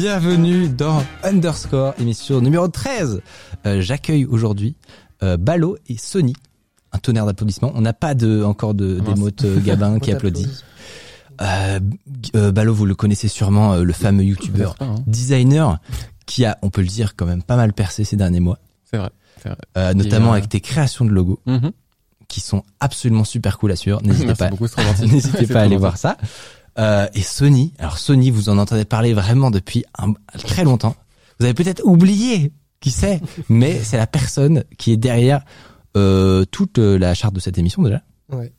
Bienvenue dans Underscore, émission numéro 13. Euh, J'accueille aujourd'hui euh, Ballot et Sony. Un tonnerre d'applaudissements. On n'a pas de, encore de, d'émote euh, Gabin qui applaudit. Euh, Ballot, vous le connaissez sûrement, euh, le fameux youtubeur hein. designer qui a, on peut le dire, quand même pas mal percé ces derniers mois. C'est vrai. Euh, notamment avec tes créations de logos Mhm. qui sont absolument super cool à suivre. N'hésitez pas, n'hésitez pas à aller voir ça. Euh, et Sony, alors Sony, vous en entendez parler vraiment depuis un, très longtemps. Vous avez peut-être oublié qui c'est, mais c'est la personne qui est derrière euh, toute euh, la charte de cette émission déjà. Ouais, ouais,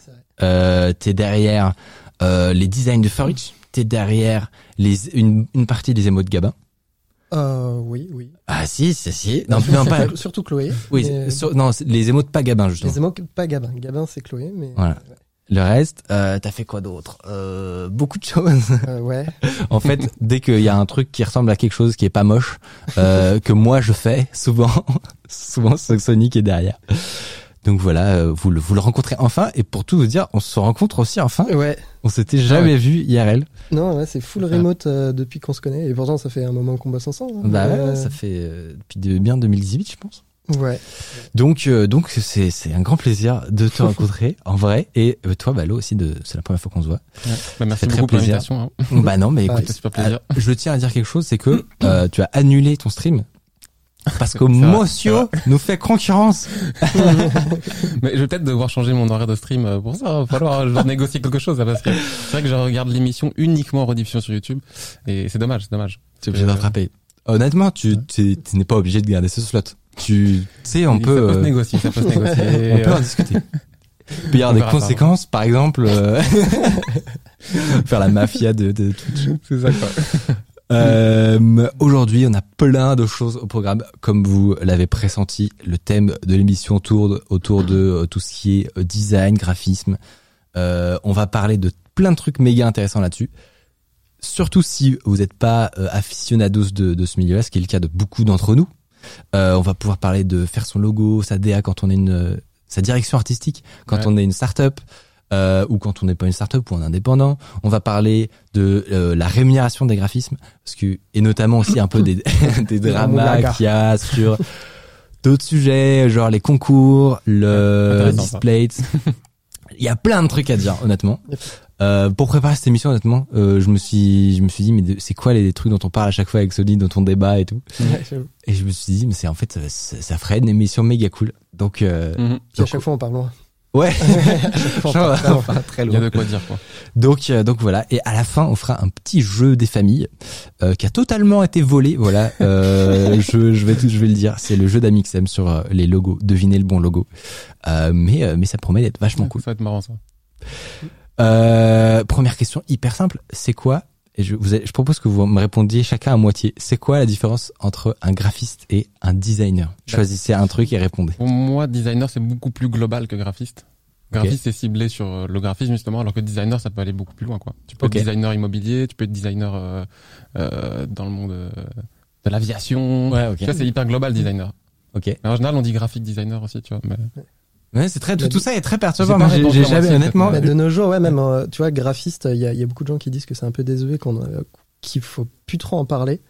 c'est vrai. Euh, t'es derrière euh, les designs de Furich, t'es derrière les une, une partie des émots de Gabin. Euh, oui, oui. Ah si, si, si. Non, non pas. Surtout Chloé. Oui, mais- sur- non, les émots de pas Gabin justement. Les émots, pas Gabin. Gabin, c'est Chloé, mais. Voilà. Le reste, euh, t'as fait quoi d'autre? Euh, Beaucoup de choses. Euh, ouais. En fait, dès qu'il y a un truc qui ressemble à quelque chose qui est pas moche, euh, que moi je fais, souvent, souvent qui est derrière. Donc voilà, euh, vous le, vous le rencontrez enfin. Et pour tout vous dire, on se rencontre aussi enfin. Ouais. On s'était jamais ouais. vu IRL. Non, ouais, c'est full remote euh, depuis qu'on se connaît. Et pourtant, ça fait un moment qu'on bosse ensemble. hein. Bah ouais, Euh, ça fait euh, depuis de, bien 2018, je pense. Ouais. Donc euh, donc c'est c'est un grand plaisir de te rencontrer en vrai. Et euh, toi, Balo aussi, de c'est la première fois qu'on se voit. Ouais. Bah, merci beaucoup pour plaisir. l'invitation. Hein. bah non, mais Ah, écoute, C'est super plaisir. euh, je tiens à dire quelque chose, c'est que euh, tu as annulé ton stream. Parce que Mocio nous fait concurrence. Mais je vais peut-être devoir changer mon horaire de stream euh, pour ça. Il va falloir genre, négocier quelque chose là, parce que c'est vrai que je regarde l'émission uniquement en rediffusion sur YouTube et c'est dommage, c'est dommage. Tu es obligé de rattraper. Honnêtement, tu n'es pas obligé de garder ce slot. Tu sais, on peut, ça peut se négocier, ça peut se négocier. on peut en discuter. Il peut y avoir des conséquences, par exemple, euh, faire la mafia de, de Twitch. C'est ça quoi. Euh, Aujourd'hui, on a plein de choses au programme. Comme vous l'avez pressenti, le thème de l'émission tourne autour de euh, tout ce qui est design, graphisme. On va parler de plein de trucs méga intéressants là-dessus. Surtout si vous n'êtes pas euh, aficionados de, de ce milieu-là, ce qui est le cas de beaucoup d'entre nous. Euh, on va pouvoir parler de faire son logo, sa DA quand on est une, euh, sa direction artistique quand Ouais. on est une start-up. Euh, ou quand on n'est pas une start-up ou un indépendant, on va parler de euh, la rémunération des graphismes, parce que et notamment aussi un peu des, des dramas qu'il y a sur d'autres sujets, genre les concours, le Intéressant, ça. display. Il y a plein de trucs à dire, honnêtement. Euh, pour préparer cette émission, honnêtement, euh, je me suis, je me suis dit, mais c'est quoi les trucs dont on parle à chaque fois avec Sony, dont on débat et tout. Ouais, j'avoue. Et je me suis dit, mais c'est en fait, ça, ça- ça ferait une émission méga cool. Donc, euh, Mhm. Puis à chaque fois, on parle loin. ouais, on parle très loin. Enfin, très Il y a loin. de quoi dire quoi. Donc, euh, donc voilà. Et à la fin, on fera un petit jeu des familles euh, qui a totalement été volé. Voilà, euh, je, je vais tout, je vais le dire. C'est le jeu d'Amixem sur euh, les logos. Devinez le bon logo. Euh, mais euh, mais ça promet d'être vachement cool. Ça va être marrant ça. Euh, première question hyper simple. C'est quoi Et je, vous je propose que vous me répondiez chacun à moitié. C'est quoi la différence entre un graphiste et un designer? Choisissez un truc et répondez. Pour moi, designer c'est beaucoup plus global que graphiste. Graphiste c'est ciblé sur euh, le graphisme justement, alors que designer ça peut aller beaucoup plus loin quoi. Tu peux être designer immobilier, tu peux être designer euh, euh, dans le monde euh, de l'aviation. Ouais, ok. Tu vois, c'est hyper global designer. Ok. Mais en général, on dit graphic designer aussi, tu vois. Mais... Ouais, c'est très tout, tout ça est très perturbant. J'ai Moi, j'ai jamais honnêtement. Bah, de nos jours, ouais, même, euh, tu vois, graphiste, il y a, il y a beaucoup de gens qui disent que c'est un peu désuet, qu'on, euh, qu'il faut plus trop en parler.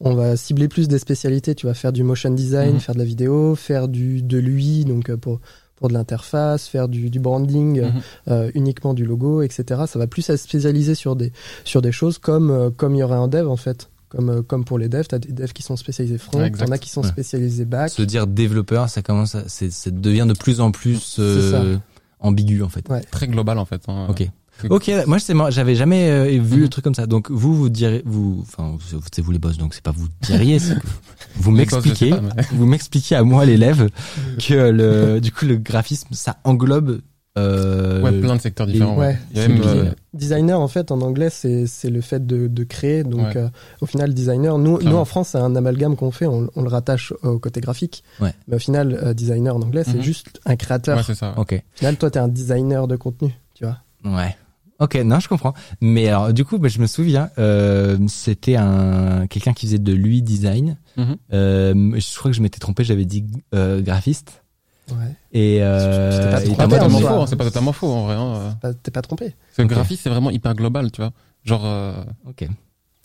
On va cibler plus des spécialités. Tu vas faire du motion design, Mhm. faire de la vidéo, faire du de l'UI, donc euh, pour pour de l'interface, faire du, du branding, Mhm. euh, uniquement du logo, etc. Ça va plus se spécialiser sur des sur des choses comme euh, comme il y aurait un dev en fait. Comme, euh, comme pour les devs, t'as des devs qui sont spécialisés front, Ouais, t'en as qui sont Ouais. spécialisés back. Se dire développeur, ça commence, à, c'est, ça devient de plus en plus euh, ambigu en fait. Très global en fait. hein. Ok. Ok, moi c'est marrant, j'avais jamais euh, vu Mhm. le truc comme ça. Donc vous vous direz, vous, enfin vous- c'est vous les boss, donc c'est pas vous diriez, c'est que vous m'expliquez, pas, mais- vous m'expliquez à moi l'élève que le, du coup le graphisme ça englobe euh, Ouais, plein de secteurs différents. ouais. Ouais. Il y a C'est même, euh, Designer, en fait, en anglais, c'est c'est le fait de, de créer. Donc, Ouais. euh, au final, designer, nous, nous en France, c'est un amalgame qu'on fait, on, on le rattache au côté graphique. Ouais. Mais au final, euh, designer en anglais, c'est Mhm. juste un créateur. ouais, c'est ça. Ok. Au final, toi, t'es un designer de contenu, tu vois. Ouais. Ok, non, je comprends. Mais alors, du coup, bah, je me souviens, euh, c'était un quelqu'un qui faisait de l'UI design. Mhm. Euh, je crois que je m'étais trompé, j'avais dit euh, graphiste. Ouais. Et euh, pas trompé, pas totalement soi. faux, hein, c'est pas totalement faux en vrai. Hein. Bah, T'es pas trompé. C'est Ok. le graphisme, c'est vraiment hyper global, tu vois. Genre, euh, Ok.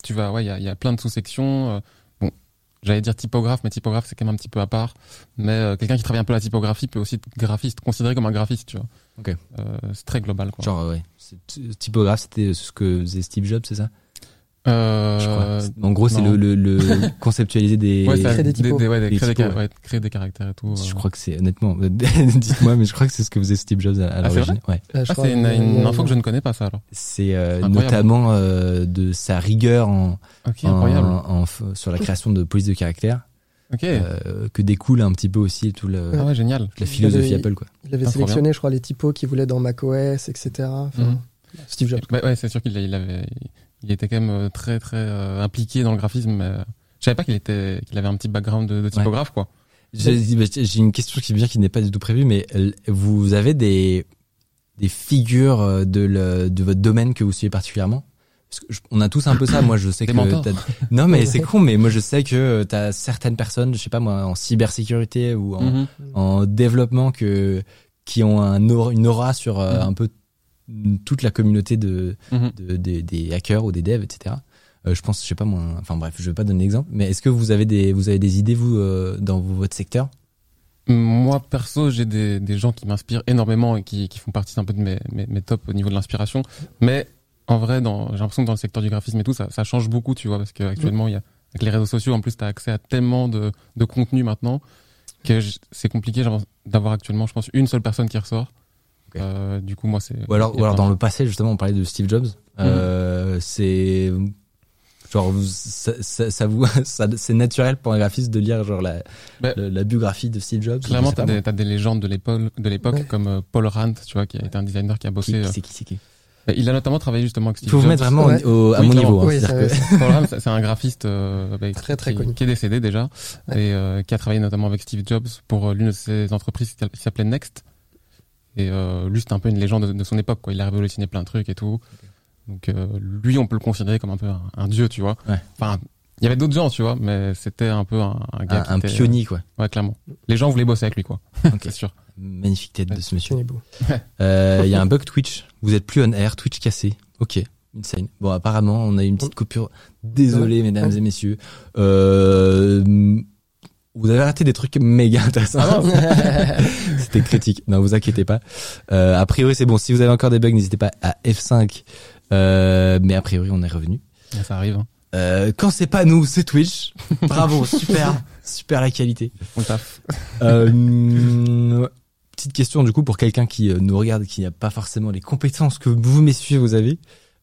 tu vas, ouais, il y a, il y a plein de sous-sections. euh, bon, j'allais dire typographe, mais typographe c'est quand même un petit peu à part. Mais euh, quelqu'un qui travaille un peu la typographie peut aussi être graphiste, considéré comme un graphiste, tu vois. Ok. Euh, c'est très global, quoi. Genre, ouais. Typographe, c'était ce que faisait Steve Jobs, c'est ça? Euh. En gros, c'est le, le, le conceptualiser des. ouais, ça- Créer des typos. ouais, des- Des créer, des, typos, car- ouais, créer des caractères et tout. Je euh. crois que c'est honnêtement. Dites-moi, mais je crois que c'est ce que faisait Steve Jobs à, à Ah, l'origine. Ouais. Je Ah, crois, c'est une, info que je ne connais pas, ça alors. C'est euh, notamment euh, de sa rigueur en, Ok, en- sur la création de police de caractère Ok. euh, que découle un petit peu aussi tout le, ah ouais, génial. la philosophie Il avait- Apple quoi. Il avait Ah, sélectionné, je crois, les typos qu'il voulait dans macOS, etc. Enfin, Mhm. Steve Jobs. Bah ouais, c'est sûr qu'il a- il était quand même euh, très très euh, impliqué dans le graphisme. Mais, euh, je savais pas qu'il était, qu'il avait un petit background de, de typographe, quoi. J'ai j'ai une question qui vient qui n'est pas du tout prévue, mais vous avez des des figures de le, de votre domaine que vous suivez particulièrement? Parce que je- on a tous un peu ça. Moi, je sais que non, mais c'est con. Mais moi, je sais que t'as certaines personnes, je sais pas moi, en cybersécurité ou en, Mhm. en développement que qui ont un aura- une aura sur Mhm. un peu toute la communauté de, Mhm. de- des- des hackers ou des devs, etc. Euh, je pense, je sais pas moi. Enfin bref, je vais pas donner d'exemple. Mais est-ce que vous avez des vous avez des idées vous euh, dans votre secteur? Moi, perso, j'ai des, des gens qui m'inspirent énormément et qui, qui font partie un peu de mes, mes, mes tops au niveau de l'inspiration. Mais en vrai, dans, j'ai l'impression que dans le secteur du graphisme et tout, ça, ça change beaucoup, tu vois, parce qu'actuellement, il y a, avec les réseaux sociaux, en plus, tu as accès à tellement de, de contenu maintenant que c'est compliqué d'avoir actuellement, je pense, une seule personne qui ressort. Euh, du coup, moi, c'est. Ou alors, il ou dans le passé, justement, on parlait de Steve Jobs. Euh, c'est genre ça, ça, ça vous ça, c'est naturel pour un graphiste de lire genre la, Bah, le- la biographie de Steve Jobs. Clairement, t'as des, t'as des légendes de l'époque, de l'époque Ouais. comme euh, Paul Rand, tu vois, qui a été un designer qui a bossé. Qui- C'est qui, qui il a notamment travaillé justement avec Il Steve faut vous Jobs. mettre vraiment Ouais. au, à Oui, mon niveau. hein, Oui, c'est un graphiste euh, bah, Très, très qui, connu. qui est décédé déjà Ouais. et euh, qui a travaillé notamment avec Steve Jobs pour l'une de ses entreprises qui s'appelait Next. Et euh, lui, c'était un peu une légende de, de son époque. Quoi. Il a révolutionné plein de trucs et tout. Donc euh, lui, on peut le considérer comme un peu un, un dieu, tu vois. Ouais. Enfin, il y avait d'autres gens, tu vois, mais c'était un peu un, un gars un, qui un était- pionnier quoi. Ouais, clairement. Les gens voulaient bosser avec lui, quoi. Ok. C'est sûr. Magnifique tête de ce monsieur. Euh, Il y a un bug Twitch. Vous êtes plus on air. Twitch cassé. Ok. Insane. Bon, apparemment, on a eu une petite coupure. Désolé, mesdames et messieurs. Euh, vous avez raté des trucs méga intéressants. C'était critique. Non, vous inquiétez pas. Euh, a priori, c'est bon. Si vous avez encore des bugs, n'hésitez pas à F5. Euh, mais a priori, on est revenu. Ça arrive. Hein. Euh, quand c'est pas nous, c'est Twitch. Bravo, super, super la qualité. On taffe. Euh, petite question du coup pour quelqu'un qui euh, nous regarde, qui n'a pas forcément les compétences que vous messieurs vous avez,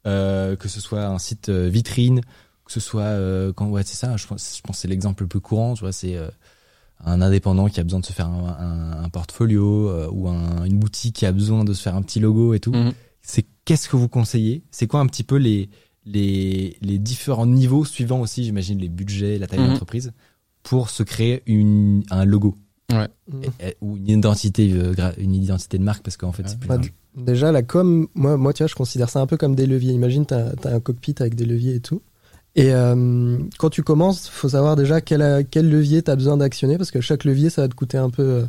euh, que ce soit un site euh, vitrine, que ce soit euh, quand ouais c'est ça, je pense, je pense que c'est l'exemple le plus courant, tu vois, c'est euh, un indépendant qui a besoin de se faire un, un- un portfolio euh, ou un- une boutique qui a besoin de se faire un petit logo et tout. Mhm. C'est qu'est-ce que vous conseillez? C'est quoi un petit peu les les les différents niveaux suivant aussi, j'imagine les budgets, la taille de Mhm. l'entreprise pour se créer une un logo? Et- ou une identité une identité de marque parce qu'en fait c'est plus Bah. Déjà, la com, moi, moi, tu vois, je considère ça un peu comme des leviers. Imagine, t'as as un cockpit avec des leviers et tout. Et euh, quand tu commences, faut savoir déjà quel, quel levier t'as besoin d'actionner parce que chaque levier, ça va te coûter un peu, euh,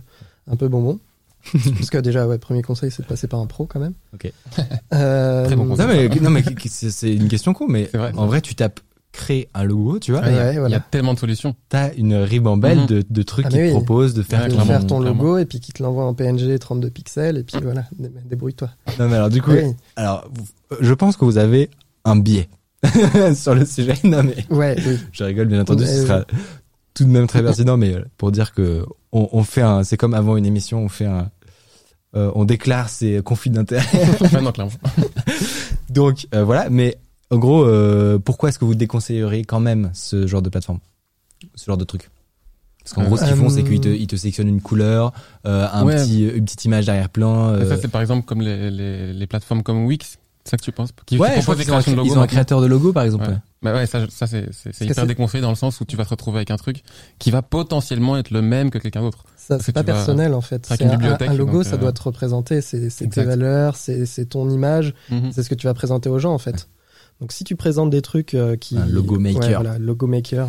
un peu bonbon. parce que déjà, ouais, premier conseil, c'est de passer par un pro quand même. Ok. Euh, Très bon non conseil. mais non mais c'est c'est une question con mais vrai. en vrai tu tapes créer un logo tu vois Ouais, il y a- Ouais, Il y voilà. a tellement de solutions. t'as une ribambelle Mhm. de, de trucs Ah, qui mais te proposent de faire Ouais, de ton- faire ton clairement. logo et puis qui te l'envoie en PNG 32 pixels et puis voilà, dé- débrouille-toi. non mais alors du coup Oui. alors je pense que vous avez un biais sur le sujet non mais Ouais, oui. je rigole bien entendu ce Ouais, sera tout de même très pertinent mais euh, pour dire que on, on fait un c'est comme avant une émission on fait un euh, on déclare ses conflits clairement. Donc euh, voilà, mais en gros, euh, pourquoi est-ce que vous déconseilleriez quand même ce genre de plateforme, ce genre de truc? Parce qu'en gros, ce qu'ils font, c'est qu'ils te, ils te sélectionnent une couleur, euh, un Ouais. petit, une petite image d'arrière-plan. Euh, Ça, c'est par exemple comme les, les, les plateformes comme Wix. C'est ça que tu penses Qui, qui ouais, je crois des qu'ils ont, de logos ils ont un créateur de logo, par exemple. Ouais. ouais. Bah ouais, ça, ça c'est, hyper déconseillé dans le sens où tu vas te retrouver avec un truc qui va potentiellement être le même que quelqu'un d'autre. Ça, c'est pas vas- personnel en fait. C'est une un, bibliothèque, un logo, donc, ça euh, doit te représenter. C'est tes valeurs, c'est ton image, Mhm. c'est ce que tu vas présenter aux gens en fait. Donc si tu présentes des trucs euh, qui Un logo maker. Ouais, voilà, logo maker.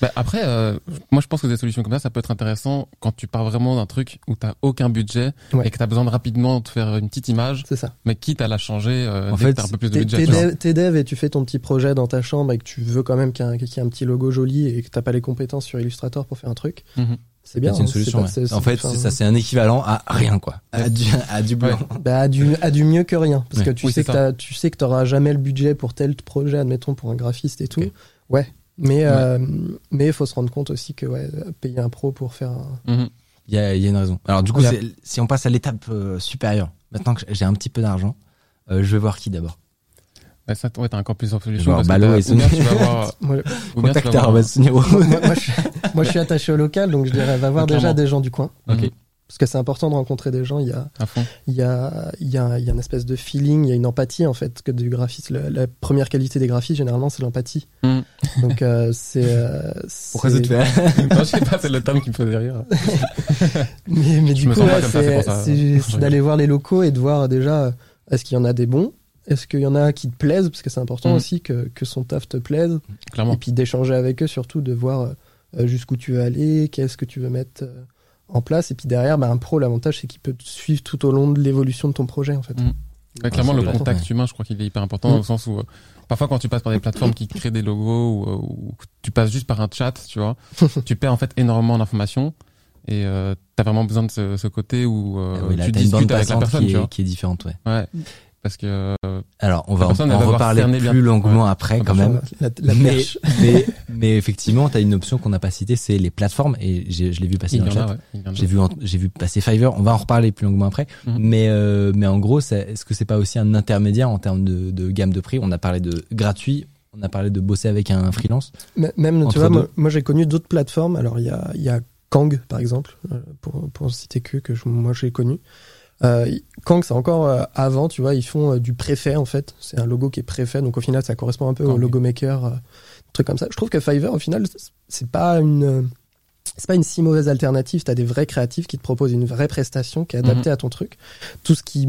Bah, après, euh, moi je pense que des solutions comme ça, ça peut être intéressant quand tu pars vraiment d'un truc où t'as aucun budget Ouais. et que t'as besoin de rapidement te faire une petite image, C'est ça. mais quitte à la changer euh, En dès fait, que t'as un peu plus de budget. t'es dev, t'es dev et tu fais ton petit projet dans ta chambre et que tu veux quand même qu'il y, ait un- qu'il y ait un petit logo joli et que t'as pas les compétences sur Illustrator pour faire un truc. Mhm. C'est bien. C'est une hein, solution. pas- ouais. c'est- En fait, c'est ça, c'est un équivalent à rien, quoi. À du, à du blanc. Bah, à du, à du mieux que rien. Parce Ouais. que tu Oui, sais que tu sais que t'auras jamais le budget pour tel projet, admettons, pour un graphiste et tout. Ouais. Mais, euh, mais il faut se rendre compte aussi que, ouais, payer un pro pour faire un, Mhm. Il y a, il y a une raison. Alors du coup, si on passe à l'étape euh, supérieure, maintenant que j'ai un petit peu d'argent, euh, je vais voir qui d'abord. Bah, ça, ouais, t'as encore vais solutions. voir Balo et ou bien Sony. tu vas voir, Moi, ou bien tu vas Contact voir- arobase Soniro. moi, moi, je, moi, je suis attaché au local, donc je dirais, va voir Clairement. déjà des gens du coin. Ok. Parce que c'est important de rencontrer des gens. Il y a, il y a, il y a, il y a une espèce de feeling, il y a une empathie, en fait, que du graphiste. La, la première qualité des graphistes, généralement, c'est l'empathie. Mhm. Donc, euh, c'est, euh, Pourquoi ça c'est- te fait non, je sais pas, c'est le terme qui me faisait rire. Mais, mais du coup, ouais, c'est d'aller voir les locaux et de voir déjà, euh, est-ce qu'il y en a des bons? Est-ce qu'il y en a qui te plaisent? Parce que c'est important Mhm. aussi que, que son taf te plaise. Clairement. Et puis d'échanger avec eux, surtout de voir euh, jusqu'où tu veux aller, qu'est-ce que tu veux mettre euh, en place. Et puis derrière, bah, un pro, l'avantage, c'est qu'il peut te suivre tout au long de l'évolution de ton projet, en fait. Ouais, clairement, Ah, le contact Ouais. humain, je crois qu'il est hyper important Mm. au sens où euh, parfois quand tu passes par des plateformes qui créent des logos ou, euh, ou tu passes juste par un chat, tu vois, tu perds en fait énormément d'informations et euh, t'as vraiment besoin de ce, ce côté où euh, Ah oui, là, tu discutes avec la personne, qui tu est, vois. qui est différente, ouais. Ouais. Parce que Alors, on va en, reparler plus bien. longuement Ouais. après, quand même. La, la mais, mais, mais effectivement, tu as une option qu'on n'a pas citée, c'est les plateformes. Et j'ai- je l'ai vu passer il dans le chat. ouais. J'ai vu, j'ai vu passer Fiverr. On va en reparler plus longuement après. Mhm. Mais, euh, mais en gros, c'est- est-ce que c'est pas aussi un intermédiaire en termes de, de gamme de prix? On a parlé de gratuit. On a parlé de bosser avec un freelance. Même, tu vois, deux. moi, moi, j'ai connu d'autres plateformes. Alors, il y a, il y a Kang, par exemple, euh, pour, pour citer que, que je- moi j'ai connu. Euh, Kang, c'est encore euh, avant, tu vois, ils font euh, du préfet en fait. C'est un logo qui est préfet, donc au final, ça correspond un peu au logo maker, euh, truc comme ça. Je trouve que Fiverr, au final, c'est pas une, euh, c'est pas une si mauvaise alternative. T'as des vrais créatifs qui te proposent une vraie prestation qui est adaptée à ton truc. Tout ce qui,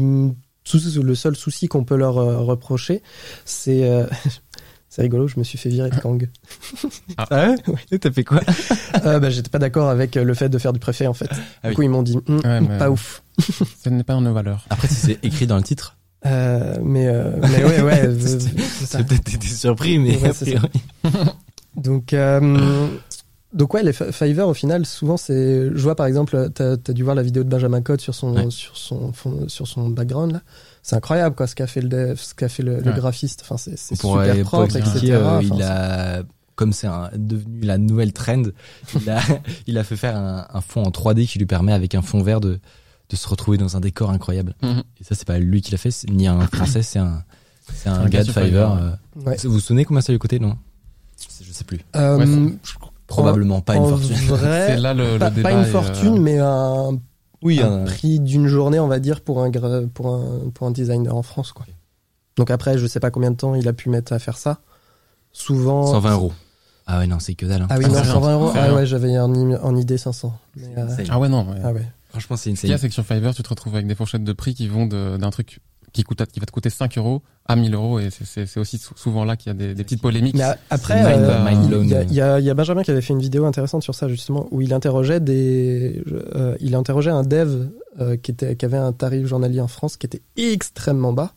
tout ce- le seul souci qu'on peut leur euh, reprocher, c'est euh, C'est rigolo, je me suis fait virer de Kang. Ah ouais T'as fait quoi Euh, bah, J'étais pas d'accord avec le fait de faire du préfet en fait. Ah du oui. coup, ils m'ont dit Ouais, mais- pas ouf. Ce n'est pas dans nos valeurs. Après, si c'est écrit dans le titre, Euh, mais, euh, mais ouais, ouais, c'est peut-être été surpris, mais Ouais, Donc, euh, donc ouais, les Fi- Fiverr, au final, souvent, c'est. Je vois par exemple, t'as as dû voir la vidéo de Benjamin Code sur son, Ouais. sur son, fond- sur son background là. C'est incroyable quoi, ce qu'a fait le dev, ce qu'a fait le, graphiste. Enfin, c'est super propre, etc. euh, Enfin, il a, comme c'est devenu la nouvelle trend, il a, il a fait faire un, un fond en 3D qui lui permet, avec un fond vert, de, de se retrouver dans un décor incroyable. Mhm. Et ça, c'est pas lui qui l'a fait, ni un français, c'est un, c'est un Un gars de Fiverr. Euh. Ouais. Vous vous souvenez combien ça lui coûtait, non? Je sais plus. Euh, Ouais, Probablement pas une fortune. C'est là le, le pas, débat. pas une euh, fortune, mais un, Oui, un un- prix d'une journée, on va dire, pour un, pour un, pour un designer en France. Quoi. Donc après, je sais pas combien de temps il a pu mettre à faire ça. Souvent. 120 euros. Ah ouais, non, c'est que dalle. hein. Ah oui, Ah, non, c'est rien, 120 euros. Ah ouais, j'avais en, idée 500. Mais, euh, Ah ouais, non. ouais. ah ouais. Franchement, c'est une Ce qu'il y a, c'est que sur Fiverr, tu te retrouves avec des fourchettes de prix qui vont de- d'un truc qui, coûte, qui va te coûter 5 euros à 1000 euros. Et c'est- aussi sou- souvent là qu'il y a des, des petites polémiques. Mais après, euh, il y, a- y y Benjamin qui avait fait une vidéo intéressante sur ça justement, où il interrogeait des, euh, il interrogeait un dev euh, qui était, qui avait un tarif journalier en France qui était extrêmement bas.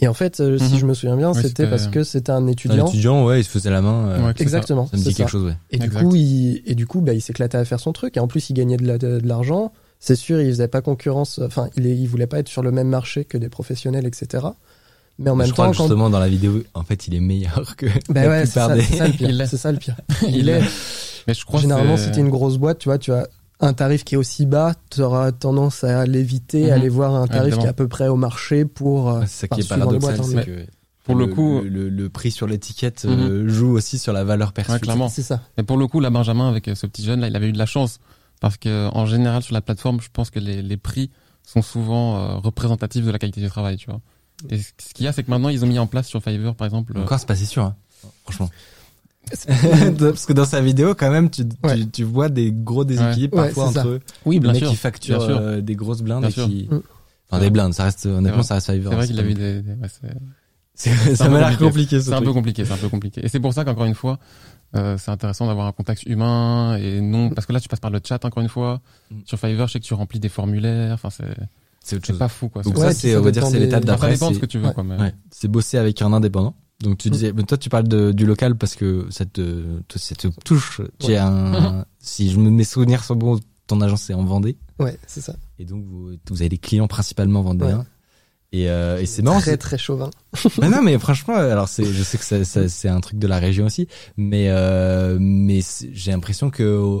Et en fait, euh, si Mhm. je me souviens bien, Oui, c'était parce que c'était un Un étudiant. étudiant, ouais, il se faisait la main. euh, Ouais, ça. Exactement. ça me dit quelque chose, ouais. Et du Exact. coup, il, et du coup, bah, il s'éclatait à faire son truc. Et en plus, il gagnait de la- de de l'argent. C'est sûr, il faisait pas concurrence. Enfin, il, est, il voulait pas être sur le même marché que des professionnels, etc. Mais en je même crois temps, que quand justement dans la vidéo, en fait, il est meilleur que la ouais, c'est plupart ça, des. c'est ça le pire. C'est ça le pire. Il Il est-. Mais je crois que Généralement, si t'es une grosse boîte, tu vois, tu as un tarif qui est aussi bas, tu auras tendance à l'éviter, Mhm. aller voir un tarif Évidemment. qui est à peu près au marché pour. euh, C'est ça qui est paradoxal, hein, c'est que Pour le coup- le, le- le prix sur l'étiquette Mhm. euh, joue aussi sur la valeur perçue. Ouais, clairement. C'est ça. Mais pour le coup, là, Benjamin, avec euh, ce petit jeune, là, il avait eu de la chance. Parce que, en général, sur la plateforme, je pense que les, les prix sont souvent euh, représentatifs de la qualité du travail, tu vois. Et ce qu'il y a, c'est que maintenant, ils ont mis en place sur Fiverr, par exemple. euh, Encore, c'est pas si sûr, hein, franchement. Parce que dans sa vidéo, quand même, tu, Ouais. tu, tu vois des gros déséquilibres Ouais. parfois Ouais, entre eux. oui, Les bien mecs sûr. qui facturent bien sûr. euh, des grosses blindes et qui... Mm. Enfin, des blindes, ça reste, honnêtement, ça reste Fiverr. C'est vrai qu'il a pas- eu des, des- ouais, c'est- C'est- Ça m'a l'air compliqué. compliqué, ce C'est un peu compliqué, c'est un peu compliqué. Et c'est pour ça qu'encore une fois, euh, c'est intéressant d'avoir un contact humain et non, parce que là, tu passes par le chat encore une fois. Mm. Sur Fiverr, je sais que tu remplis des formulaires. Enfin, c'est C'est autre c'est chose. pas fou, quoi. Donc Ouais, ça, c'est, on va dire, c'est des- l'étape Enfin, ça d'après. dépend ce que tu veux, ouais. quoi. Mais... Ouais, c'est bosser avec un indépendant. Donc Mm. tu disais, mais toi tu parles de, du local parce que ça te, toi, ça te touche. Tu Ouais. es un, si je me mes souvenirs sont bons, ton agence est en Vendée Ouais, c'est ça. et donc vous, vous avez des clients principalement vendéens. Et, euh, et c'est marrant. Très très chauvin. mais non, mais franchement, alors c'est, je sais que ça, ça- c'est un truc de la région aussi, mais euh, mais j'ai l'impression que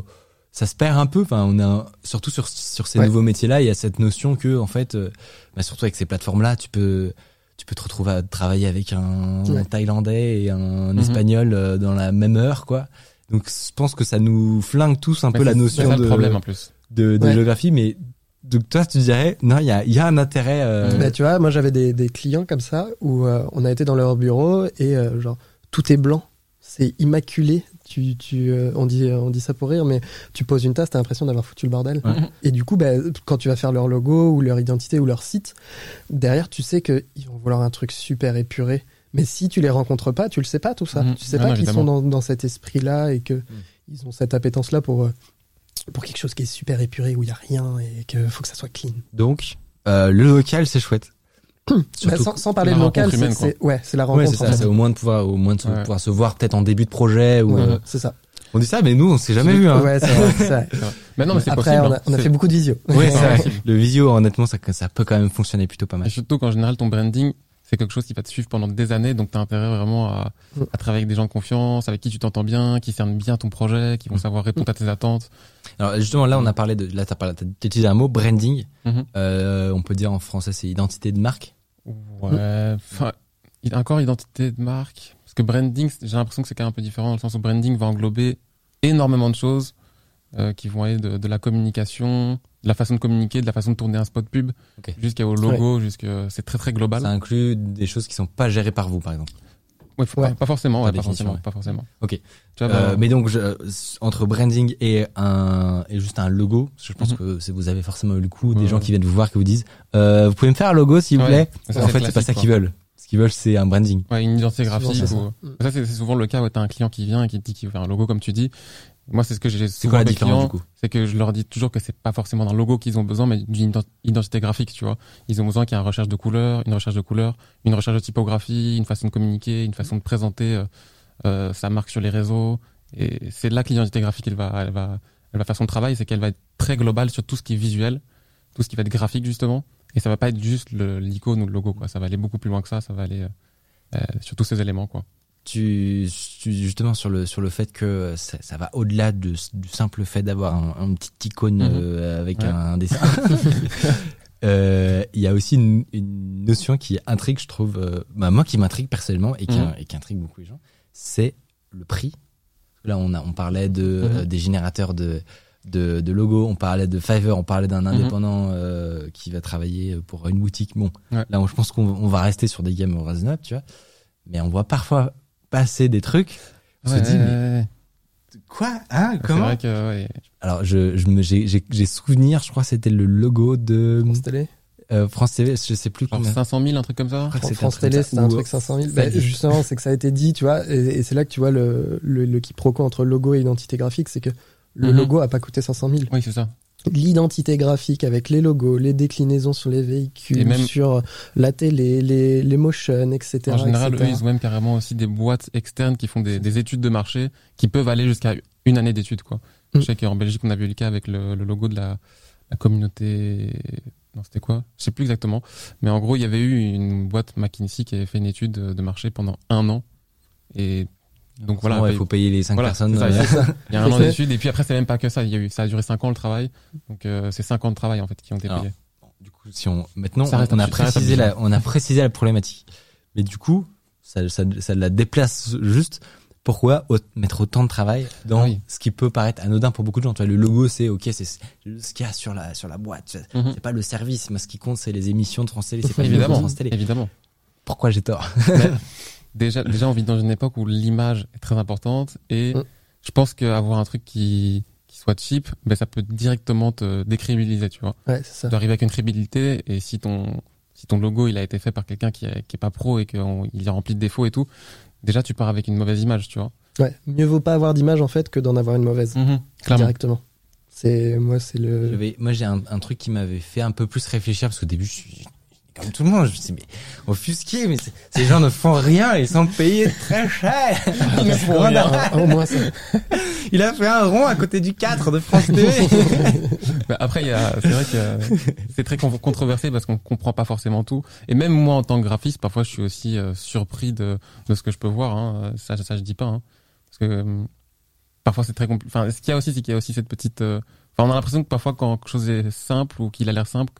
ça se perd un peu. Enfin, on a surtout sur sur ces Ouais. nouveaux métiers-là, il y a cette notion que en fait, euh, bah, surtout avec ces plateformes-là, tu peux tu peux te retrouver à travailler avec un Ouais. Thaïlandais et un Mhm. Espagnol euh, dans la même heure, quoi. Donc, je pense que ça nous flingue tous un Mais peu la notion de, problème, en plus. de, de Ouais. géographie, mais donc toi, tu dirais non, il y a il y a un intérêt. euh, Bah, tu vois, moi j'avais des, des clients comme ça où euh, on a été dans leur bureau et euh, genre tout est blanc, c'est immaculé. Tu, tu, euh, on dit, on dit ça pour rire, mais tu poses une tasse, t'as l'impression d'avoir foutu le bordel. Ouais. Et du coup, bah, quand tu vas faire leur logo ou leur identité ou leur site, derrière, tu sais qu'ils vont vouloir un truc super épuré. Mais si tu les rencontres pas, tu le sais pas tout ça. Mhm. Tu sais Ah pas qu'ils sont dans, dans cet esprit-là et que ils ont cette appétence-là pour, pour quelque chose qui est super épuré où il y a rien et qu'il faut que ça soit clean. Donc, euh, le local, c'est chouette. Bah, sans, sans parler de local, c'est ouais, c'est la Ouais, rencontre. c'est en ça. fait. C'est au moins de pouvoir, au moins de se, Ouais. pouvoir se voir peut-être en début de projet ou. Ouais, euh, c'est ça. On dit ça, mais nous, on s'est jamais vu. Hein. Ouais, c'est vrai, c'est vrai. Mais non, mais c'est Après, possible. on a, hein. on a fait beaucoup de visio. Ouais, c'est Ouais, vrai. Le visio, honnêtement, ça, ça peut quand même fonctionner plutôt pas Et mal. surtout qu'en général, ton branding, c'est quelque chose qui va te suivre pendant des années, donc tu as intérêt vraiment à, Mm. à travailler avec des gens de confiance, avec qui tu t'entends bien, qui cernent bien ton projet, qui vont Mm. savoir répondre à tes attentes. Alors justement, là, on a parlé de, là, t'as parlé, t'as utilisé un mot, branding. Mhm. Euh, on peut dire en français, c'est identité de marque. Ouais, enfin, encore identité de marque. Parce que branding, j'ai l'impression que c'est quand même un peu différent, dans le sens où branding va englober énormément de choses euh, qui vont aller de, de la communication, de la façon de communiquer, de la façon de tourner un spot pub, Ok. jusqu'au logo, jusqu'à c'est très très global. Ça inclut des choses qui sont pas gérées par vous, par exemple. Ouais. Pas, pas forcément, pas forcément, ouais. pas forcément. Ok. Tu vois, Euh, bah, mais donc, je, entre branding et un et juste un logo, parce que je pense Mhm. que c'est- vous avez forcément eu le coup des Ouais, gens qui viennent vous voir qui vous disent, euh, vous pouvez me faire un logo s'il vous Ouais. plaît? Ça, en fait, c'est pas ça qu'ils veulent. Ce qu'ils veulent, c'est un branding. Ouais, une identité graphique. c'est ça. ou- Mm. Ça, c'est c'est souvent le cas où t'as un client qui vient et qui te dit qu'il veut faire un logo, comme tu dis. Moi, c'est ce que j'ai souvent quoi la avec les différence clients, du coup c'est que je leur dis toujours que c'est pas forcément d'un logo qu'ils ont besoin, mais d'une ident- identité graphique, tu vois. Ils ont besoin qu'il y ait une recherche de couleurs, une recherche de couleurs, une recherche de typographie, une façon de communiquer, une façon de présenter euh, euh, sa marque sur les réseaux. Et c'est là que l'identité graphique, elle va, elle va, elle va faire son travail, c'est qu'elle va être très globale sur tout ce qui est visuel, tout ce qui va être graphique justement. Et ça va pas être juste l'icône ou le logo, quoi. Ça va aller beaucoup plus loin que ça. Ça va aller euh, sur tous ces éléments, quoi. Tu, tu- justement sur le sur le fait que ça, ça va au-delà de, du simple fait d'avoir un, un petit icône Mhm. euh, avec Ouais. un dessin. Euh, Il y a aussi une, une notion qui intrigue, je trouve, euh, bah, moi qui m'intrigue personnellement et qui, Mhm. et qui intrigue beaucoup les gens, c'est le prix. Là, on a on parlait de Mhm. euh, des générateurs de de, de logos, on parlait de Fiverr, on parlait d'un indépendant euh, qui va travailler pour une boutique. Bon, Ouais. là, on- je pense qu'on on va rester sur des gammes raisonnables, tu vois. Mais on voit parfois passer des trucs. On se dit, mais quoi? Hein c'est Comment? vrai que ouais, Alors, je, je j'ai, souvenir, je crois que c'était le logo de France Télé. euh, France TV, je sais plus genre combien. 500 000, un truc comme ça? France, France Télé, c'était un truc 500 000. ça Bah, justement, c'est que ça a été dit, tu vois, et, et c'est là que tu vois le, le, le quiproquo entre logo et identité graphique, c'est que le Mhm. logo a pas coûté 500 000. Oui, c'est ça. L'identité graphique avec les logos, les déclinaisons sur les véhicules, Et même- sur la télé, les, les motions, etc. En général, etc. eux, ils ont même carrément aussi des boîtes externes qui font des, des études de marché qui peuvent aller jusqu'à une année d'études, quoi. Mm. Je sais qu'en Belgique, on a vu le cas avec le, le logo de la, la communauté. Non, c'était quoi? Je sais plus exactement. Mais en gros, il y avait eu une boîte McKinsey qui avait fait une étude de de marché pendant un an. Et donc voilà. Ouais, il faut payer les cinq Voilà, personnes. c'est ça, euh, Il y a un an d'études. Et puis après, c'est même pas que ça. Il y a eu, ça a duré cinq ans le travail. Donc euh, c'est cinq ans de travail en fait qui ont été Alors, payés. Du coup, si on maintenant Ça on a précisé la on a précisé la problématique. Mais du coup, ça, ça, ça la déplace juste. Pourquoi mettre autant de travail dans Ah oui. ce qui peut paraître anodin pour beaucoup de gens? Tu vois, le logo, c'est ok, c'est ce qu'il y a sur la sur la boîte. vois. Mhm. C'est pas le service. Moi, ce qui compte, c'est les émissions de France Télé. C'est pas Évidemment, France Télé. évidemment. Pourquoi j'ai tort? Mais déjà, déjà, on vit dans une époque où l'image est très importante et Mm. je pense qu'avoir un truc qui, qui soit cheap, ben, ça peut directement te décrédibiliser, tu vois. Ouais, c'est ça. Tu dois arriver avec une crédibilité et si ton, si ton logo, il a été fait par quelqu'un qui est, qui est pas pro et qu'il est rempli de défauts et tout, déjà, tu pars avec une mauvaise image, tu vois. Ouais. Mieux vaut pas avoir d'image en fait que d'en avoir une mauvaise Clairement. directement. C'est moi, c'est le. Moi, j'ai un, un truc qui m'avait fait un peu plus réfléchir parce qu'au début, je suis comme tout le monde. Je me suis dit, mais offusqué, mais c'est- ces gens ne font rien, ils sont payés très cher. Ils ne font rien. Au moins ça. Il a fait un rond à côté du 4 de France TV. Bah, après, il y a, c'est vrai que c'est très con- controversé parce qu'on comprend pas forcément tout. Et même moi, en tant que graphiste, parfois, je suis aussi euh, surpris de, de ce que je peux voir. Hein. Ça, ça, je dis pas. Hein. Parce que euh, parfois, c'est très compliqué. Enfin, ce qu'il y a aussi, c'est qu'il y a aussi cette petite. euh, Enfin, on a l'impression que parfois, quand quelque chose est simple ou qu'il a l'air simple,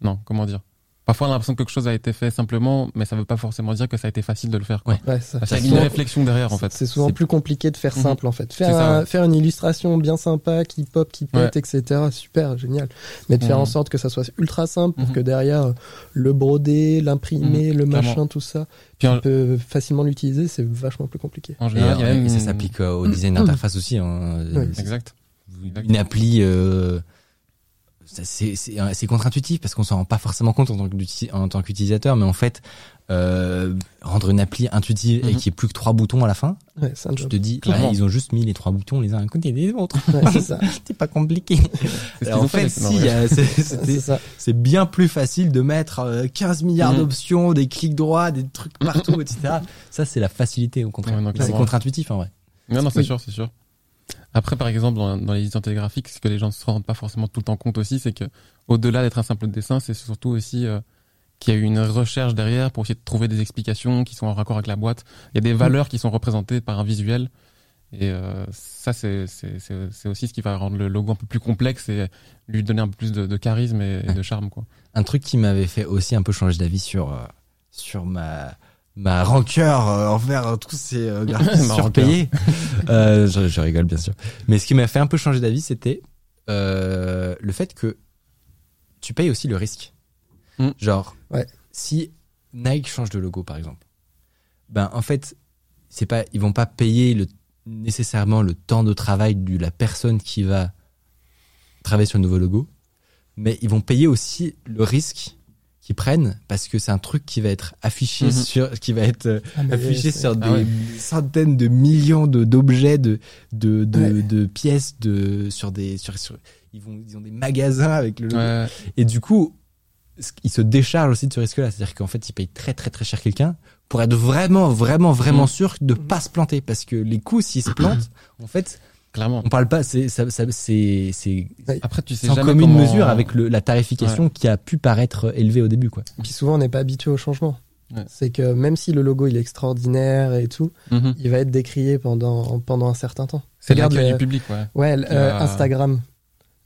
non, comment dire? Parfois, on a l'impression que quelque chose a été fait simplement, mais ça veut pas forcément dire que ça a été facile de le faire. Quoi. Ouais. Ça. Y a une réflexion derrière, en fait. C'est souvent plus compliqué de faire Mhm. simple en fait. Faire, C'est ça, un- ouais. faire une illustration bien sympa, qui pop, qui pète, etc. Super, génial. Mais de faire Mhm. en sorte que ça soit ultra simple pour Mhm. que derrière le broder, l'imprimer, le machin, clairement. tout ça, Puis en, tu peux facilement l'utiliser, c'est vachement plus compliqué. en Et, général, il y a euh, même. et ça s'applique euh, au design d'interface aussi. Hein. Oui. Exact. Une appli, euh, c'est c'est contre-intuitif parce qu'on s'en rend pas forcément compte en tant qu'utilisateur, mais en fait, euh, rendre une appli intuitive et Mhm. qui ait plus que trois boutons à la fin, Ouais, tu job. te dis, ouais, ils ont juste mis les trois boutons les uns à côté des autres. Ouais, c'est pas compliqué. Alors, en fait, si, euh, c'est- bien plus facile de mettre euh, 15 milliards Mhm. d'options, des clics droits, des trucs partout, etc. Ça, c'est la facilité au contraire. C'est contre-intuitif en vrai. Non, non, c'est Oui. sûr, c'est sûr. Après, par exemple, dans, dans les identités graphiques, ce que les gens ne se rendent pas forcément tout le temps compte aussi, c'est que au-delà d'être un simple dessin, c'est surtout aussi euh, qu'il y a eu une recherche derrière pour essayer de trouver des explications qui sont en raccord avec la boîte. Il y a des valeurs qui sont représentées par un visuel. Et euh, ça, c'est aussi ce qui va rendre le logo un peu plus complexe et lui donner un peu plus de, de charisme et, et de charme. Quoi. Un truc qui m'avait fait aussi un peu changer d'avis sur euh, sur ma ma rancœur euh, envers tous ces euh, graphistes surpayés. euh, je, je rigole bien sûr. Mais ce qui m'a fait un peu changer d'avis, c'était euh, le fait que tu payes aussi le risque. Mm. Genre, Ouais. si Nike change de logo par exemple, ben en fait, c'est pas ils vont pas payer le nécessairement le temps de travail de la personne qui va travailler sur le nouveau logo, mais ils vont payer aussi le risque qu'ils prennent parce que c'est un truc qui va être affiché Mhm. sur qui va être euh, Ah, affiché sur des Ah ouais. centaines de millions de d'objets de de de, Ouais. de pièces de sur des sur, sur- ils vont ils ont des magasins avec le logo Ouais, et du coup, ils se déchargent aussi de ce risque-là. C'est-à-dire qu'en fait, ils payent très très très cher quelqu'un pour être vraiment vraiment vraiment Mm. sûr de pas se planter. Parce que les coups, s'ils se plantent, en fait, clairement. on parle pas. C'est ça, ça- c'est c'est Après, tu sais sans jamais commune comment- mesure avec le, la tarification qui a pu paraître élevée au début, quoi. Puis souvent, on n'est pas habitué au changement. Ouais. C'est que même si le logo il est extraordinaire et tout, Mhm. il va être décrié pendant pendant un certain temps. C'est Regarde l'accueil le- du public, ouais. Euh, Ah. Instagram, Euh,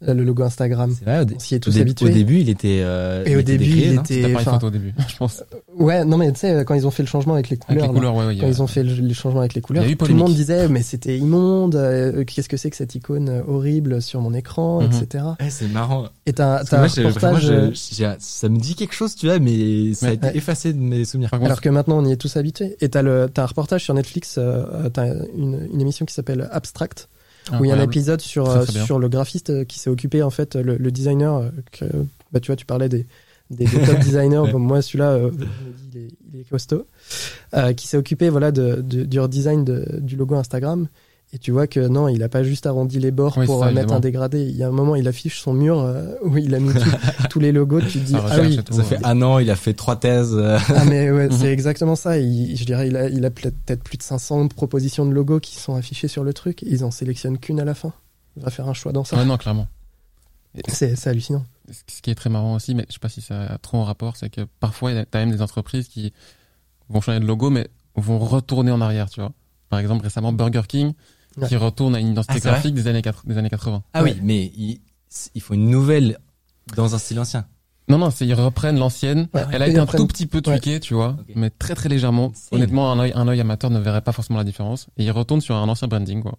le logo Instagram. C'est vrai. On s'y est tous dé- habitués. au début, il était. euh, Et il au était début, il était- C'était pas photo au début, je pense. Ouais, non mais tu sais quand ils ont fait le changement avec les Avec couleurs, les là, couleurs, ouais, ouais. quand a- ils ont fait le, le changement avec les couleurs, Il y a eu tout le monde disait mais c'était immonde, euh, qu'est-ce que c'est que cette icône euh, horrible sur mon écran, Mhm. etc. Ouais, c'est marrant. Et t'as un moi, reportage. euh, je- j'ai- ça me dit quelque chose, tu vois, mais ça a été Ouais. effacé de mes souvenirs. Par contre, Alors que maintenant on y est tous habitués. Et t'as le t'as un reportage sur Netflix, euh, t'as une, une émission qui s'appelle Abstract, où il y a un épisode sur Très, euh, très sur le graphiste euh, qui s'est occupé en fait le, le designer euh, que bah tu vois tu parlais des des, des top designers. Ouais. comme moi celui-là euh, il, est, il est costaud. Euh, qui s'est occupé voilà de, de- du redesign de- du logo Instagram et tu vois que non il a pas juste arrondi les bords Oui, pour ça, euh, mettre évidemment. un dégradé il y a un moment il affiche son mur euh, où il a mis tout- tous les logos tu te dis Ça ah recherche oui tout, Ça fait un an, il a fait trois thèses. euh, ah mais ouais, c'est exactement ça. Il, je dirais, il a, il a peut-être plus de 500 propositions de logos qui sont affichées sur le truc. Ils en sélectionnent qu'une à la fin. Il va faire un choix dans ça. Ouais, non, clairement. C'est c'est hallucinant. Ce qui est très marrant aussi, mais je sais pas si ça a trop en rapport, c'est que parfois, tu as même des entreprises qui vont changer de logo, mais vont retourner en arrière, tu vois. Par exemple, récemment, Burger King, Ouais. qui retourne à une identité Ah, graphique des années, quatre- des années 80. Ah Ouais. oui, mais il, il faut une nouvelle dans un style ancien. Non, non, c'est ils reprennent l'ancienne. Ouais, Elle a été un reprennent- tout petit peu tweakée, tu vois, mais très très légèrement. Honnêtement, un œil, un œil amateur ne verrait pas forcément la différence. Et ils retournent sur un ancien branding, quoi.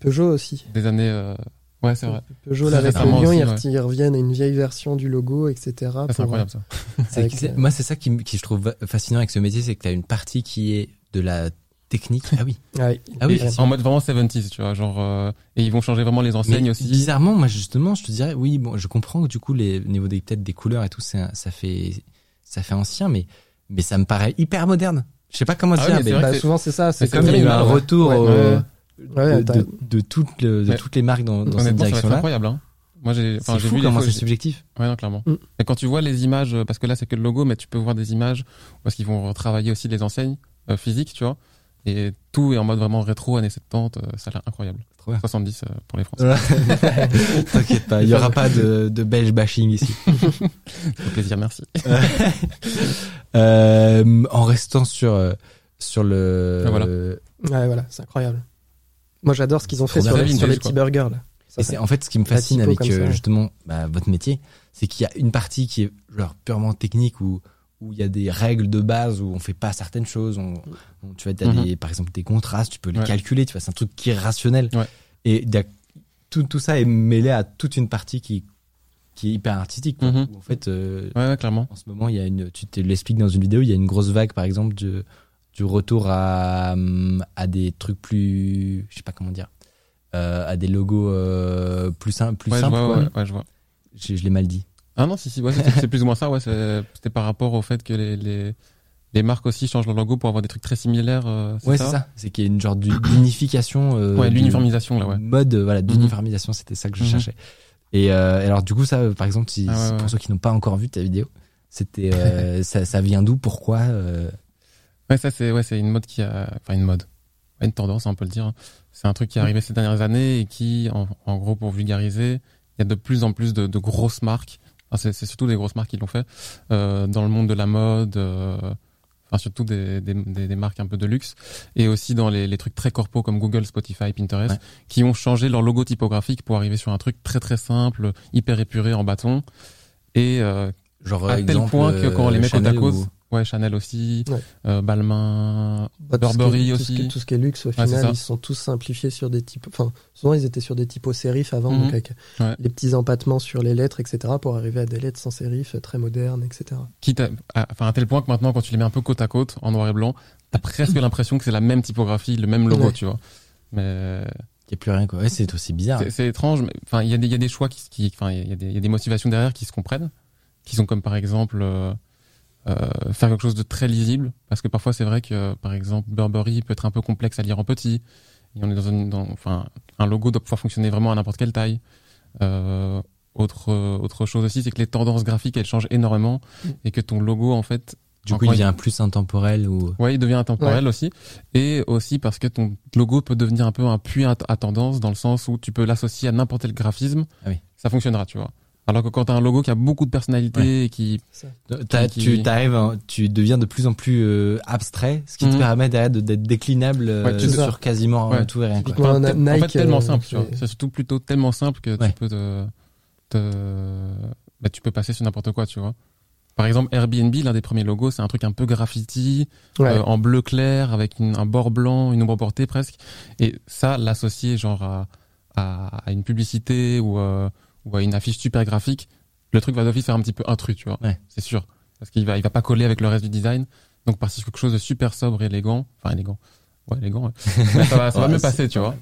Peugeot aussi. Des années. euh, Ouais, c'est vrai. Peugeot, là, avec le lion, ils, ouais. reviennent à une vieille version du logo, etc. Ça, c'est incroyable ça. Avec, c'est- euh, Moi, c'est ça qui, me- qui je trouve fascinant avec ce métier, c'est que tu as une partie qui est de la technique. Ah oui. Ouais, Ah oui. En mode vraiment 70s, tu vois, genre. euh, Et ils vont changer vraiment les enseignes Mais aussi. Bizarrement, moi justement, je te dirais, oui, bon, je comprends que du coup, les au niveau des peut-être des couleurs et tout, c'est un- ça fait ça fait ancien, mais mais ça me paraît hyper moderne. Je sais pas comment Ah dire, oui, mais c'est Bah, c'est- souvent, c'est ça. C'est c'est comme il y a eu un ouais. retour Ouais, euh, Ouais, de, t'as- de, de toutes le- de toutes les marques dans, dans cette ça va être direction-là. incroyable. Hein. Moi, j'ai. Enfin, C'est j'ai vu comment c'est subjectif. Ouais, non, clairement. Mm. Et quand tu vois les images, parce que là c'est que le logo, mais tu peux voir des images parce qu'ils vont retravailler aussi les enseignes euh, physiques, tu vois. Et tout est en mode vraiment rétro, années 70, euh, ça a l'air incroyable. Trop bien. 70 euh, pour les Français. T'inquiète pas, il y aura pas de, de belge bashing ici. Au plaisir, merci. Euh, en restant sur sur le Ah, voilà. Ouais, voilà, c'est incroyable. Moi, j'adore ce qu'ils ont fait sur, les- sur petits burgers, là. Ça, Et c'est- en fait ce qui me fascine avec euh, justement bah, votre métier, c'est qu'il y a une partie qui est genre purement technique où où il y a des règles de base où on fait pas certaines choses. On, on- tu vois, t'as Mhm. des par exemple des contrastes, tu peux les Ouais. calculer. Tu vois, c'est un truc qui est rationnel. Ouais. Et tout tout ça est mêlé à toute une partie qui qui est hyper artistique. Mhm. Où, en fait, euh, Ouais, clairement. en ce moment, il y a une, tu te l'expliques dans une vidéo, il y a une grosse vague, par exemple, de, du retour à, à des trucs plus, je sais pas comment dire, euh, à des logos euh, plus, sim- plus simples. je vois. Je, je l'ai mal dit. Ah non, si, si, ouais, c'est plus ou moins ça, ouais. C'était par rapport au fait que les, les, les marques aussi changent leur logo pour avoir des trucs très similaires. euh, Ouais, c'est ça. C'est qu'il y a une genre d'u- d'unification. Euh, Ouais, l'uniformisation, là, ouais. Mode, euh, voilà, d'uniformisation, c'était ça que je Mhm. cherchais. Et euh, alors, du coup, ça, par exemple, si, Ah ouais, si- ouais. pour ceux qui n'ont pas encore vu ta vidéo, c'était, ça, ça vient d'où, pourquoi Ouais, ça c'est ouais, une mode qui a enfin une mode. Ouais, une tendance, on peut le dire. hein. C'est un truc qui est arrivé ces dernières années et qui en, en gros pour vulgariser, il y a de plus en plus de, de grosses marques. Enfin, c'est c'est surtout des grosses marques qui l'ont fait euh, dans le monde de la mode euh, enfin surtout des, des, des, des marques un peu de luxe et aussi dans les, les trucs très corpo comme Google, Spotify, Pinterest Ouais. qui ont changé leur logo typographique pour arriver sur un truc très très simple, hyper épuré en bâton et euh, Genre, à tel point que quand on les euh, met côte à côte, ou- ouais Chanel aussi, Ouais. euh, Balmain, Bah, tout Burberry tout ce aussi. qui Tout ce qui est luxe, au final, ils sont tous simplifiés sur des types. Enfin, souvent, ils étaient sur des typos sérifs avant, Mhm. donc avec Ouais. les petits empattements sur les lettres, etc., pour arriver à des lettres sans sérif, euh, très modernes, etc. quitte à, à- enfin à tel point que maintenant quand tu les mets un peu côte à côte en noir et blanc, t'as presque l'impression que c'est la même typographie, le même logo, Ouais. tu vois. Mais Il n'y a plus rien, quoi. Ouais, c'est c'est bizarre. c'est- étrange. mais, Enfin, il y a des, il y a des choix qui, qui, enfin, il y a des, il y a des motivations derrière qui se comprennent, qui sont comme par exemple euh, euh, faire quelque chose de très lisible, parce que parfois c'est vrai que par exemple Burberry peut être un peu complexe à lire en petit. Et on est dans une, dans, enfin, un logo doit pouvoir fonctionner vraiment à n'importe quelle taille. Euh, autre autre chose aussi, c'est que les tendances graphiques elles changent énormément et que ton logo en fait Du coup, il devient plus intemporel ou. Ouais, il devient intemporel aussi. Et aussi parce que ton logo peut devenir un peu un puits à, à tendance dans le sens où tu peux l'associer à n'importe quel graphisme. Ah oui. Ça fonctionnera, tu vois. Alors que quand t'as un logo qui a beaucoup de personnalité et qui, Tu t'arrives, en- tu deviens de plus en plus euh, abstrait, ce qui te Mhm. permet d'être déclinable euh, Ouais, c'est ça. sur quasiment Ouais. tout et rien. Quoi. Enfin, te- en fait, Nike, tellement euh, simple, tu vois. c'est- C'est surtout plutôt tellement simple que Ouais. tu peux te, te- bah, tu peux passer sur n'importe quoi, tu vois. Par exemple, Airbnb, l'un des premiers logos, c'est un truc un peu graffiti, Ouais. euh, en bleu clair, avec une- un bord blanc, une ombre portée presque. Et ça, l'associer genre à, à, à une publicité ou, euh, ou à une affiche super graphique, le truc va d'office faire un petit peu intrus, tu vois. Ouais. C'est sûr. Parce qu'il va, il va pas coller avec le reste du design. Donc, partir sur quelque chose de super sobre et élégant. Enfin, élégant. Ouais, élégant. ouais. Ça va, ça va mieux c'est- passer, tu vois.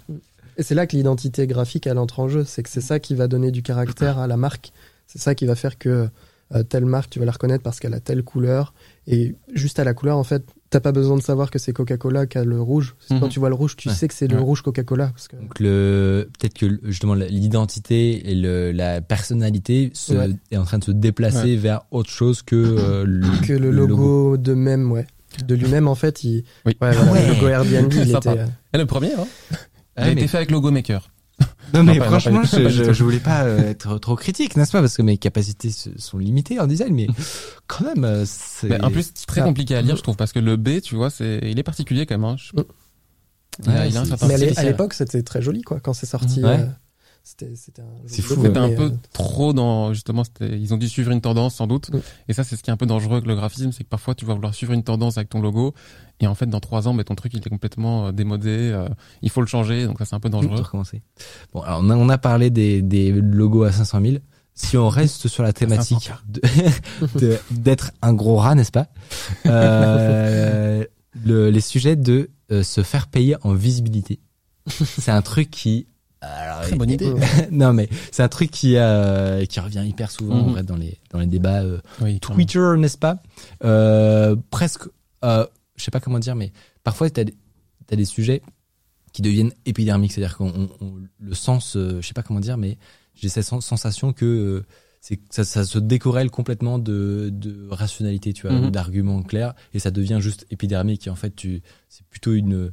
Et c'est là que l'identité graphique elle entre en jeu. C'est que c'est ça qui va donner du caractère à la marque. C'est ça qui va faire que euh, telle marque, tu vas la reconnaître parce qu'elle a telle couleur. Et juste à la couleur, en fait, t'as pas besoin de savoir que c'est Coca-Cola qui a le rouge. C'est Quand Mhm. tu vois le rouge, tu Ouais. sais que c'est le Ouais. rouge Coca-Cola. Parce que... Donc le peut-être que justement l'identité et le, la personnalité se, Ouais. est en train de se déplacer vers autre chose que euh, le, que le logo, de même, ouais. De lui-même, en fait, il... Oui. Ouais, voilà, Ouais. le logo Airbnb, il était... euh, Et le premier, hein. Il Ah, a mais- été fait avec Logo Maker. Non mais Non, pas- franchement, non, pas- je, pas du je, tout. je voulais pas euh, être trop critique, n'est-ce pas? Parce que mes capacités sont limitées en design, mais quand même, euh, c'est. Mais en plus, c'est très compliqué à lire, je trouve, parce que le B, tu vois, c'est, il est particulier quand même. Hein. Je- Mm. Il a, Ouais, il a un certain Mais à l'époque, c'était très joli, quoi, quand c'est sorti. Ouais. euh, c'était c'était un. C'est fou, C'était un peu euh, trop dans justement c'était- ils ont dû suivre une tendance sans doute et ça c'est ce qui est un peu dangereux avec le graphisme c'est que parfois tu vas vouloir suivre une tendance avec ton logo et en fait dans trois ans mais ton truc il est complètement euh, démodé euh, il faut le changer donc ça c'est un peu dangereux recommencer. Bon, alors on a, on a parlé des, des logos à 500 000. Si on reste sur la thématique d'être un gros rat, n'est-ce pas? Euh, le, Les sujets de euh, se faire payer en visibilité. C'est un truc qui... alors, Très bonne idée. non mais c'est un truc qui euh, qui revient hyper souvent en Mhm. vrai dans les dans les débats euh, oui. Twitter, n'est-ce pas? Euh, Presque, euh, je sais pas comment dire, mais parfois t'as des, t'as des sujets qui deviennent épidermiques, c'est-à-dire qu'on on- on- le sens, euh, je sais pas comment dire, mais j'ai cette sen- sensation que euh, c'est ça, ça se décorrèle complètement de, de rationalité, tu vois, Mhm. ou d'arguments clairs, et ça devient juste épidermique. Et en fait, tu, c'est plutôt une,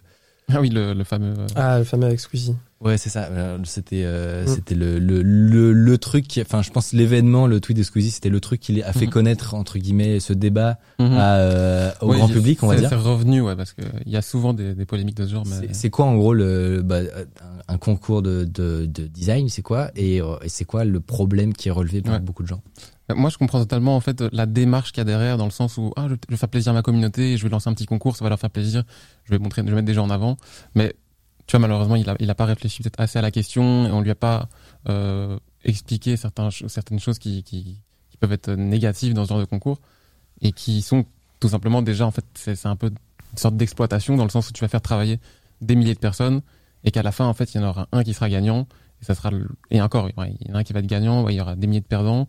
ah oui le, le fameux euh, Ah, le fameux avec Squeezie. Ouais, c'est ça. Euh, C'était euh, Mm. c'était le, le le le truc qui enfin je pense l'événement le tweet de Squeezie, c'était le truc qui a fait Mhm. connaître entre guillemets ce débat mhm. à, euh, au grand public, on va dire. c'est revenu ouais parce que il y a souvent des, des polémiques de ce genre mais C'est- quoi en gros le bah, un, un concours de, de, de design, c'est quoi? Et, euh, et c'est quoi le problème qui est relevé par Ouais. beaucoup de gens? Euh, Moi, je comprends totalement en fait la démarche qu'il y a derrière, dans le sens où ah, je, je vais faire plaisir à ma communauté, et je vais lancer un petit concours, ça va leur faire plaisir. Je vais montrer, je vais mettre des gens en avant. Mais tu vois, malheureusement, il a, il a pas réfléchi peut-être assez à la question, et on lui a pas euh, expliqué certains, certaines choses qui, qui, qui peuvent être négatives dans ce genre de concours et qui sont tout simplement déjà en fait, c'est un peu une sorte d'exploitation dans le sens où tu vas faire travailler des milliers de personnes et qu'à la fin, en fait, il y en aura un qui sera gagnant. Et ça sera le- et encore, ouais, il y en a un qui va être gagnant, ouais, il y aura des milliers de perdants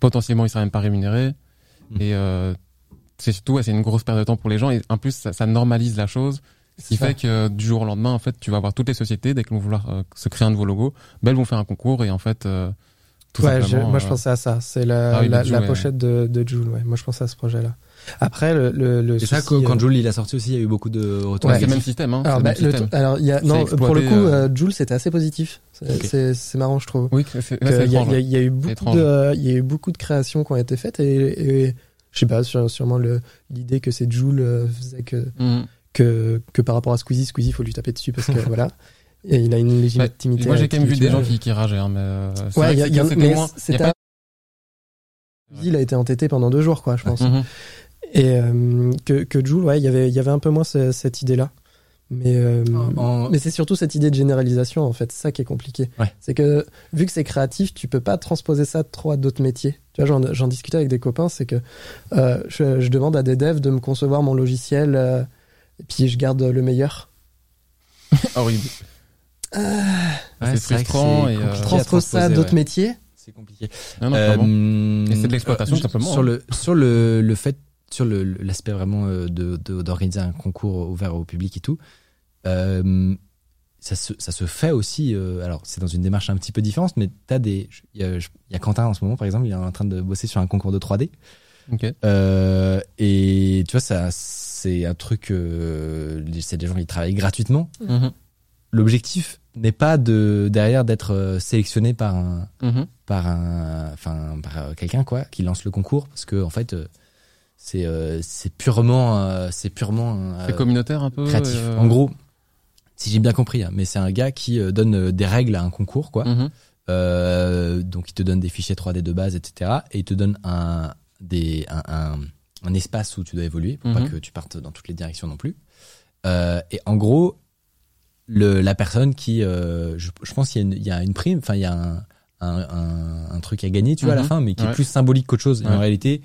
potentiellement il sera même pas rémunéré Mhm. et euh, c'est surtout ouais, c'est une grosse perte de temps pour les gens et en plus ça, ça normalise la chose ce qui ça. fait que du jour au lendemain en fait tu vas avoir toutes les sociétés dès qu'elles vont vouloir euh, se créer un nouveau logo ben, elles vont faire un concours et en fait euh, tout ouais, je- moi je euh, pensais à ça. C'est la, Ah oui, la, de Joule, la ouais. pochette de, de Joule. Ouais. Moi je pensais à ce projet-là. Après, le, le, le Et ça, souci, quand euh, Jules il a sorti aussi, il y a eu beaucoup de retours Ouais. c'est le même système hein, Alors, bah, le même le système. alors, il y a, non, pour le coup, euh, euh, Joule c'était assez positif. C'est Ok. c'est- c'est marrant, je trouve. oui c'est il y, a- y y eu beaucoup de, il y a eu beaucoup de créations qui ont été faites et, et je sais pas, sûrement le- l'idée que c'est Joule faisait que, Mhm. Que, que par rapport à Squeezie, Squeezie faut lui taper dessus parce que voilà. Et il a une légitimité. moi j'ai quand même vu des gens qui, qui rageaient hein, mais euh, c'est Ouais, il y il y moins il y a pas- il a été entêté pendant deux jours, quoi, je pense. Mhm. Et euh, que, que Joule, ouais, il y avait, il y avait un peu moins ce- cette idée-là. Mais, euh, En- mais c'est surtout cette idée de généralisation, en fait. Ça qui est compliqué. Ouais. C'est que, vu que c'est créatif, tu peux pas transposer ça trop à d'autres métiers. Tu vois, j'en, j'en discutais avec des copains, c'est que euh, je, je demande à des devs de me concevoir mon logiciel, euh, et puis je garde le meilleur. horrible Ouais, c'est que frustrant et, euh, Transpose ça à d'autres ouais. métiers. C'est compliqué. Non, non. Euh, Et c'est de l'exploitation, euh, tout simplement, Sur hein. le sur le le fait sur le l'aspect vraiment euh, de de- d'organiser un concours ouvert au public et tout. Euh, ça se ça se fait aussi. euh, alors c'est dans une démarche un petit peu différente, mais t'as des il y, a- il y a Quentin en ce moment par exemple, il est en train de bosser sur un concours de 3D. Ok. Euh, et tu vois ça c'est un truc. euh, c'est des gens qui travaillent gratuitement. Mhm. L'objectif n'est pas de derrière d'être euh, sélectionné par un Mhm. par un enfin par euh, quelqu'un quoi qui lance le concours parce que en fait c'est euh, c'est purement euh, c'est purement euh, communautaire un peu. créatif en gros si j'ai bien compris hein, mais c'est un gars qui donne des règles à un concours quoi donc il te donne des fichiers 3D de base etc et il te donne un des un, un, un espace où tu dois évoluer pour pas Mhm. que tu partes dans toutes les directions non plus Euh, et en gros le la personne qui euh, je, je pense qu'il y a une, il y a une prime enfin il y a un un, un, un truc à gagner tu vois à la Mhm. fin mais qui est plus symbolique qu'autre chose Et en réalité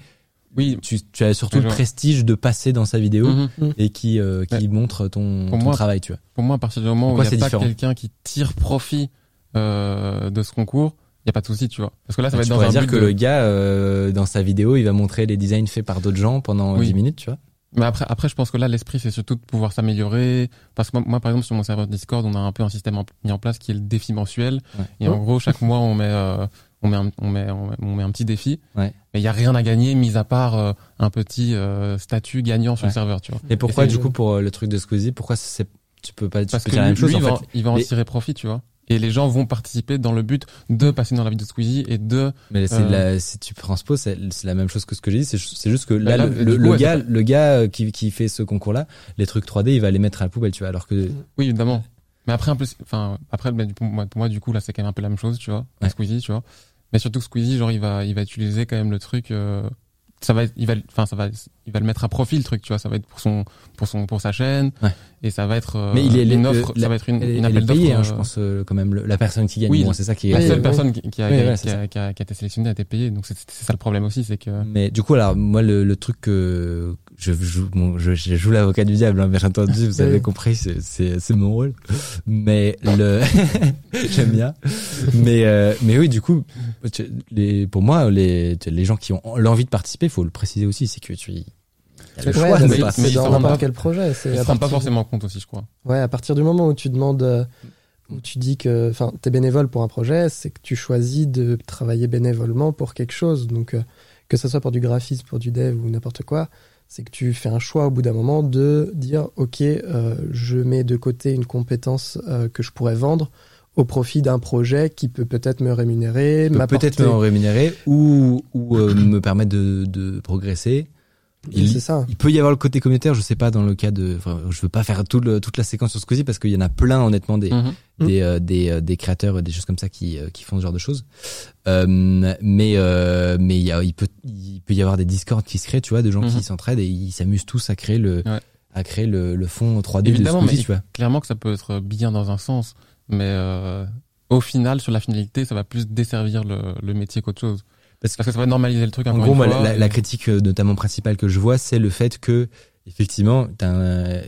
Oui. tu, tu as surtout le prestige de passer dans sa vidéo Mhm. et qui euh, qui Ouais. montre ton, Pour ton moi- travail tu vois Pour moi, à partir du moment Pourquoi où il c'est n'y a pas différent quelqu'un qui tire profit euh, de ce concours, il n'y a pas de souci, tu vois. Parce que là, ça va tu être dans un dire but que de- le gars euh, dans sa vidéo il va montrer les designs faits par d'autres gens pendant Oui. 10 minutes tu vois Mais après, après, je pense que là, l'esprit, c'est surtout de pouvoir s'améliorer. Parce que moi, moi, par exemple, sur mon serveur Discord, on a un peu un système en- mis en place qui est le défi mensuel. Ouais. Et en gros, chaque mois, on met, euh, on met, un, on met, on met, un petit défi. Ouais. Mais il y a rien à gagner, mis à part euh, un petit euh, statut gagnant sur Ouais. le serveur, tu vois. et pourquoi Et du coup pour euh, le truc de Squeezie pourquoi c'est tu peux pas tu Parce peux que dire la même lui, chose lui, en il, va, fait? il va en Les- tirer profit, tu vois. Et les gens vont participer dans le but de passer dans la vidéo de Squeezie et de Mais c'est Euh. la, si tu transposes, c'est c'est la même chose que ce que j'ai dit. C'est ju- c'est juste que là, Bah là, le, du le- coup, le ouais, gars, le gars euh, qui, qui fait ce concours-là, les trucs 3D, il va les mettre à la poubelle, tu vois. Alors que Oui, évidemment. Mais après, un peu, enfin, après, pour moi, pour moi, du coup, là, c'est quand même un peu la même chose, tu vois, Ouais. Squeezie, tu vois. Mais surtout que Squeezie, genre, il va, il va utiliser quand même le truc, euh, ça va être, il va, enfin, ça va, il va le mettre à profit, le truc, tu vois, ça va être pour son, pour son, pour sa chaîne. Ouais. Et ça va être, euh, Mais il est une le- offre, la- ça va être une, Elle, une appel d'offres, hein, je euh, pense, euh, quand même, le- la personne qui gagne. Oui, Bon, c'est ça qui est. La seule personne qui, qui a, qui a- qui a, qui été sélectionnée a été payée. Donc c'est c'est ça le problème aussi, c'est que. Mais du coup, alors moi, le, le truc que je joue, bon, je, je joue l'avocat du diable, hein, bien entendu, vous avez compris, c'est- c'est c'est mon rôle. Mais le, j'aime bien. Mais euh, mais oui, du coup, tu- les, pour moi, les tu- les gens qui ont l'envie de participer, faut le préciser aussi, c'est que tu le Ouais, choix pas- mais dans n'importe quel projet. c'est Ils rendent pas forcément compte aussi, je crois. Ouais, à partir du moment où tu demandes, euh, où tu dis que, enfin, t'es bénévole pour un projet, c'est que tu choisis de travailler bénévolement pour quelque chose. Donc, euh, que ce soit pour du graphisme, pour du dev ou n'importe quoi, c'est que tu fais un choix au bout d'un moment de dire, ok, euh, je mets de côté une compétence euh, que je pourrais vendre au profit d'un projet qui peut peut-être me rémunérer, peut peut-être me rémunérer ou ou euh, me permettre de, de progresser. Il- C'est ça. Il peut y avoir le côté communautaire, je sais pas dans le cas de, enfin, je veux pas faire tout le- toute la séquence sur Squeezie parce qu'il y en a plein honnêtement des Mhm. Mm. des, euh, des euh, des créateurs, des choses comme ça qui euh, qui font ce genre de choses. Euh, mais euh, mais il y a, il peut il peut y avoir des discords qui se créent, tu vois, de gens Mhm. qui s'entraident et ils s'amusent tous à créer le Ouais. à créer le, le fond 3D Évidemment, de Squeezie, mais- tu vois. Clairement que ça peut être bien dans un sens, mais au final, sur la finalité, ça va plus desservir le, le métier qu'autre chose. Parce Parce que ça va normaliser le truc En gros, une moi, fois. la, et- la critique euh, notamment principale que je vois, c'est le fait que, effectivement, t'as un-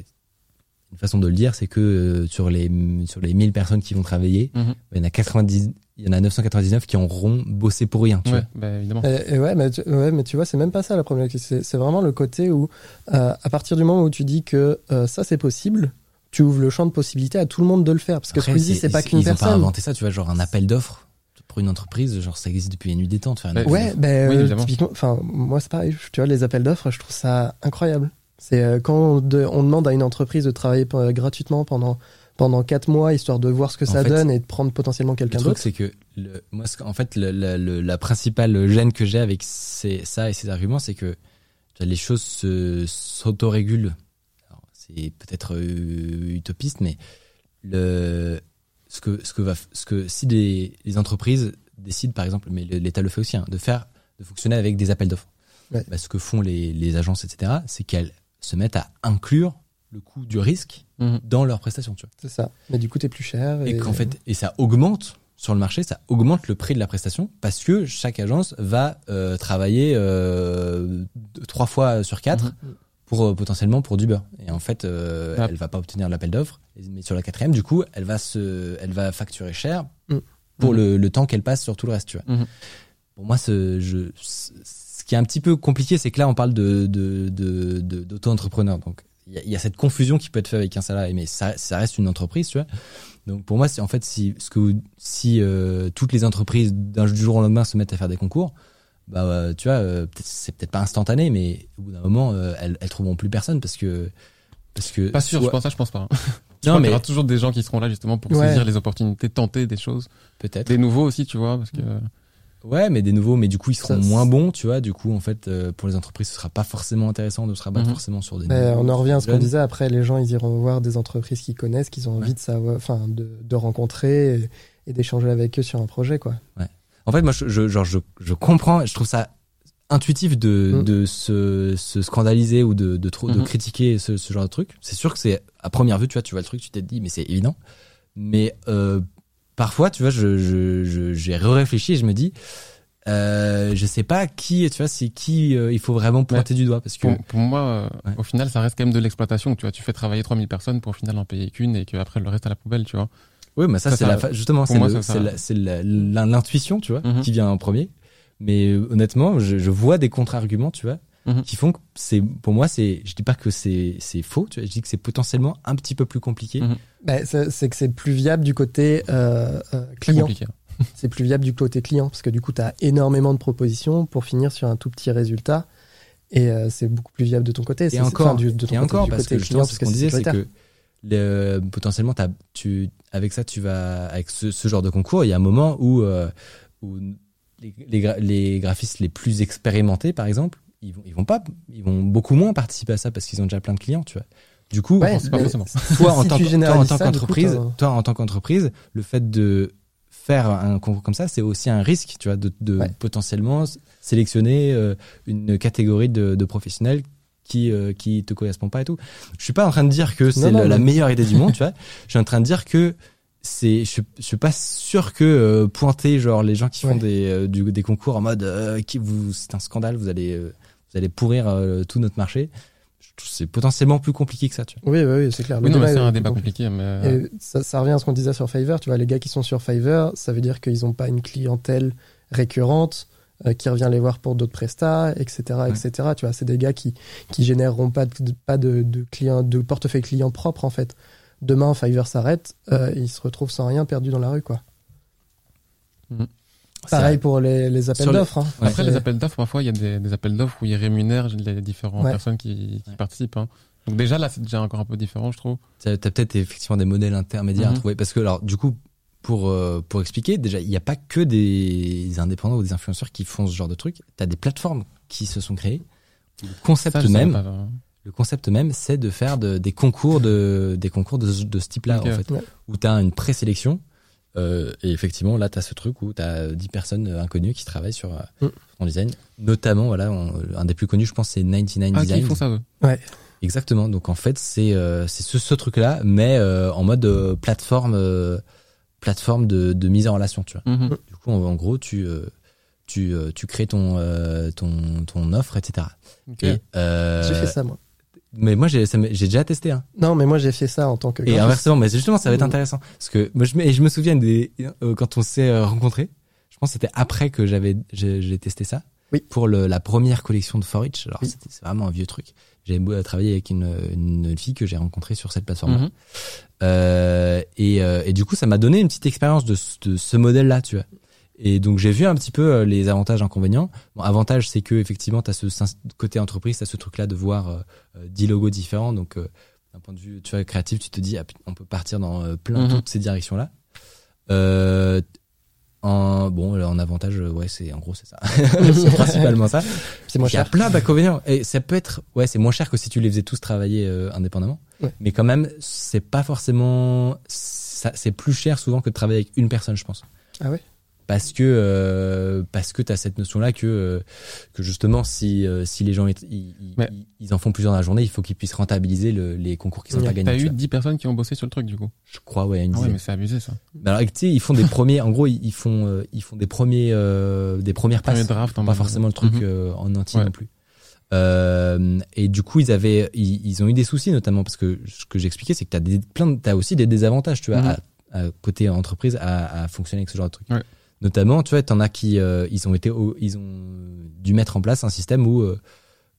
une façon de le dire, c'est que euh, sur les sur les 1000 personnes qui vont travailler, Mhm. il y en a 90, il y en a 999 qui auront bossé pour rien. Tu Ouais, vois. bah, évidemment. Et, et ouais, mais tu, ouais, mais tu vois, c'est même pas ça la problématique. C'est c'est vraiment le côté où, euh, à partir du moment où tu dis que euh, ça c'est possible, tu ouvres le champ de possibilités à tout le monde de le faire. Parce que Après, Squeezie, c'est pas qu'une Ils ont pas personne. inventé ça, tu vois, genre un appel d'offres pour une entreprise, genre ça existe depuis la nuit des temps. de faire un Ouais, appel Ouais, d'offres. ben Oui, euh, typiquement, enfin moi c'est pareil. Tu vois, les appels d'offres, je trouve ça incroyable. C'est euh, quand on, de- on demande à une entreprise de travailler euh, gratuitement pendant pendant quatre mois histoire de voir ce que En ça fait, donne et de prendre potentiellement Le quelqu'un truc, d'autre. c'est que le, moi, en fait, le- le- le- la principale gêne que j'ai avec ces, ça et ces arguments, c'est que les choses se s'autorégulent. C'est peut-être euh, utopiste, mais le ce que ce que va ce que si des les entreprises décident, par exemple, mais l'État le fait aussi, hein, de faire de fonctionner avec des appels d'offres. Ouais. Bah, ce que font les, les agences, etc., c'est qu'elles se mettent à inclure le coût du risque Mhm. dans leurs prestations. Tu vois C'est ça. Mais du coup, t'es plus cher. et qu'en fait et ça augmente sur le marché ça augmente le prix de la prestation parce que chaque agence va euh, travailler euh, trois fois sur quatre Mhm. Pour euh, potentiellement pour du beurre et en fait euh, Ah. elle va pas obtenir l'appel d'offres mais sur la quatrième du coup elle va se elle va facturer cher Mhm. pour Mhm. le, le temps qu'elle passe sur tout le reste tu vois Mhm. pour moi ce je ce ce qui est un petit peu compliqué c'est que là on parle de de de de- d'auto-entrepreneur donc il y a, il y a cette confusion qui peut être faite avec un salarié mais ça ça reste une entreprise tu vois donc pour moi c'est en fait si ce que si euh, toutes les entreprises d'un jour au lendemain se mettent à faire des concours bah euh, tu vois euh, c'est peut-être pas instantané mais au bout d'un moment euh, elles elles trouveront plus personne parce que parce que Pas sûr, soit- je pense ça, je pense pas. Je non mais y aura toujours des gens qui seront là justement pour Ouais. saisir les opportunités, tenter des choses. peut-être Des nouveaux aussi, tu vois, parce que Ouais, mais des nouveaux, mais du coup ils seront Ça, moins bons, tu vois. Du coup, en fait, euh, pour les entreprises, ce sera pas forcément intéressant de se rabattre Mhm. forcément sur des. Mais on en revient à ce qu'on disait. Après, les gens, ils iront voir des entreprises qu'ils connaissent, qu'ils ont envie Ouais. de savoir, enfin, de, de rencontrer et, et d'échanger avec eux sur un projet, quoi. En fait, moi, je, je, genre, je, je comprends, je trouve ça intuitif de, Mhm. de se, se scandaliser ou de, de, trop, de Mhm. critiquer ce, ce genre de truc. C'est sûr que c'est à première vue, tu vois, tu vois le truc, tu t'es dit, mais c'est évident. Mais euh, parfois, tu vois, je, je, j'ai réfléchi et je me dis, euh, je sais pas qui, tu vois, c'est qui euh, il faut vraiment pointer du doigt parce que pour, pour moi, euh, Ouais. au final, ça reste quand même de l'exploitation. Tu vois, tu fais travailler 3000 personnes pour au final en payer qu'une et qu'après le reste à la poubelle, tu vois. Oui, mais ça, Ça, c'est la fa- justement, c'est l'intuition, tu vois, Mhm. qui vient en premier. Mais euh, honnêtement, je, je vois des contre-arguments, tu vois, Mhm. qui font que c'est, pour moi, c'est, je dis pas que c'est, c'est faux, tu vois, je dis que c'est potentiellement un petit peu plus compliqué. Mhm. Bah, c'est c'est que c'est plus viable du côté euh, euh, client. C'est plus viable du côté client parce que du coup, tu as énormément de propositions pour finir sur un tout petit résultat. Et euh, c'est beaucoup plus viable de ton côté. Et C'est- encore, enfin, du, de ton et côté, encore, du parce côté que justement, client, c'est ce qu'on disait, c'est que le, potentiellement, tu, avec ça, tu vas, avec ce, ce genre de concours, il y a un moment où, euh, où les, les, gra- les graphistes les plus expérimentés, par exemple, ils vont, ils vont pas, ils vont beaucoup moins participer à ça parce qu'ils ont déjà plein de clients, tu vois. Du coup, Ouais, pas forcément. toi en si tant toi, en tant qu'entreprise, toi en tant qu'entreprise, le fait de faire un concours comme ça, c'est aussi un risque, tu vois, de, de Ouais. potentiellement sélectionner euh, une catégorie de, de professionnels qui euh, qui te correspond pas et tout. Je suis pas en train de dire que c'est la, meilleure idée du monde, tu vois. Je suis en train de dire que c'est je, suis- je suis pas sûr que euh, pointer genre les gens qui font Ouais. des euh, du- des concours en mode euh, qui vous c'est un scandale, vous allez euh, vous allez pourrir euh, tout notre marché. C'est potentiellement plus compliqué que ça, tu vois. Oui, oui, oui, c'est clair. Oui, non, mais débat c'est est un débat compliqué. compliqué, mais. Et ça, ça revient à ce qu'on disait sur Fiverr. Tu vois, les gars qui sont sur Fiverr, ça veut dire qu'ils n'ont pas une clientèle récurrente euh, qui revient les voir pour d'autres prestats, etc., etc. Tu vois, c'est des gars qui qui généreront pas de, pas de, de clients, de portefeuille client propre en fait. Demain, Fiverr s'arrête, euh, ils se retrouvent sans rien, perdus dans la rue, quoi. Pareil pour les, les appels d'offres. hein. Ouais. Après, les appels d'offres, parfois, il y a des, des appels d'offres où ils rémunèrent les différentes Ouais. personnes qui, qui Ouais. participent. hein. Donc déjà, là, c'est déjà encore un peu différent, je trouve. T'as as, peut-être effectivement des modèles intermédiaires à Mhm. trouver. Parce que, alors, du coup, pour, euh, pour expliquer, déjà, il n'y a pas que des indépendants ou des influenceurs qui font ce genre de trucs. Tu as des plateformes qui se sont créées. Le concept Ça, même, pas, le concept même, c'est de faire de- des concours de, des concours de, ce- de ce type-là, en fait. Ouais. Où tu as une présélection. Euh, et effectivement, là, tu as ce truc où tu as 10 personnes inconnues qui travaillent sur euh, Mm. ton design. Notamment, voilà, on- un des plus connus, je pense, c'est 99 Ah, ok, Designs. ils font ça, eux. Exactement. Donc en fait, c'est euh, c'est ce, ce truc-là, mais euh, en mode euh, plateforme euh, plateforme de, de mise en relation, tu vois. Mhm. Du coup, en, en gros, tu euh, tu euh, tu crées ton euh, ton ton offre, etc. Ok. Et, euh, J'ai fait ça, moi. Mais moi, j'ai déjà testé. Hein. Non, mais moi, j'ai fait ça en tant que Et inversement, mais justement, ça va être Mmh. intéressant parce que moi, je me, et je me souviens des euh, quand on s'est rencontrés. Je pense que c'était après que j'avais j'ai testé ça. Oui. Pour le, la première collection de Forage. Alors Oui. c'était c'est vraiment un vieux truc. J'ai travaillé avec une, une fille que j'ai rencontrée sur cette plateforme. Mhm. Euh, et, euh, et du coup, ça m'a donné une petite expérience de, ce- de ce modèle-là, tu vois. Et donc j'ai vu un petit peu euh, les avantages, inconvénients. Bon, avantage, c'est que effectivement, tu as ce côté entreprise, tu as ce truc-là de voir euh, euh, 10 logos différents. Donc euh, d'un point de vue tu vois, créatif, tu te dis, ah, on peut partir dans euh, plein Mhm. toutes ces directions-là. Euh, en, bon, en avantage, euh, ouais, c'est en gros c'est ça. c'est principalement ça. C'est moins Il y a cher. plein d'inconvénients. Et ça peut être, ouais, c'est moins cher que si tu les faisais tous travailler euh, indépendamment. Ouais. Mais quand même, c'est pas forcément, ça, c'est plus cher souvent que de travailler avec une personne, je pense. Ah ouais? Parce que, euh, parce que t'as cette notion-là que, euh, que justement, si, euh, si les gens, ils, ils, en font plusieurs dans la journée, il faut qu'ils puissent rentabiliser le- les concours qui sont gagnés. T'as tu eu vois. 10 personnes qui ont bossé sur le truc, du coup. Je crois, ouais, une Ah ouais, mais c'est abusé, ça. Mais alors, tu sais, ils font des premiers, en gros, ils font, euh, ils font des premiers, euh, des premières passes draft, pas forcément le truc euh, en entier Ouais. non plus. Euh, et du coup, ils avaient, ils, ils ont eu des soucis notamment parce que ce que j'expliquais, c'est que t'as des plein, de- t'as aussi des désavantages, tu vois, Mhm. à, à côté entreprise à, à fonctionner avec ce genre de truc. Ouais. Notamment, tu vois, t'en as qui, euh, ils ont été, ils ont dû mettre en place un système où, euh,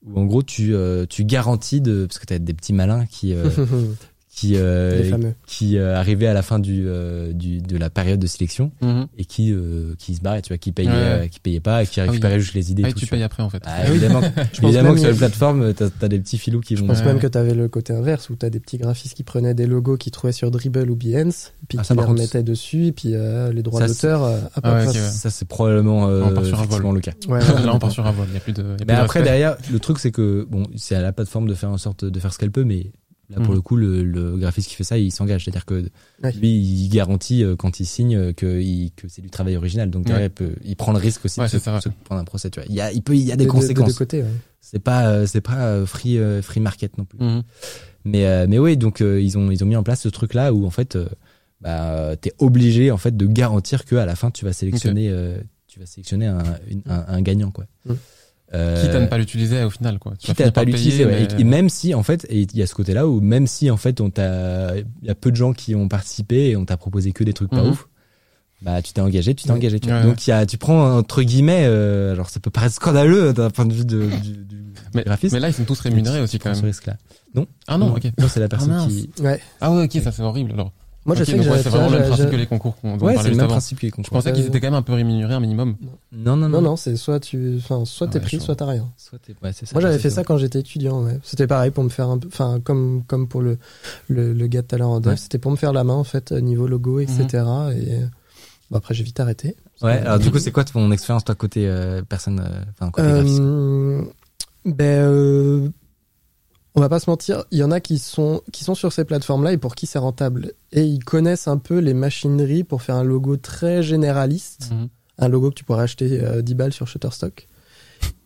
où en gros, tu, euh, tu garantis de, parce que t'as des petits malins qui, euh, qui, euh, qui euh, arrivaient à la fin du, euh, du, de la période de sélection Mhm. et qui, euh, qui se barraient, tu vois, qui Ouais. euh, qui payaient pas et qui oui. récupéraient juste les idées. Ah, et tout, tu payes après, en fait. Ah, évidemment, pense évidemment même que sur les plateformes, t'as as des petits filous qui vont. Je pense Ouais. même que tu avais le côté inverse où tu as des petits graphistes qui prenaient des logos qu'ils trouvaient sur Dribble ou Behance, puis Ah, qui ça, les remettaient dessus, et puis euh, les droits d'auteur, euh, Ah ouais, hop, ok, hop. ouais. Ça, c'est probablement euh, On part sur un vol. le cas. Ouais, Là, on part sur un vol. Il y a plus de. il y a plus Mais après, derrière, le truc, c'est que, bon, c'est à la plateforme de faire en sorte de faire ce qu'elle peut, mais là, pour Mhm. le coup, le, le graphiste qui fait ça, il s'engage. C'est-à-dire que Ouais. lui, il garantit euh, quand il signe euh, que, il- que c'est du travail original. Donc, il, peut, il prend le risque aussi Ouais, de se, prendre un procès. Tu vois. Il y a, il peut, il y a des De- de- de conséquences. C'est pas, euh, c'est pas euh, free, free market non plus. Mhm. Mais mais oui, donc ils ont ils ont mis en place ce truc là où en fait bah t'es obligé en fait de garantir que à la fin tu vas sélectionner tu vas sélectionner un, une- un, un gagnant quoi. Mm. Euh, Quitte à ne pas l'utiliser au final, quoi. Tu quitte à pas l'utiliser payer, ouais. mais- et, et même si en fait et il y a ce côté là où même si en fait on t'a il y a peu de gens qui ont participé et on t'a proposé que des trucs pas Mhm. ouf bah tu t'es engagé tu t'es engagé tu vois. Ouais, donc il y a tu prends entre guillemets euh, alors ça peut paraître scandaleux d'un point de vue de, du, du Mais, graphiste mais là, ils sont tous rémunérés tu- aussi, tu quand ce même. risque là non Ah non, ok. non c'est la personne mince. qui Ouais. Ah ouais, ok, ça c'est horrible alors. Moi, je Ok, sais que ouais, c'est vraiment le même principe que les concours qu'on ouais parlait c'est le juste même avant. principe que les Je pensais qu'ils étaient quand même un peu rémunérés un minimum. Non, non, Non, non, c'est soit tu, enfin, soit Ah t'es ouais, pris, soit t'as rien. Soit t'es- ouais, c'est ça, Moi, j'avais fait ça quand j'étais étudiant. Ouais. C'était pareil pour me faire un peu, enfin, comme comme pour le le, le gars de talent en dev, Ouais. c'était pour me faire la main en fait niveau logo, etc. Et bon, après, j'ai vite arrêté. Ouais, alors du coup, c'est quoi ton expérience, toi, côté euh, personne, euh, enfin, côté graphiste? Euh, ben, euh, on va pas se mentir, il y en a qui sont, qui sont sur ces plateformes-là et pour qui c'est rentable. Et ils connaissent un peu les machineries pour faire un logo très généraliste. Mhm. Un logo que tu pourrais acheter euh, 10 balles sur Shutterstock.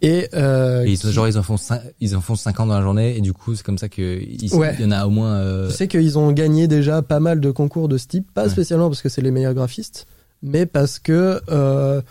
Et, euh, Et ils, genre ils en font cin- ils en font 50 dans la journée et du coup c'est comme ça que Ouais. il y en a au moins euh, Je sais qu'ils ont gagné déjà pas mal de concours de ce type, pas Ouais. spécialement parce que c'est les meilleurs graphistes, mais parce que euh,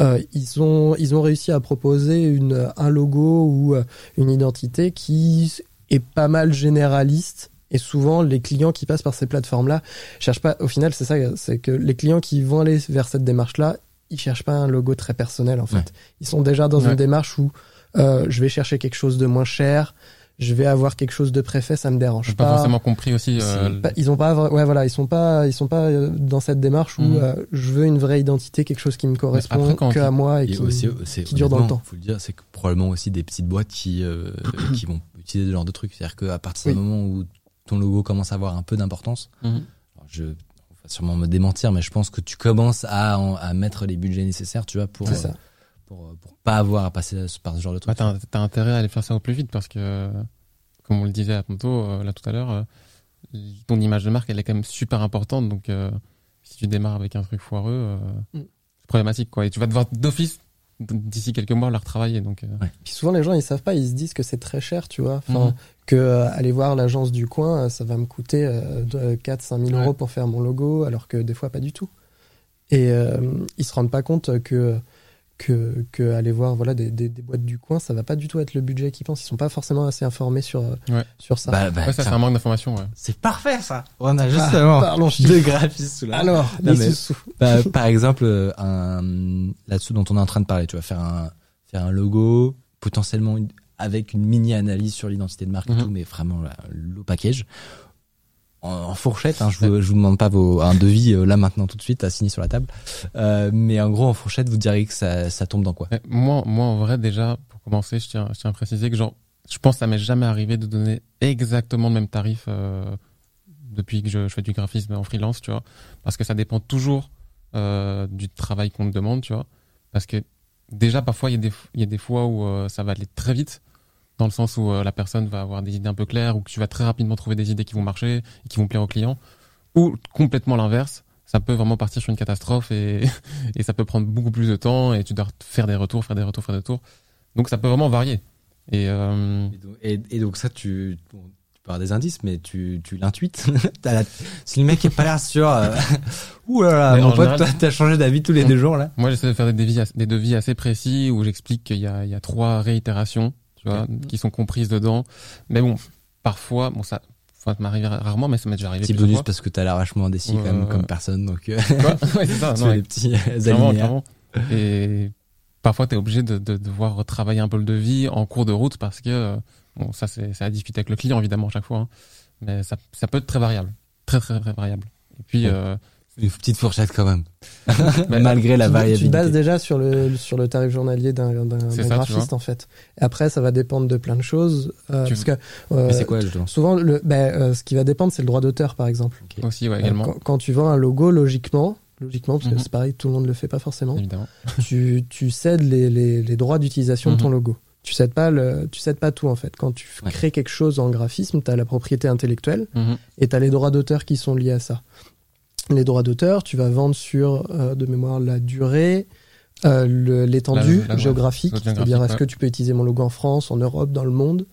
euh, ils ont ils ont réussi à proposer une un logo ou euh, une identité qui est pas mal généraliste. Et souvent, les clients qui passent par ces plateformes-là cherchent pas. Au final, c'est ça, c'est que les clients qui vont aller vers cette démarche-là, ils cherchent pas un logo très personnel en fait. Ouais. Ils sont déjà dans Ouais. une démarche où euh, je vais chercher quelque chose de moins cher, je vais avoir quelque chose de préfet, ça me dérange J'ai pas forcément compris aussi. euh, pas- ils ont pas ouais voilà ils sont pas ils sont pas euh, dans cette démarche où Mhm. euh, je veux une vraie identité quelque chose qui me correspond après, quand que à moi et, Et qui aussi, c'est qui dure dans le temps. Faut le dire, c'est probablement aussi des petites boîtes qui euh, qui vont utiliser ce genre de trucs. C'est-à-dire qu'à partir du Oui. moment où ton logo commence à avoir un peu d'importance, mhm. alors je on va sûrement me démentir, mais je pense que tu commences à à mettre les budgets nécessaires, tu vois, pour c'est euh, ça pour euh, pour pas avoir à passer par ce genre de Bah, trucs. t'as, t'as intérêt à aller faire ça au plus vite parce que, comme on le disait à tantôt, euh, là tout à l'heure, euh, ton image de marque elle est quand même super importante. Donc, euh, si tu démarres avec un truc foireux, euh, Mm. c'est problématique quoi. Et tu vas devoir d'office d'ici quelques mois la retravailler. Donc, euh, puis souvent les gens ils savent pas ils se disent que c'est très cher tu vois enfin Mhm. que euh, aller voir l'agence du coin euh, ça va me coûter euh, 4 5 000 Ouais. euros pour faire mon logo alors que des fois pas du tout et euh, ils se rendent pas compte que que, que aller voir voilà des, des, des boîtes du coin ça va pas du tout être le budget qu'ils pensent ils sont pas forcément assez informés sur euh, Ouais. sur ça Bah, bah, ouais, ça c'est un manque d'information. Ouais. c'est parfait ça. On a justement parlons deux graphistes sous la alors Non, mais-. Bah, par exemple, euh, un, là-dessous dont on est en train de parler, tu vas faire un, faire un logo, potentiellement une- avec une mini analyse sur l'identité de marque et Mhm. tout, mais vraiment là, le package. En, fourchette, hein, je vous, je vous demande pas un devis euh, là maintenant tout de suite à signer sur la table, euh, mais en gros en fourchette, vous diriez que ça, tombe dans quoi moi, moi, en vrai, déjà, pour commencer, je tiens, à préciser que genre, je pense que ça m'est jamais arrivé de donner exactement le même tarif euh, depuis que je, fais du graphisme en freelance, tu vois, parce que ça dépend toujours du travail qu'on te demande, tu vois, parce que déjà parfois il y a des, fois où ça va aller très vite, dans le sens où euh, la personne va avoir des idées un peu claires, ou que tu vas très rapidement trouver des idées qui vont marcher et qui vont plaire au client, ou complètement l'inverse. Ça peut vraiment partir sur une catastrophe et, et ça peut prendre beaucoup plus de temps et tu dois faire des retours, faire des retours, faire des retours. Donc ça peut vraiment varier. Et euh, et donc, et- et donc ça, tu, bon, tu peux avoir des indices, mais tu, tu l'intuites. Si le mec est pas l'air sûr, euh, ouh là là, mon pote, général- toi, t'as changé d'avis tous les deux jours là. moi j'essaie de faire des devis, des devis assez précis où j'explique qu'il y a, il y a trois réitérations, tu vois, qui sont comprises dedans. Mais bon, parfois, bon ça, ça m'arrive rarement, mais ça m'est déjà arrivé Petit bonus fois. parce que t'as l'air vachement indécis quand même Ouais. comme personne, donc euh, Quoi Ouais, c'est ça, non, des petits euh, Clairement. Et parfois, tu es obligé de, de devoir retravailler un peu le devis en cours de route parce que, euh, bon, ça, c'est c'est à discuter avec le client, évidemment, à chaque fois. hein. Mais ça, ça peut être très variable. Très, très, très variable. Et puis, Ouais. euh, Une petite fourchette quand même. Mais Malgré la tu, tu variabilité. bases déjà sur le sur le tarif journalier d'un tu graphiste en fait. Et après, ça va dépendre de plein de choses euh, Tu- parce que euh, Mais c'est quoi justement souvent le ben, euh, ce qui va dépendre c'est le droit d'auteur par exemple. aussi, ouais, Euh, également, Quand, quand tu vends un logo, logiquement, logiquement parce que Mhm. c'est pareil, tout le monde le fait pas forcément. évidemment. tu, tu cèdes les, les, les droits d'utilisation de ton Mhm. logo. Tu cèdes pas le, tu cèdes pas tout en fait. Quand tu Ouais. crées quelque chose en graphisme, tu as la propriété intellectuelle Mhm. et tu as les droits d'auteur qui sont liés à ça. Les droits d'auteur, tu vas vendre sur euh, de mémoire la durée, euh, l'étendue géographique, ouais, c'est-à-dire est-ce ouais. que tu peux utiliser mon logo en France, en Europe, dans le monde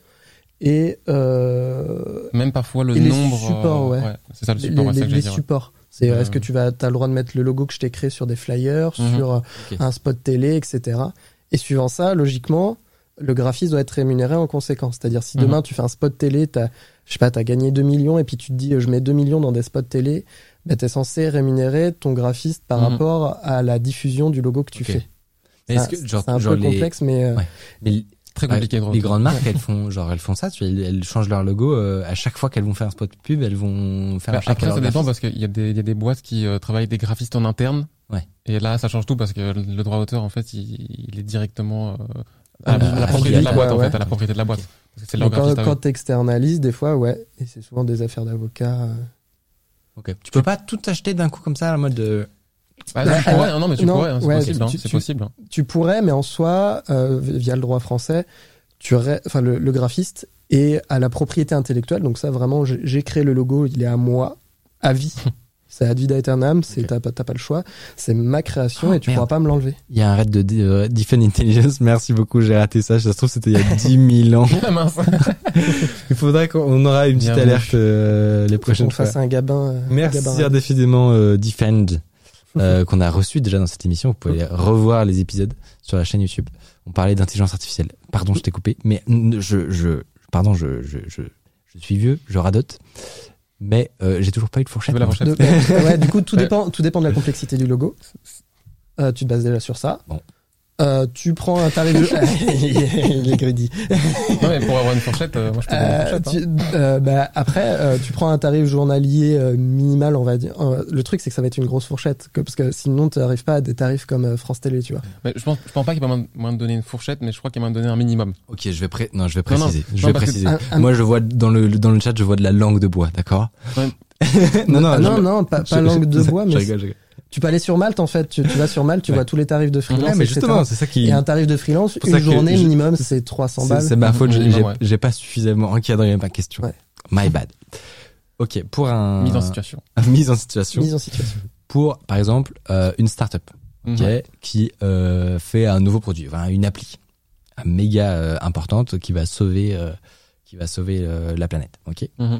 et euh, Même parfois, le Et les nombre. supports, euh, ouais. c'est ça le les, support, ouais, les- ouais. supports. C'est est-ce que tu vas, as le droit de mettre le logo que je t'ai créé sur des flyers, Mhm. sur euh, un spot télé, etc. Et suivant ça, logiquement, le graphiste doit être rémunéré en conséquence. C'est-à-dire si Mhm. demain tu fais un spot télé, t'as, je sais pas, t'as gagné 2 millions et puis tu te dis je mets 2 millions dans des spots télé, ben t'es censé rémunérer ton graphiste par Mhm. rapport à la diffusion du logo que tu fais. Genre, c'est un genre peu les, complexe, mais euh, Ouais. mais Très compliqué les grandes marques, elles font genre elles font ça, tu vois, elles, elles changent leur logo euh, à chaque fois qu'elles vont faire un spot pub, elles vont faire Bah, à après, ça dépend parce qu'il y a des, il y a des boîtes qui euh, travaillent des graphistes en interne. Ouais. Et là, ça change tout parce que le droit d'auteur, en fait, il, il est directement euh, à, Ah, la- à la ah, propriété de la ouais, boîte, en ouais. fait, à la propriété de la boîte. Parce que c'est mais leur quand, quand t'externalises, des fois, ouais, et c'est souvent des affaires d'avocats. Euh. Ok. Tu peux pas tout acheter d'un coup comme ça, en mode euh, Bah, Bah, tu pourrais, euh, non, mais tu non, pourrais, hein, c'est ouais, possible, hein, tu- c'est tu- possible. hein. Tu pourrais, mais en soi, euh, via le droit français, tu aurais, enfin le, le graphiste, et à la propriété intellectuelle. Donc ça, vraiment, j'ai créé le logo, il est à moi, à vie. C'est ad vida aeternam, c'est t'as pas, le choix. C'est ma création Oh, et tu merde. pourras pas me l'enlever. Il y a un raid de euh, Defend Intelligence. Merci beaucoup, j'ai raté ça. Ça se trouve, c'était il y a 10 000 ans. Ah. Il faudrait qu'on aura une petite Bien alerte euh, les prochaines qu'on fois. fasse un gabin. euh, Merci gabarin. décidément euh, Defend qu'on a reçu déjà dans cette émission. Vous pouvez revoir les épisodes sur la chaîne YouTube. On parlait d'intelligence artificielle. Pardon, je t'ai coupé, mais je, je, pardon, je, je, je, je suis vieux, je radote, mais euh, j'ai toujours pas eu de fourchette. La moi. fourchette De- ouais, du coup, tout Ouais. dépend, tout dépend de la complexité du logo. Euh, tu te bases déjà sur ça. Bon. Euh, tu prends un tarif de... il est- il est greedy. Non, mais pour avoir une fourchette, euh, moi je peux donner une Euh, fourchette. hein. tu- euh, bah, après, euh, tu prends un tarif journalier euh, minimal, on va dire. Euh, le truc, c'est que ça va être une grosse fourchette, que, parce que sinon, tu n'arrives pas à des tarifs comme euh, France Télé, tu vois. Mais je pense, je pense pas qu'il y a moyen de- donner une fourchette, mais je crois qu'il y a moyen de donner un minimum. Ok, je vais pré... non, je vais Non, non, préciser. je non, vais préciser. un- un- Moi, je vois dans le dans le chat, je vois de la langue de bois, d'accord? Ouais. Non, non, Ah, non, je- non, pas, je- pas langue de bois, je mais rigole, je rigole. Tu peux aller sur Malte, en fait. Tu, tu vas sur Malte, tu Ouais. vois tous les tarifs de freelance, Ouais, mais justement, c'est ça qui. Et un tarif de freelance, une journée je- minimum, c'est 300 C'est balles. c'est ma faute, j'ai- pas suffisamment encadré ma question. Ouais. My bad. Ok, pour un Mise en situation. mise en situation. Mise en situation. Pour par exemple euh, une startup, ok, Mhm. qui euh, fait un nouveau produit, enfin, une appli méga euh, importante qui va sauver euh, qui va sauver euh, la planète, ok. Mhm.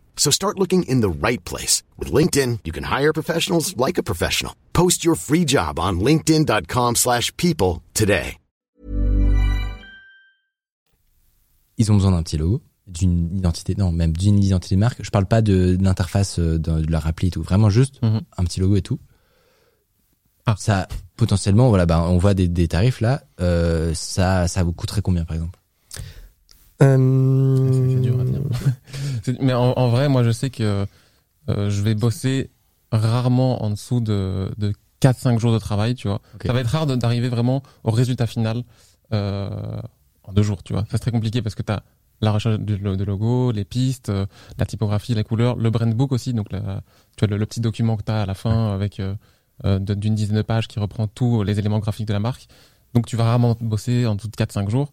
So start looking in the right place. With LinkedIn, you can hire professionals like a professional. Post your free job on linkedin.com/people slash people today. Ils ont besoin d'un petit logo, d'une identité, non, même d'une identité de marque. Je parle pas de, de l'interface euh, de, de leur appli et tout. Vraiment juste Mhm. un petit logo et tout. Ah. Ça, potentiellement, voilà, ben, on voit des, des tarifs là. Euh, ça, ça vous coûterait combien, par exemple? Euh... C'est c'est dur à dire. C'est- Mais en, en vrai, moi, je sais que euh, je vais bosser rarement en dessous de, de 4-5 jours de travail, tu vois. Ça va être rare de- d'arriver vraiment au résultat final euh, en deux jours, tu vois. Ça, C'est très compliqué parce que tu as la recherche lo- de logo, les pistes, euh, la typographie, les couleurs, le brand book aussi, donc la- tu vois, le, le petit document que tu as à la fin avec euh, de- d'une dizaine de pages qui reprend tous les éléments graphiques de la marque. Donc tu vas rarement bosser en dessous de 4-5 jours.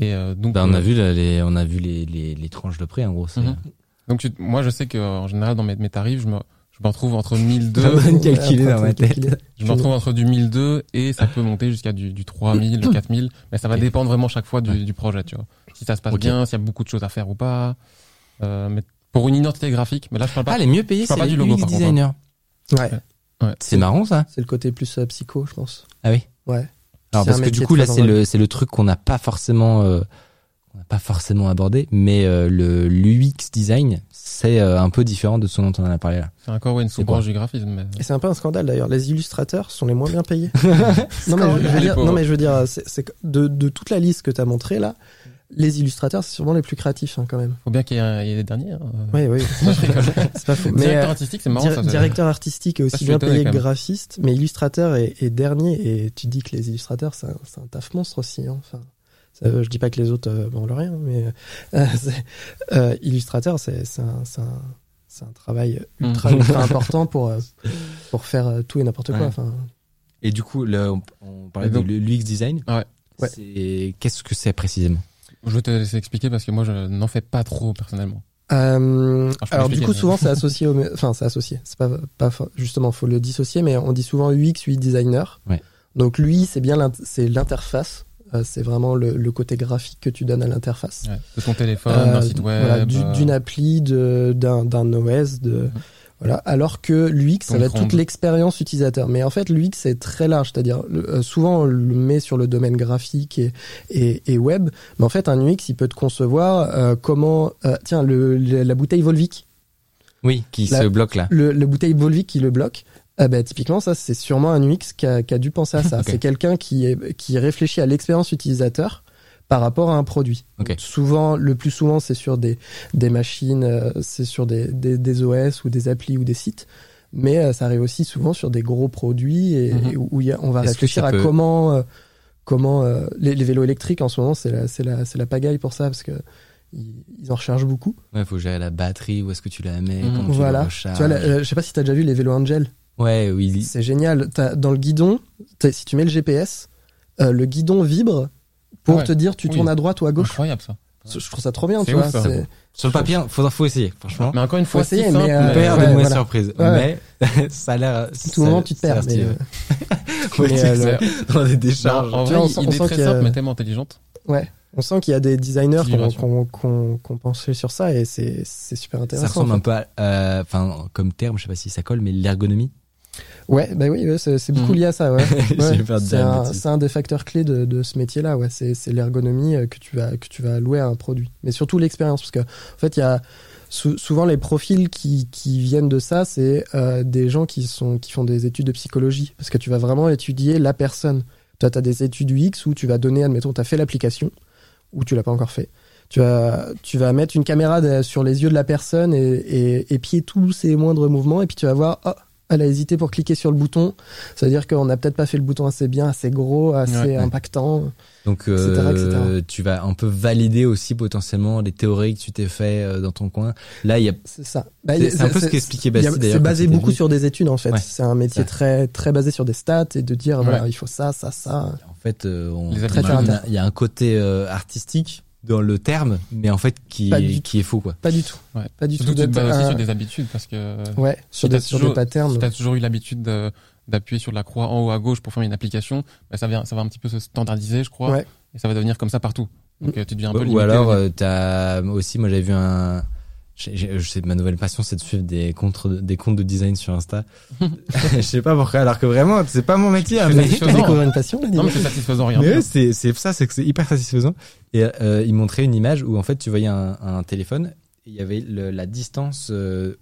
Et euh, donc, Ben, On a euh, vu là, les, on a vu les, les, les tranches de prix en gros. Mhm. Donc tu- moi je sais que en général dans mes, mes tarifs je me je me retrouve entre 1002 Pas bonne calculée dans ma tête. je me retrouve entre du 1002 et ça peut monter jusqu'à du, du 3000 le 4000 mais ça va dépendre vraiment chaque fois du, du projet tu vois si ça se passe bien s'il y a beaucoup de choses à faire ou pas euh, mais pour une identité graphique mais là je parle pas Ah, les mieux payés, c'est les du logo, UX par contre, designers. Ouais, ouais. C'est marrant ça. c'est le côté plus euh, psycho, je pense. Ah oui. Ouais. Alors parce que du coup là c'est le c'est le truc qu'on n'a pas forcément euh, qu'on n'a pas forcément abordé, mais euh, le l'UX design c'est euh, un peu différent de ce dont on en a parlé là. c'est encore ouais, une sous-branche du graphisme mais Et c'est un peu un scandale d'ailleurs. Les illustrateurs sont les moins bien payés. non, mais je, je veux dire, non mais je veux dire, c'est c'est que de, de toute la liste que tu as montrée là, les illustrateurs c'est sûrement les plus créatifs hein, quand même. faut bien qu'il y ait, des derniers hein. Oui, oui. c'est pas faux. Mais directeur euh, artistique c'est marrant dir- ça, ça. directeur artistique est aussi bien payé que graphiste, mais illustrateur est, est dernier. Et tu dis que les illustrateurs c'est un, taf monstre aussi. hein. Enfin, ça, je dis pas que les autres euh, vendent rien, mais euh, euh, illustrateur c'est un, travail ultra, ultra important pour euh, pour faire euh, tout et n'importe quoi. Ouais. Et du coup là on, on parlait donc- de l'UX design. Ouais. Qu'est-ce que c'est précisément? Je vais te laisser expliquer parce que moi je n'en fais pas trop personnellement Euh, alors du coup mais- souvent c'est associé au enfin c'est associé c'est pas pas justement faut le dissocier mais on dit souvent UX UI designer Ouais. donc lui c'est bien c'est l'interface Euh, c'est vraiment le, le côté graphique que tu donnes à l'interface Ouais. de ton téléphone Euh, d'un site web voilà, euh, d'une appli d'un OS de. Voilà. Alors que l'UX ça va être toute l'expérience utilisateur. Mais en fait l'UX c'est très large. C'est-à-dire euh, souvent on le met sur le domaine graphique et, et, et web. Mais en fait un UX il peut te concevoir euh, comment euh, tiens le, le- la bouteille Volvic. Oui, qui La- se bloque là. le, le bouteille Volvic qui le bloque, ah bah, typiquement, ça, c'est sûrement un UX qui a, qui a dû penser à ça. C'est quelqu'un qui, est, qui réfléchit à l'expérience utilisateur par rapport à un produit. Ok. Souvent, le plus souvent, c'est sur des, des machines, euh, c'est sur des, des, des OS ou des applis ou des sites. Mais euh, ça arrive aussi souvent sur des gros produits et, Mhm. et où il y a- on va réfléchir à peut- comment, euh, comment euh, les, les vélos électriques en ce moment, c'est la, c'est la, c'est la pagaille pour ça parce que ils, en rechargent beaucoup. Ouais, faut gérer la batterie, où est-ce que tu la mets, comment tu la Tu recharges. vois, la- euh, je sais pas si t'as déjà vu les vélos Angel. Ouais, oui. C'est génial. T'as- dans le guidon, si tu mets le GPS, euh, le guidon vibre pour Ouais. te dire tu Oui. tournes à droite ou à gauche. Incroyable ça. Je trouve ça trop bien, tu vois. ouf, ça. c'est- Sur le papier, faudra, faut essayer, franchement. Mais encore une fois, Faut essayer, si mais, euh, On perd ouais, de moins voilà. surprise. Ouais. Mais ça a l'air. Tout moment, tu te perds. Mais, euh, mais, euh, ça. Dans des décharges. Non, en Tu vrai, vois, on sent- on idée sent très qu'il y a- simple, mais tellement intelligente. ouais. On sent qu'il y a des designers qui ont, ont pensé sur ça et c'est c'est super intéressant. Ça ressemble en un peu à, euh, enfin, comme terme, je sais pas si ça colle, mais l'ergonomie. Ouais, bah oui, ouais, c'est beaucoup Mhm. lié à ça. Ouais. Ouais. C'est un, des facteurs clés de, de ce métier-là. Ouais, c'est l'ergonomie euh, que tu vas que tu vas allouer à un produit, mais surtout l'expérience, parce que en fait, il y a sou- souvent les profils qui, qui viennent de ça, c'est euh, des gens qui sont qui font des études de psychologie, parce que tu vas vraiment étudier la personne. Toi, tu as des études UX où tu vas donner, admettons, tu as fait l'application ou tu l'as pas encore fait. Tu vas, tu vas mettre une caméra de- sur les yeux de la personne et, et, épier tous ses moindres mouvements et puis tu vas voir, oh, elle a hésité pour cliquer sur le bouton. Ça veut dire qu'on n'a peut-être pas fait le bouton assez bien, assez gros, assez Ouais, ouais. impactant. Donc, etc., euh, etc. tu vas un peu valider aussi potentiellement les théories que tu t'es fait euh, dans ton coin. Là, il y a. C'est ça. Bah, C'est c'est un peu ce qu'expliquait il y a- Bastille d'ailleurs. C'est basé beaucoup sur des études en fait. Ouais. C'est un métier très très basé sur des stats et de dire voilà il faut ça ça ça. En fait, euh, on- Les il y attributs. a- il y a un côté euh, artistique dans le terme, mais en fait qui, Pas du est, qui est faux quoi. Pas du tout. Ouais. Pas du Surtout tout. tu te bases aussi un- sur des habitudes parce que Ouais, sur Si des t'as sur toujours- des patterns. si tu as toujours eu l'habitude de- d'appuyer sur la croix en haut à gauche pour faire une application, bah, ça, vient, ça va un petit peu se standardiser, je crois. Ouais. Et ça va devenir comme ça partout. Donc euh, tu deviens un peu Ou limité. alors, au euh, t'as aussi, moi j'avais vu un. Je sais, ma nouvelle passion, c'est de suivre des comptes, des comptes de design sur Insta. je sais pas pourquoi, alors que vraiment, c'est pas mon métier. hein, C'est mais. Tu découvres une passion là, Non, mais c'est satisfaisant, rien. mais c'est c'est ça, c'est que c'est hyper satisfaisant. Et euh, il montrait une image où en fait, tu voyais un, un téléphone, et il y avait le- la distance euh,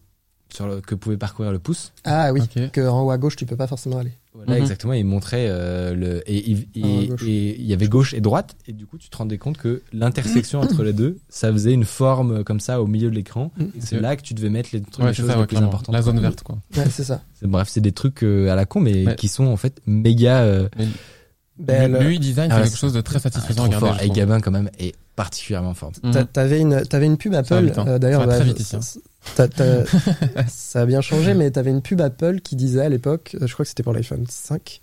sur le, que pouvait parcourir le pouce. Ah oui, Ok. que en haut à gauche tu peux pas forcément aller. Voilà, Mhm. exactement. Il montrait euh, le et, et- et- Ah, et il y avait gauche et droite et du coup tu te rendais compte que l'intersection entre les deux, ça faisait une forme comme ça au milieu de l'écran. Et c'est là que tu devais mettre les, trucs, Ouais, les c'est choses ça, les ouais, plus importantes. La zone verte, quoi. Ouais, c'est ça. C'est- Bref, c'est des trucs euh, à la con, mais Ouais. qui sont en fait méga. Euh, Ben, le- L'UI design, Ah, c'est quelque chose de très satisfaisant à trop regarder. fort. Et. Gabin quand même est particulièrement fort. Mhm. T'a- T'avais une, t'avais une pub Apple, hein. euh, d'ailleurs, bah, hein. ça a bien changé, mais t'avais une pub Apple qui disait à l'époque, euh, je crois que c'était pour l'iPhone 5,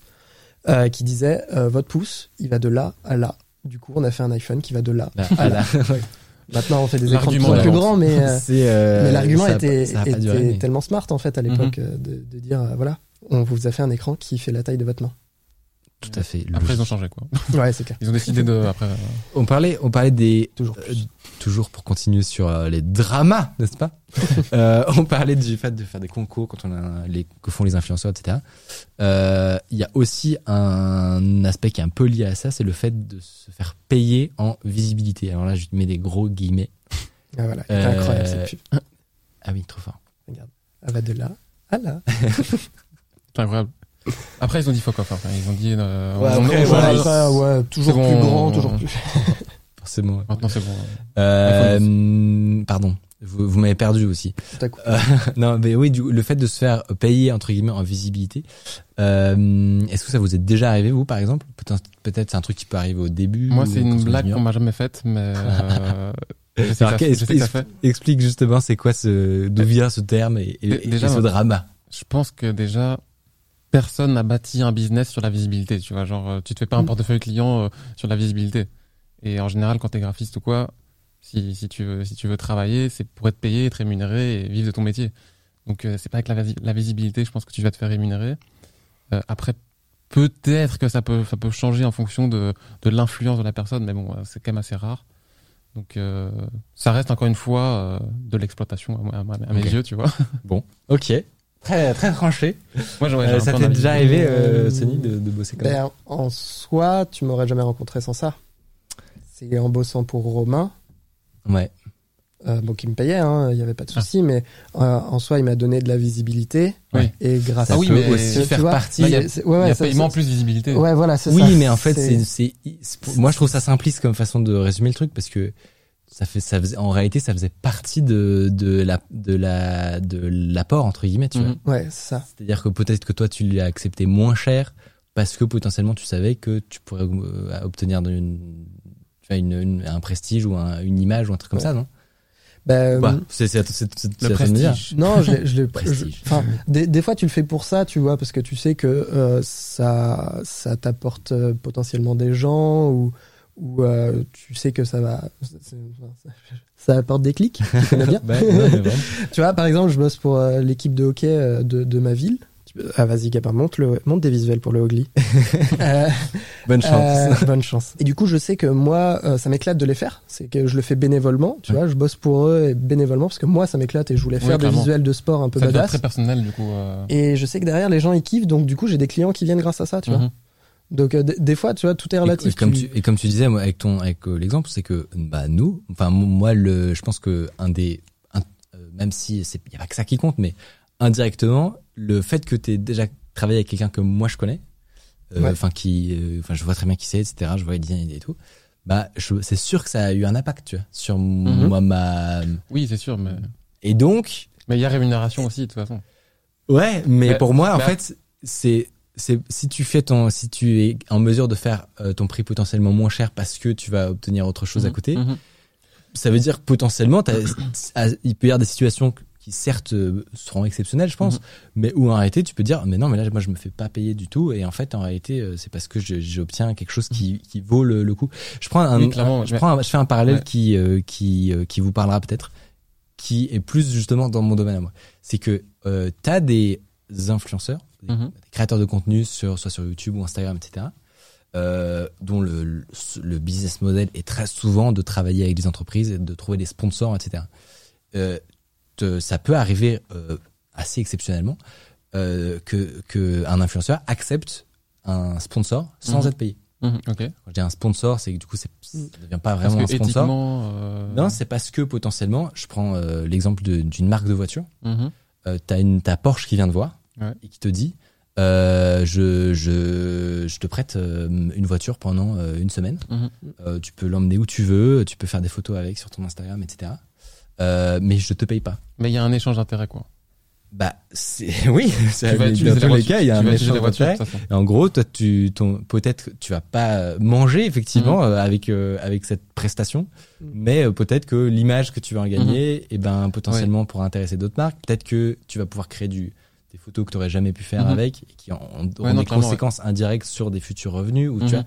euh, qui disait euh, votre pouce, il va de là à là. Du coup, on a fait un iPhone qui va de là. Là, Ah, là. Maintenant, on fait des écrans de plus plus grands, mais, euh, euh, l'argument a était, pas- ça a pas était duré, mais- tellement smart en fait à l'époque euh, de, de dire euh, voilà, on vous a fait un écran qui fait la taille de votre main. Tout à fait. Après, ils ont changé, quoi. Ouais, c'est clair. Ils ont décidé de, après, euh, On parlait, on parlait des Toujours Euh, toujours pour continuer sur euh, les dramas, n'est-ce pas Euh, On parlait du fait de faire des concours quand on a les que font les influenceurs, etc. Euh, Il y a aussi un aspect qui est un peu lié à ça, c'est le fait de se faire payer en visibilité. Alors là, je mets des gros guillemets. Ah, voilà, Euh, c'est incroyable cette pub. Ah oui, trop fort. Elle va de là à là. c'est incroyable. Après, ils ont dit fuck off. Après, ils ont dit. euh, Ouais, on- après, voilà, ça, ouais, toujours plus bon, grand, toujours plus. Forcément. Maintenant, c'est bon. Euh, hum, pardon, vous, vous m'avez perdu aussi. Tout à coup. Euh, non, mais oui, du, le fait de se faire payer entre guillemets en visibilité. Euh, Est-ce que ça vous est déjà arrivé vous, par exemple? Peut-être, peut-être c'est un truc qui peut arriver au début. Moi, c'est une blague qu'on m'a jamais faite, mais euh, que que ça fait. Explique justement c'est quoi ce d'où vient ce terme et, et- ce drama? Je pense que déjà, personne n'a bâti un business sur la visibilité. Tu vois, genre, euh, tu te fais pas un Mm. portefeuille client euh, sur la visibilité. Et en général, quand t'es graphiste ou quoi, si, si tu veux, si tu veux travailler, c'est pour être payé, être rémunéré et vivre de ton métier. Donc, euh, c'est pas avec la, visi- la visibilité, je pense que tu vas te faire rémunérer. Euh, après, peut-être que ça peut, ça peut changer en fonction de, de l'influence de la personne, mais bon, c'est quand même assez rare. Donc, euh, ça reste encore une fois de l'exploitation à, mes yeux, tu vois. Ok. Très très tranché. Moi, j'aurais- Euh, ça t'est déjà arrivé, Euh, euh, Sony, de, de bosser comme ça? Ben, en soi, tu m'aurais jamais rencontré sans ça. C'est en bossant pour Romain. Ouais. euh, bon, qui me payait, hein, il y avait pas de souci, mais euh, en soi, il m'a donné de la visibilité. Oui. Et grâce Ça à oui, peut mais aussi faire vois, partie. Il y a- ouais, il y ouais, a ça- paiement ça- plus visibilité. Ouais, voilà, c'est ça. Oui, mais en fait, c'est, c'est, c'est- moi je trouve ça simpliste comme façon de résumer le truc parce que ça fait, ça faisait, en réalité, ça faisait partie de, de la, de la, de l'apport entre guillemets, tu vois. Mhm. Ouais, c'est ça. C'est-à-dire que peut-être que toi tu l'as accepté moins cher parce que potentiellement tu savais que tu pourrais euh, obtenir une, tu vois, une, une- un prestige ou un- une image ou un truc comme Ouais. ça, non? Bah, Bah, c'est, c'est, c'est, c'est, c'est Le à dire. prestige. Non, je, l'ai- Prestige. Enfin, des, des fois, tu le fais pour ça, tu vois, parce que tu sais que euh, ça, ça t'apporte euh, potentiellement des gens ou, ou euh, tu sais que ça va, ça, ça apporte des clics. Tu connais bien. Non, mais vraiment. tu vois, par exemple, je bosse pour euh, l'équipe de hockey euh, de, de ma ville. Ah, vas-y, Gabin, monte, le, monte des visuels pour le Ogli. Euh, Bonne chance. bonne chance. Et du coup, je sais que moi, ça m'éclate de les faire. C'est que je le fais bénévolement, tu Ouais. vois. Je bosse pour eux et bénévolement parce que moi, ça m'éclate et je voulais faire des visuels de sport un peu Ça badass. très personnel, du coup. Et je sais que derrière, les gens, ils kiffent. Donc, du coup, j'ai des clients qui viennent grâce à ça, tu vois. Donc, euh, des fois, tu vois, tout est relatif. et comme Tu- tu, et comme tu disais moi, avec ton avec euh, l'exemple, c'est que bah nous, enfin moi le, je pense que un des, un- euh, même si c'est y a pas que ça qui compte, mais indirectement, le fait que tu aies déjà travaillé avec quelqu'un que moi je connais, euh, Ouais. enfin qui, euh, enfin je vois très bien qui c'est, etc. Je vois les designs et tout. Bah je- c'est sûr que ça a eu un impact, tu vois, sur Mhm. moi ma. Oui, c'est sûr, mais Et donc mais il y a rémunération aussi, de toute façon. Ouais, mais Mais- pour moi, en mais- fait, c'est c'est si tu fais ton si tu es en mesure de faire euh, ton prix potentiellement moins cher parce que tu vas obtenir autre chose à côté, Mhm. ça veut dire que potentiellement il peut y avoir des situations qui certes euh, seront exceptionnelles, je pense, Mhm. mais où en réalité tu peux dire mais non mais là moi je me fais pas payer du tout et en fait en réalité euh, c'est parce que j'obtiens quelque chose qui qui vaut le, le coup. Je prends un, Oui, clairement, un- je prends un- je fais un parallèle Ouais. qui euh, qui euh, qui vous parlera peut-être qui est plus justement dans mon domaine à moi. C'est que euh, t'as des influenceurs, des, Mhm. des créateurs de contenu sur soit sur YouTube ou Instagram, etc. Euh, dont le, business model est très souvent de travailler avec des entreprises et de trouver des sponsors, etc. Euh, te- ça peut arriver euh, assez exceptionnellement euh, que, que un influenceur accepte un sponsor sans Mhm. être payé. Ok. Quand je dis un sponsor, c'est que du coup, ça devient pas vraiment un sponsor. euh, Non, c'est parce que potentiellement, je prends euh, l'exemple de- d'une marque de voiture. Euh, t'as une t'as Porsche qui vient te voir Ouais. et qui te dit euh, je, je je te prête euh, une voiture pendant euh, une semaine. Mhm. Euh, tu peux l'emmener où tu veux, tu peux faire des photos avec sur ton Instagram, etc. Euh, mais je te paye pas. Mais il y a un échange d'intérêt, quoi. Bah c'est oui, mais utiliser dans tous les voiture. cas, il y a un échange d'intérêt. en gros, toi, tu, ton, peut-être que tu vas pas manger effectivement Mhm. avec avec cette prestation, mais euh, peut-être que l'image que tu vas en gagner, Mhm. et ben potentiellement pourra intéresser d'autres marques. Peut-être que tu vas pouvoir créer du des photos que tu aurais jamais pu faire Mhm. avec, et qui Ouais, non, des conséquences indirectes sur des futurs revenus. Ou tu Mhm. vois.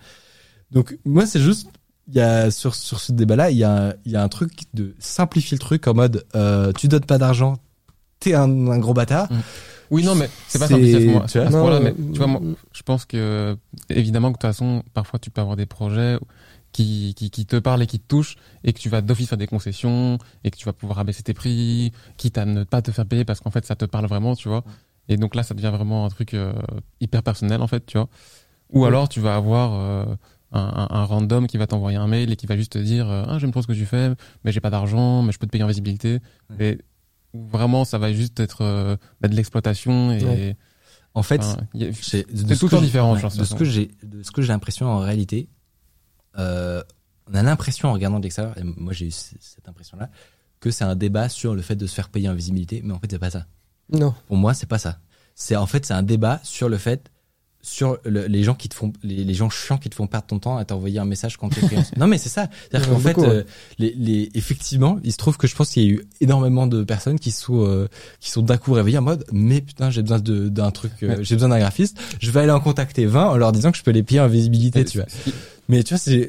Donc moi, c'est juste il y a sur sur ce débat-là, il y a y a un truc de simplifier le truc en mode euh, tu donnes pas d'argent, t'es un, un gros bâtard. Oui, non, mais c'est pas ce moment- tu vois à ce point-là, Non, mais tu vois, moi, mm, je pense que, évidemment, que de toute façon, parfois, tu peux avoir des projets qui, qui, qui te parlent et qui te touchent, et que tu vas d'office faire des concessions, et que tu vas pouvoir abaisser tes prix, quitte à ne pas te faire payer parce qu'en fait, ça te parle vraiment, tu vois. Et donc là, ça devient vraiment un truc euh, hyper personnel, en fait, tu vois. Ou alors, tu vas avoir euh, un, un, un random qui va t'envoyer un mail et qui va juste te dire euh, Ah, j'aime trop ce que tu fais, mais j'ai pas d'argent, mais je peux te payer en visibilité. Ouais. Et vraiment, ça va juste être bah, de l'exploitation et. Ouais. En fait, c'est tout le temps différent, de ce que j'ai de ce que j'ai l'impression en réalité on a l'impression en regardant de l'extérieur et moi j'ai eu cette impression là que c'est un débat sur le fait de se faire payer en visibilité mais en fait c'est pas ça Non. pour moi c'est pas ça. C'est en fait c'est un débat sur le fait sur le- les gens qui te font les, les gens chiants qui te font perdre ton temps à t'envoyer un message quand t'es freelance. non mais c'est ça. C'est-à-dire qu'en fait beaucoup, euh, les, les effectivement il se trouve que je pense qu'il y a eu énormément de personnes qui sont euh, qui sont d'un coup réveillées en mode mais putain j'ai besoin de d'un truc euh, j'ai besoin d'un graphiste. Je vais aller en contacter 20 en leur disant que je peux les payer en visibilité tu vois mais tu vois, c'est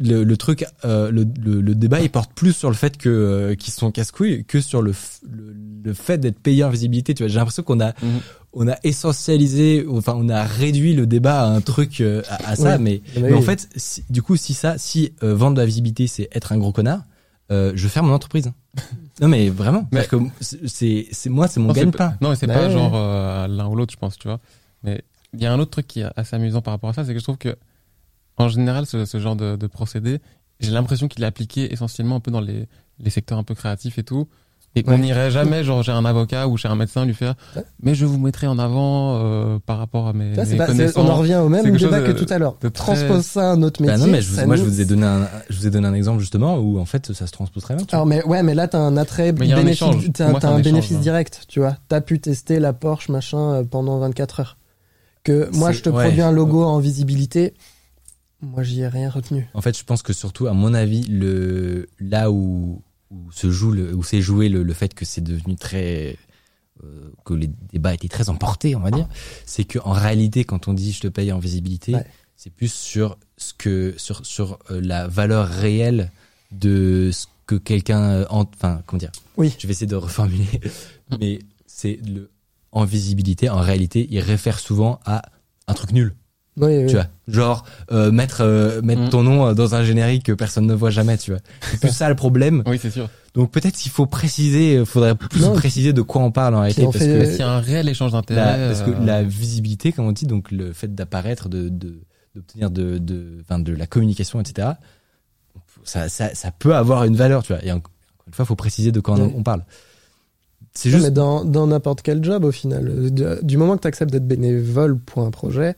le, le truc, euh, le, le, le débat, il porte plus sur le fait que euh, qu'ils sont casse-couilles que sur le, le, le fait d'être payé en visibilité. Tu vois, j'ai l'impression qu'on a Mhm. on a essentialisé, enfin on a réduit le débat à un truc euh, à, à ça, mais, Mais mais en fait, si- du coup, si ça, si euh, vendre de la visibilité, c'est être un gros connard, euh, je ferme mon entreprise. non mais vraiment, Mais- parce que c'est- c'est c'est moi, c'est mon gagne-pain. Non, mais c'est Bah pas ouais. genre euh, l'un ou l'autre, je pense, tu vois. Mais il y a un autre truc qui est assez amusant par rapport à ça, c'est que je trouve que, en général, ce, ce genre de, de procédé, j'ai l'impression qu'il est appliqué essentiellement un peu dans les, les secteurs un peu créatifs et tout. Et on n'irait jamais, genre, chez un avocat ou chez un médecin lui faire, Ouais. mais je vous mettrai en avant euh, par rapport à mes, Ça, c'est mes pas- c'est- connaissances. on en revient au même débat chose que de- tout à l'heure. de très- Transpose ça à un autre métier. Bah non, mais je vous- ça moi, je vous ai donné un, je vous ai donné un exemple justement où en fait ça se transpose très bien. vois. Alors mais ouais, mais là t'as un attrait un bénéfice, t'as un un échange, bénéfice hein. direct, tu vois. T'as pu tester la Porsche machin euh, pendant 24 heures. Que moi je te ouais. produis un logo en visibilité, moi j'y ai rien retenu. En fait, je pense que surtout, à mon avis, le là où, où se joue le, où s'est joué le, le fait que c'est devenu très euh, que les débats étaient très emportés, on va dire, c'est que en réalité, quand on dit je te paye en visibilité, Ouais. c'est plus sur ce que sur sur euh, la valeur réelle de ce que quelqu'un, euh, en- enfin comment dire, Oui. je vais essayer de reformuler, mais c'est le en visibilité. En réalité, il réfère souvent à un truc nul. Oui, oui. Tu vois, genre euh, mettre euh, mettre Mm. ton nom euh, dans un générique que personne ne voit jamais, tu vois. C'est plus ça le problème. Oui, c'est sûr. Donc peut-être qu'il faut préciser, euh, faudrait plus Non, préciser de quoi on parle en réalité, parce fait- que Mais s'il y a un réel échange d'intérêt. la, parce que euh, la visibilité, comme on dit, donc le fait d'apparaître, de de- d'obtenir de de, enfin, de la communication, etc. Ça, ça ça peut avoir une valeur, tu vois. Et encore une fois, faut préciser de quoi on, Ouais. on parle. C'est juste mais dans dans n'importe quel job au final, de- du moment que tu acceptes d'être bénévole pour un projet,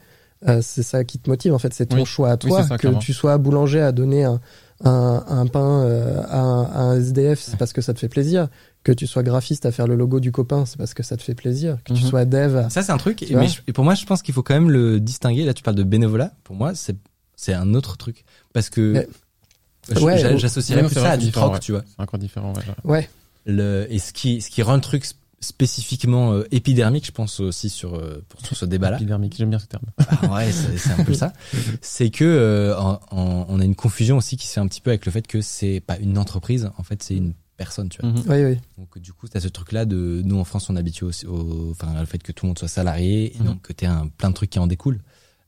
euh, c'est ça qui te motive en fait, c'est ton Oui. choix à toi. ça, que clairement. tu sois boulanger à donner un un, un pain euh, à, un, à un SDF, c'est parce que ça te fait plaisir. Que tu sois graphiste à faire le logo du copain, c'est parce que ça te fait plaisir. Que tu Mhm. sois dev, à- Ça, c'est un truc. Mais je- et pour moi, je pense qu'il faut quand même le distinguer. Là, tu parles de bénévolat. Pour moi, c'est c'est un autre truc parce que Mais- Ouais, j'associerais plus ça à du troc, ouais. tu vois. C'est encore différent, ouais. ouais. Le et ce qui ce qui rend le truc spécifiquement euh, épidermique, je pense aussi sur euh, pour sur ce débat-là. Épidermique, j'aime bien ce terme. Ah ouais, c'est c'est un peu ça. C'est que euh, en- en- on a une confusion aussi qui se fait un petit peu avec le fait que c'est pas une entreprise. En fait, c'est une personne, tu vois. Mhm. Oui, oui. Donc du coup, t'as ce truc-là de nous en France, on est habitué au, au- enfin le fait que tout le monde soit salarié et Mhm. donc que t'aies un plein de trucs qui en découlent.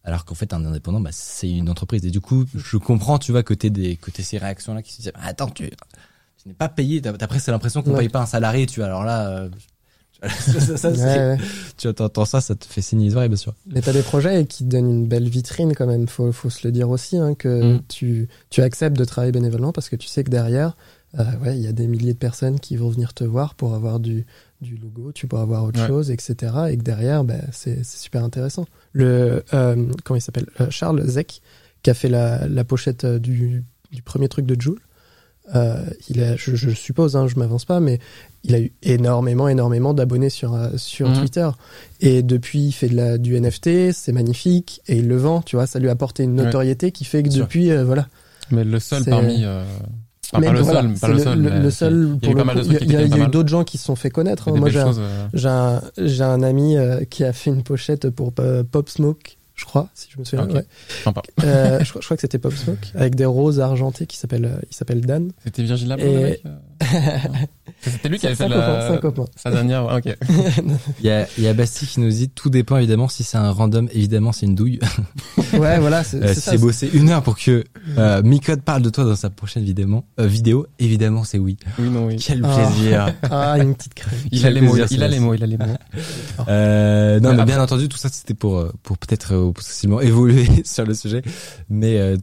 Alors qu'en fait, un indépendant, bah, c'est une entreprise. Et du coup, je comprends, tu vois, que t'aies des, que t'aies ces réactions-là qui se disent, attends, tu, tu n'es pas payé. T'as- Après, c'est l'impression qu'on Ouais. paye pas un salarié, tu vois. Alors là, euh, ça, ça, ça, Ouais, c'est- ouais. tu entends ça, ça te fait signer les bien sûr. Mais t'as des projets qui te donnent une belle vitrine quand même. Faut, faut se le dire aussi hein, que Mm. tu, tu acceptes de travailler bénévolement parce que tu sais que derrière, euh, ouais, il y a des milliers de personnes qui vont venir te voir pour avoir du, du logo, tu pourras avoir autre Ouais. chose, etc. Et que derrière, bah, c'est c'est super intéressant. Le euh, comment il s'appelle? Euh, Charles Zeck qui a fait la, la pochette euh, du, du premier truc de Joule. Euh, il a, je, je suppose, hein, je m'avance pas, mais il a eu énormément, énormément d'abonnés sur euh, sur Mhm. Twitter. Et depuis, il fait de la, du NFT, c'est magnifique, et il le vend, tu vois, ça lui a apporté une Ouais. notoriété qui fait que Sûr. depuis, euh, voilà. Mais le seul parmi. euh, enfin, Mais pas le voilà, seul, pas le seul. le seul Il y a eu le pas mal de il y a, étaient il y pas a eu d'autres gens qui se sont fait connaître. Hein. Moi, j'ai un, euh, un, un ami euh, qui a fait une pochette pour euh, Pop Smoke, je crois, si je me souviens. Ok. ouais. Sympa. Euh, je, crois- je crois que c'était Pop Smoke, avec des roses argentées qui s'appelle, euh, il s'appelle Dan. C'était Virgil Abloh, Et- C'était lui qui avait fait la... c'est un copain. sa dernière. ah, Ok. Il y a, il y a Basti qui nous dit, tout dépend évidemment si c'est un random, évidemment c'est une douille. Ouais, voilà, c'est Euh, c'est si bossé une heure pour que euh, Micode parle de toi dans sa prochaine vidéo, euh, vidéo, évidemment c'est oui. Oui, non, oui. Quel Ah. plaisir. Ah, une petite crème. Il a les mots, il a les mots, il a les mots. Euh, non, Mais mais après- bien entendu, tout ça c'était pour euh, pour peut-être euh, possiblement évoluer sur le sujet. Mais euh,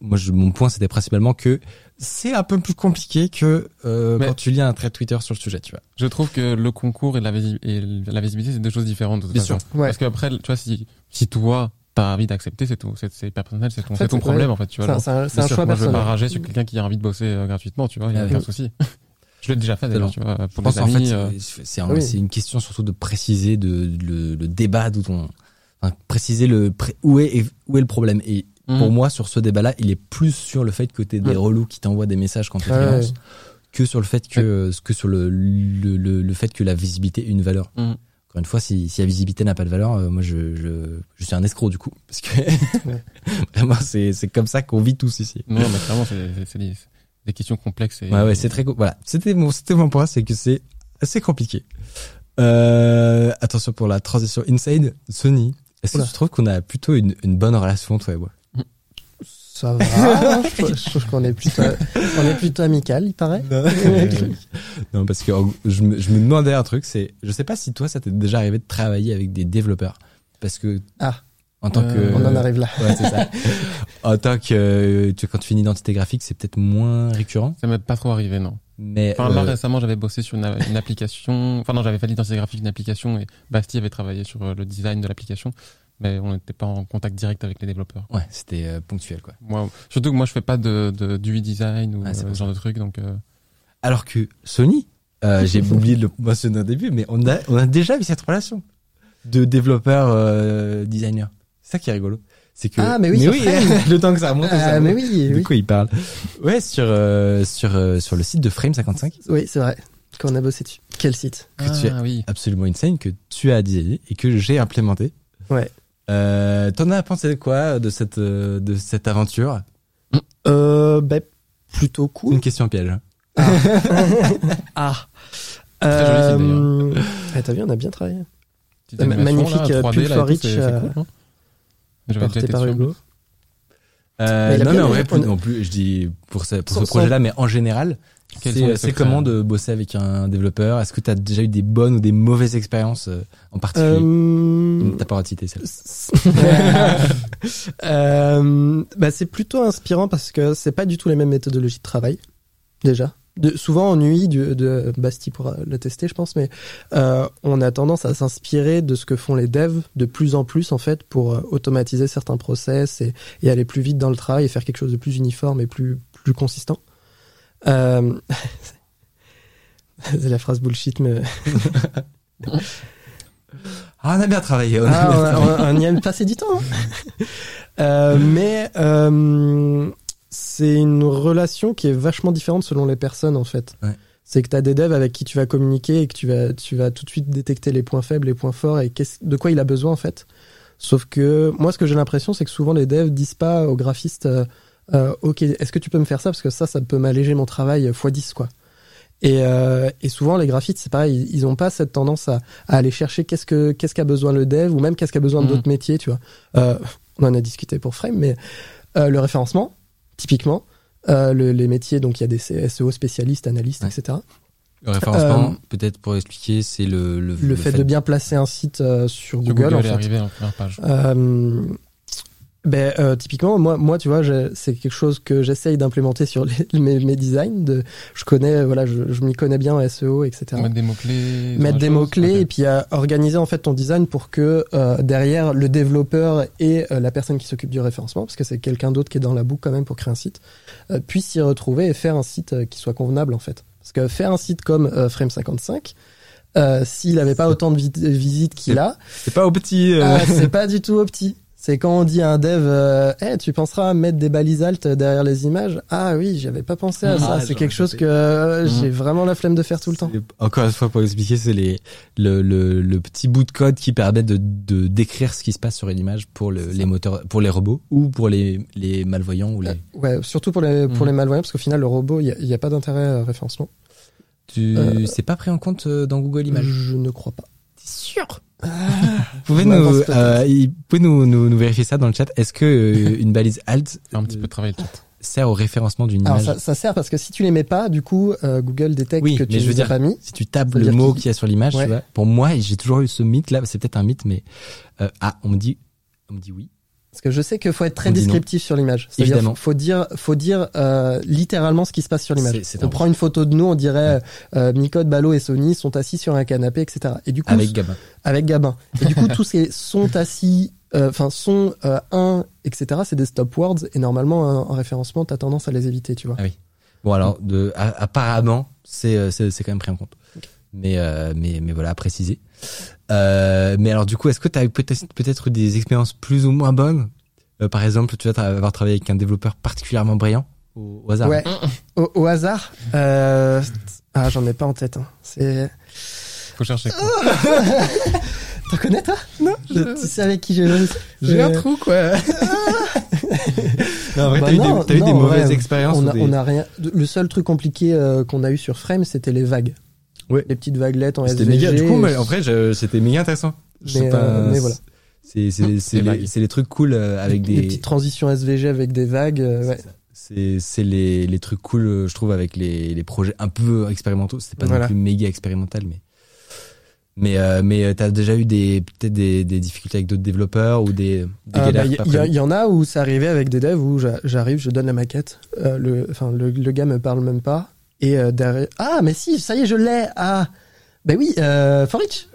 moi, je, mon point c'était principalement que c'est un peu plus compliqué que euh, Mais- quand tu lis un trait Twitter sur le sujet, tu vois. Je trouve que le concours et la, visi- et la visibilité, c'est deux choses différentes. De toute Bien façon. sûr. Ouais. Parce qu'après, tu vois, si, si toi, t'as envie d'accepter, c'est tout. C'est, c'est hyper personnel, c'est ton, En fait, c'est ton c'est- problème, ouais. en fait, tu C'est vois. c'est un- un sûr, choix Moi, je vais pas personnel. rager sur quelqu'un qui a envie de bosser euh, gratuitement, tu vois. Il y a Ah aucun souci. je l'ai déjà fait, d'ailleurs, tu vois, Je pour pense des en fait euh, c'est- c'est un- oui. c'est une question surtout de préciser de, le, le débat d'où on enfin, préciser le pré- où est où est le problème et pour moi sur ce débat-là, il est plus sur le fait que t'es des Mm. relous qui t'envoient des messages quand Ouais, freelance ouais. que sur le fait que que sur le le, le le fait que la visibilité ait une valeur. Mhm. Encore une fois, si, si la visibilité n'a pas de valeur, euh, moi je, je je suis un escroc du coup parce que vraiment c'est c'est comme ça qu'on vit tous ici. Non, mais clairement, c'est, des, des questions complexes. Et, Ouais ouais, c'est très voilà, c'était mon c'était mon point, c'est que c'est assez compliqué. Euh, attention pour la transition inside, Sony. Est-ce que tu trouves qu'on a plutôt une, une bonne relation toi et moi Ça va. je, trouve- je trouve qu'on est plutôt, on est plutôt amical, il paraît. Non, parce que je me, je me demandais un truc, c'est, je sais pas si toi, ça t'est déjà arrivé de travailler avec des développeurs, parce que Ah. en tant Euh, que, On en arrive là. ouais, c'est ça. en tant que, euh, tu, quand tu fais une identité graphique, c'est peut-être moins récurrent. Ça m'est pas trop arrivé, non. Mais Enfin, là euh, récemment, j'avais bossé sur une, une application. Enfin non, j'avais fait l'identité graphique d'une application et Basti avait travaillé sur euh, le design de l'application, mais on n'était pas en contact direct avec les développeurs. ouais, c'était euh, ponctuel quoi. Moi, surtout que moi, je fais pas de, de d'UI design ou Ah, euh, ce genre de trucs, donc. euh, Alors que Sony, euh, j'ai oublié de le mentionner au début, mais on a, on a déjà vu cette relation de développeur euh, designer. C'est ça qui est rigolo. C'est que Ah, mais oui, sur Frame. le temps que ça remonte. ça Ah, remonte. mais oui, De oui. quoi il parle? Ouais, sur euh, sur euh, sur le site de Frame 55, Oui, c'est vrai. Quand on a bossé dessus. Quel site? Que tu ah oui. absolument insane que tu as designé et que j'ai implémenté. Ouais. Euh, T'en as pensé quoi de cette euh, de cette aventure? Euh, ben, plutôt cool. Une question piège. Ah. Très joli site, Euh, ah, T'as vu, on a bien travaillé. Petite magnifique, là, euh, 3D, pull là, et for Rich, euh, cool, hein. Porté par. Hugo. Euh, Mais non mais en vrai, on plus non plus, je dis pour ce, pour Sans- ce projet-là, mais en général, c'est secrets comment de bosser avec un développeur? Est-ce que tu as déjà eu des bonnes ou des mauvaises expériences euh, en particulier? Euh, T'as pas le droit de citer celle. euh, bah, c'est plutôt inspirant parce que c'est pas du tout les mêmes méthodologies de travail déjà. De, souvent en UI du, de Basti pour le tester, je pense, mais euh, on a tendance à s'inspirer de ce que font les devs de plus en plus en fait pour euh, automatiser certains process et, et aller plus vite dans le travail et faire quelque chose de plus uniforme et plus plus consistant. Euh, c'est la phrase bullshit, mais Ah, on a bien travaillé. On a Ah, bien on, travaillé. on y a passé du temps. hein. Euh, mais euh, c'est une relation qui est vachement différente selon les personnes en fait. Ouais. C'est que tu as des devs avec qui tu vas communiquer et que tu vas, tu vas tout de suite détecter les points faibles, les points forts et de quoi il a besoin en fait. Sauf que moi, ce que j'ai l'impression, c'est que souvent les devs disent pas aux graphistes euh, euh, Ok, est-ce que tu peux me faire ça? Parce que ça, ça peut m'alléger mon travail x10 quoi. Et, euh, et souvent, les graphistes, c'est pareil, ils- ils ont pas cette tendance à, à aller chercher qu'est-ce que qu'est-ce qu'a besoin le dev ou même qu'est-ce qu'a besoin d'autres métiers, tu vois. Euh, on en a discuté pour Frame, mais euh, le référencement, typiquement, euh, le- les métiers, donc il y a des SEO spécialistes, analystes, Ouais. etc. Le référencement, Euh, peut-être pour expliquer, c'est le, le, Le, fait, de bien placer un site euh, sur, Sur Google, Google, en fait. arrivé en première page. Euh, ben, euh, typiquement, moi, moi, tu vois, c'est quelque chose que j'essaye d'implémenter sur les, mes, mes designs. De, je connais, voilà, je, je m'y connais bien en SEO, etc. Mettre des mots-clés. mettre des choses. mots clés Ok. et puis à organiser en fait ton design pour que euh, derrière le développeur et euh, la personne qui s'occupe du référencement parce que c'est quelqu'un d'autre qui est dans la boucle quand même pour créer un site euh, puisse s'y retrouver et faire un site euh, qui soit convenable en fait parce que faire un site comme euh, Frame 55 euh, s'il n'avait pas autant de vi- visites qu'il a C'est pas au petit. euh, ah, c'est pas du tout au petit c'est quand on dit à un dev, euh, Eh, tu penseras à mettre des balises alt derrière les images? Ah oui, j'avais pas pensé à Ah, ça. C'est quelque chose que euh, Mhm. j'ai vraiment la flemme de faire tout le temps. c'est- Encore une fois, pour expliquer, c'est les le, le, le petit bout de code qui permet de, de décrire ce qui se passe sur une image pour le, les moteurs, pour les robots ou pour les, les malvoyants ou les. Euh, Ouais, surtout pour les, pour Mhm. les malvoyants, parce qu'au final, le robot, il n'y a, il y a pas d'intérêt à référencement. Tu, Euh, c'est pas pris en compte euh, dans Google Images? Je ne crois pas. Sûr Vous pouvez, Bah, nous, euh, vous pouvez nous, nous, nous vérifier ça dans le chat. Est-ce que euh, une balise alt un petit peu de travail. sert au référencement d'une Alors, image ça, ça sert parce que si tu les mets pas, du coup, euh, Google détecte Oui, que mais tu je veux les as dire- pas mis. Si tu tapes le dire mot qu'il- qu'il y a sur l'image, Ouais. tu vois. Pour moi, j'ai toujours eu ce mythe là. C'est peut-être un mythe, mais euh, ah, on me dit, on me dit oui. Parce que je sais qu'il faut être très non. descriptif sur l'image. C'est-à-dire, faut dire, faut dire euh, littéralement ce qui se passe sur l'image. On un- prend une photo de nous, on dirait euh, Micode, Ballot et Sony sont assis sur un canapé, etc. Et du coup, Avec Gabin. avec Gabin. Et du coup, tous ces sont assis, euh, enfin sont euh, un, etc. C'est des stop words et normalement en, en référencement, t'as tendance à les éviter, tu vois. Bon alors, de, a- apparemment, c'est euh, c'est quand même pris en compte. Mais euh, mais mais voilà, à préciser. Euh, mais alors du coup, est-ce que tu as peut-être peut-être eu des expériences plus ou moins bonnes? Euh, Par exemple, tu vas tra- avoir travaillé avec un développeur particulièrement brillant au, au hasard. Ouais. Au, au hasard, euh, ah j'en ai pas en tête. Hein. C'est, Faut chercher. quoi. t'en connais toi? Non? Je- Tu sais avec qui j'ai. J'ai un j'ai- trou quoi. non, en vrai, Bah t'as eu des, t'as eu non, des mauvaises expériences. On ou a, des- on a rien. Le seul truc compliqué euh, qu'on a eu sur Frame, c'était les vagues. Ouais. Les petites vaguelettes en C'était SVG. méga. Du coup, mais en vrai, c'était méga intéressant. Je sais Mais, pas, euh, mais voilà. C'est Les trucs cool euh, avec les des. petites transitions SVG avec des vagues. euh, ouais. C'est les les trucs cool, je trouve, avec les les projets un peu expérimentaux. C'était pas Voilà. non plus méga expérimental, mais mais euh, mais t'as déjà eu des peut-être des, des difficultés avec d'autres développeurs ou des, des Euh, galères bah, Il y, y- prévues y en a où ça arrivait avec des devs où j'a- j'arrive, je donne la maquette, euh, le, enfin le, le gars me parle même pas, Et euh, derrière... Ah, mais si, ça y est, je l'ai. Ah, ben oui, euh, Forich.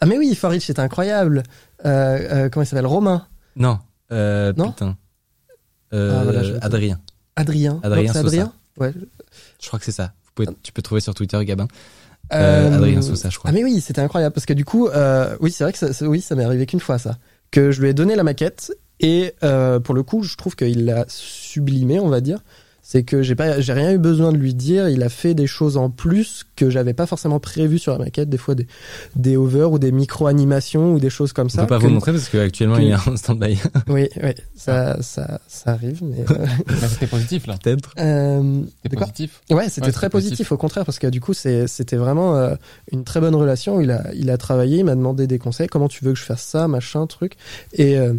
Ah, mais oui, Forich, c'est incroyable. Euh, euh, comment il s'appelle? Romain. Non. Non? putain. Ah, voilà, je- Adrien. Adrien. Adrien Non. Adrien? Ouais. Je crois que c'est ça. Vous pouvez, tu peux trouver sur Twitter, Gabin. Adrien Sosa, je crois. Ah mais oui, c'était incroyable parce que du coup, oui, c'est vrai que ça, ça- oui, ça m'est arrivé qu'une fois ça, que je lui ai donné la maquette et euh, pour le coup, je trouve qu'il l'a sublimé, on va dire. C'est que j'ai pas, j'ai rien eu besoin de lui dire. Il a fait des choses en plus que j'avais pas forcément prévues sur la maquette, des fois des, des overs ou des micro animations ou des choses comme On ça. peut pas que- vous montrer parce qu'actuellement que- il est en stand-by. Oui, oui, ça, ça, ça arrive, mais. euh, Mais c'était positif là. Peut-être. euh, C'était positif. Ouais, c'était Ouais, très positif. au contraire, parce que du coup, c'est- c'était vraiment euh, une très bonne relation. Il a, il a travaillé, il m'a demandé des conseils, comment tu veux que je fasse ça, machin, truc. Et, euh,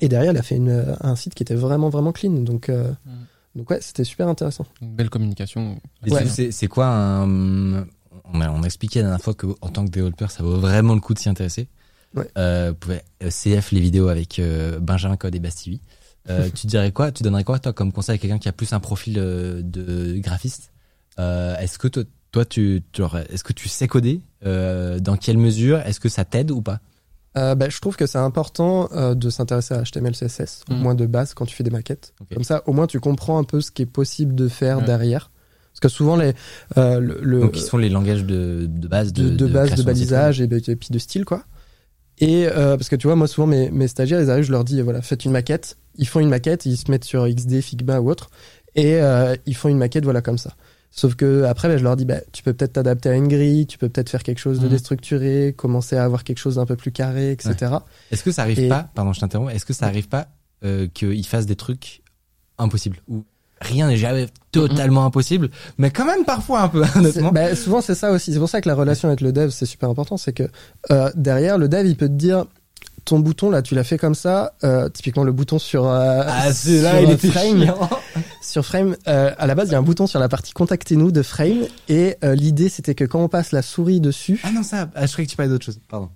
et derrière, il a fait une, un site qui était vraiment, vraiment clean. Donc, euh, Mm. Donc ouais, c'était super intéressant. Une belle communication. Et Ouais. c'est- quoi un... On a, on a expliqué la dernière fois qu'en tant que développeur, ça vaut vraiment le coup de s'y intéresser. Ouais. Euh, vous pouvez euh, CF les vidéos avec euh, Benjamin Code et Bastivi. Euh, tu dirais quoi Tu donnerais quoi toi comme conseil à quelqu'un qui a plus un profil euh, de graphiste? Euh, Est-ce que toi, toi tu, est-ce que tu sais coder? Euh, Dans quelle mesure? Est-ce que ça t'aide ou pas? Euh, bah, je trouve que c'est important euh, de s'intéresser à HTML, CSS, au Mm. moins de base, quand tu fais des maquettes. Comme ça, au moins, tu comprends un peu ce qui est possible de faire Ouais. derrière. Parce que souvent, les, euh, le, le- Donc qui sont les langages de, de base de, de, de base de balisage et, et puis de style quoi. Et euh, parce que tu vois moi souvent mes, mes stagiaires ils arrivent je leur dis voilà faites une maquette ils font une maquette ils se mettent sur XD Figma ou autre et euh, ils font une maquette voilà comme ça. Sauf que après bah, je leur dis bah tu peux peut-être t'adapter à une grille tu peux peut-être faire quelque chose de Mhm. déstructuré commencer à avoir quelque chose d'un peu plus carré etc. Est-ce que ça arrive Et- pas, pardon, je t'interromps, est-ce que ça arrive pas euh, qu'ils fassent des trucs impossibles ou rien n'est jamais totalement impossible, mais quand même parfois un peu, honnêtement. bah, souvent c'est ça aussi. C'est pour ça que la relation avec le dev c'est super important. C'est que euh, derrière le dev il peut te dire ton bouton là tu l'as fait comme ça. Euh, typiquement le bouton sur euh, ah, sur, celui-là, il euh, était frame. Sur Frame, euh, à la base, il y a un bouton sur la partie contactez-nous de Frame et l'idée c'était que quand on passe la souris dessus, Ah non, ça, ah, je croyais que tu parlais d'autre chose, pardon.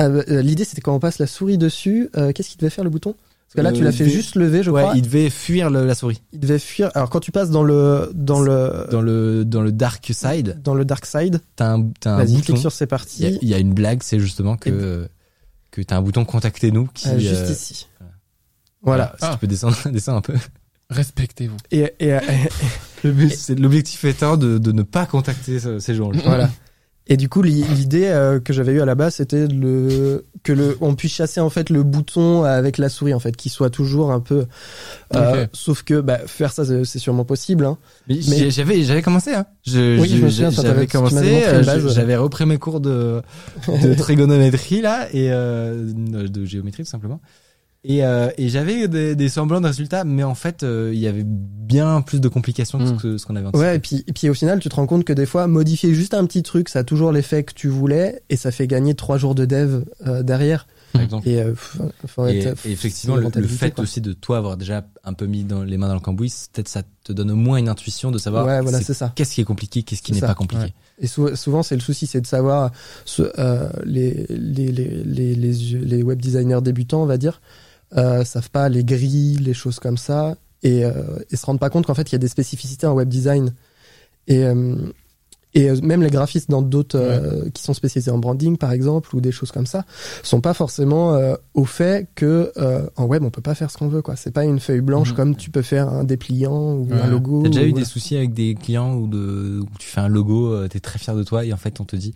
euh, euh, l'idée c'était quand on passe la souris dessus, qu'est-ce qu'il devait faire le bouton? Parce que là, tu l'as fait juste lever, je ouais, crois. il devait fuir le- la souris. Il devait fuir. Alors quand tu passes dans le dans le Dans le, dans le dark side, dans le dark side, t'as un, t'as un vas-y bouton. clique sur ces Il y, a, parties. il y a une blague, c'est justement que, Et- que t'as un bouton contactez-nous qui, euh, juste euh, ici. Voilà. Si tu peux descendre, descendre un peu. Respectez-vous. Et, et, et- Le but, c'est l'objectif étant de, de ne pas contacter ce- ces gens-là. voilà. Et du coup, l'i- l'idée euh, que j'avais eue à la base, c'était le que le on puisse chasser en fait le bouton avec la souris en fait, qui soit toujours un peu. euh. Sauf que bah, faire ça, c'est sûrement possible. Hein. Mais, j'avais j'avais commencé hein. Je, Oui, je me souviens, ça t'avait- j'avais commencé, euh, j'avais repris mes cours de de trigonométrie là et euh, de géométrie tout simplement. Et, euh, et j'avais des, des semblants de résultats, mais en fait, euh, il y avait bien plus de complications que ce, ce qu'on avait anticipé. Ouais, et puis, et puis au final, tu te rends compte que des fois, modifier juste un petit truc, ça a toujours l'effet que tu voulais, et ça fait gagner trois jours de dev euh, derrière. par exemple. Et, euh, faut- faut Et, être- et effectivement, le, fait quoi. aussi de toi avoir déjà un peu mis dans, les mains dans le cambouis, peut-être ça te donne au moins une intuition de savoir Ouais, voilà, c'est- c'est ça. qu'est-ce qui est compliqué, qu'est-ce qui C'est n'est ça. pas compliqué. Ouais. Et sou- souvent, c'est le souci, c'est de savoir ce, euh, les, les, les, les, les, les web designers débutants, on va dire, euh, savent pas les grilles, les choses comme ça, et, euh, et se rendent pas compte qu'en fait, il y a des spécificités en web design. Et, euh, et euh, même les graphistes dans d'autres euh, qui sont spécialisés en branding, par exemple, ou des choses comme ça, sont pas forcément euh, au fait que euh, en web, on peut pas faire ce qu'on veut. quoi. C'est pas une feuille blanche Mhm. comme tu peux faire un dépliant ou Ouais. un logo. T'as déjà ou eu voilà. des soucis avec des clients où, de, où tu fais un logo, euh, t'es très fier de toi et en fait on te dit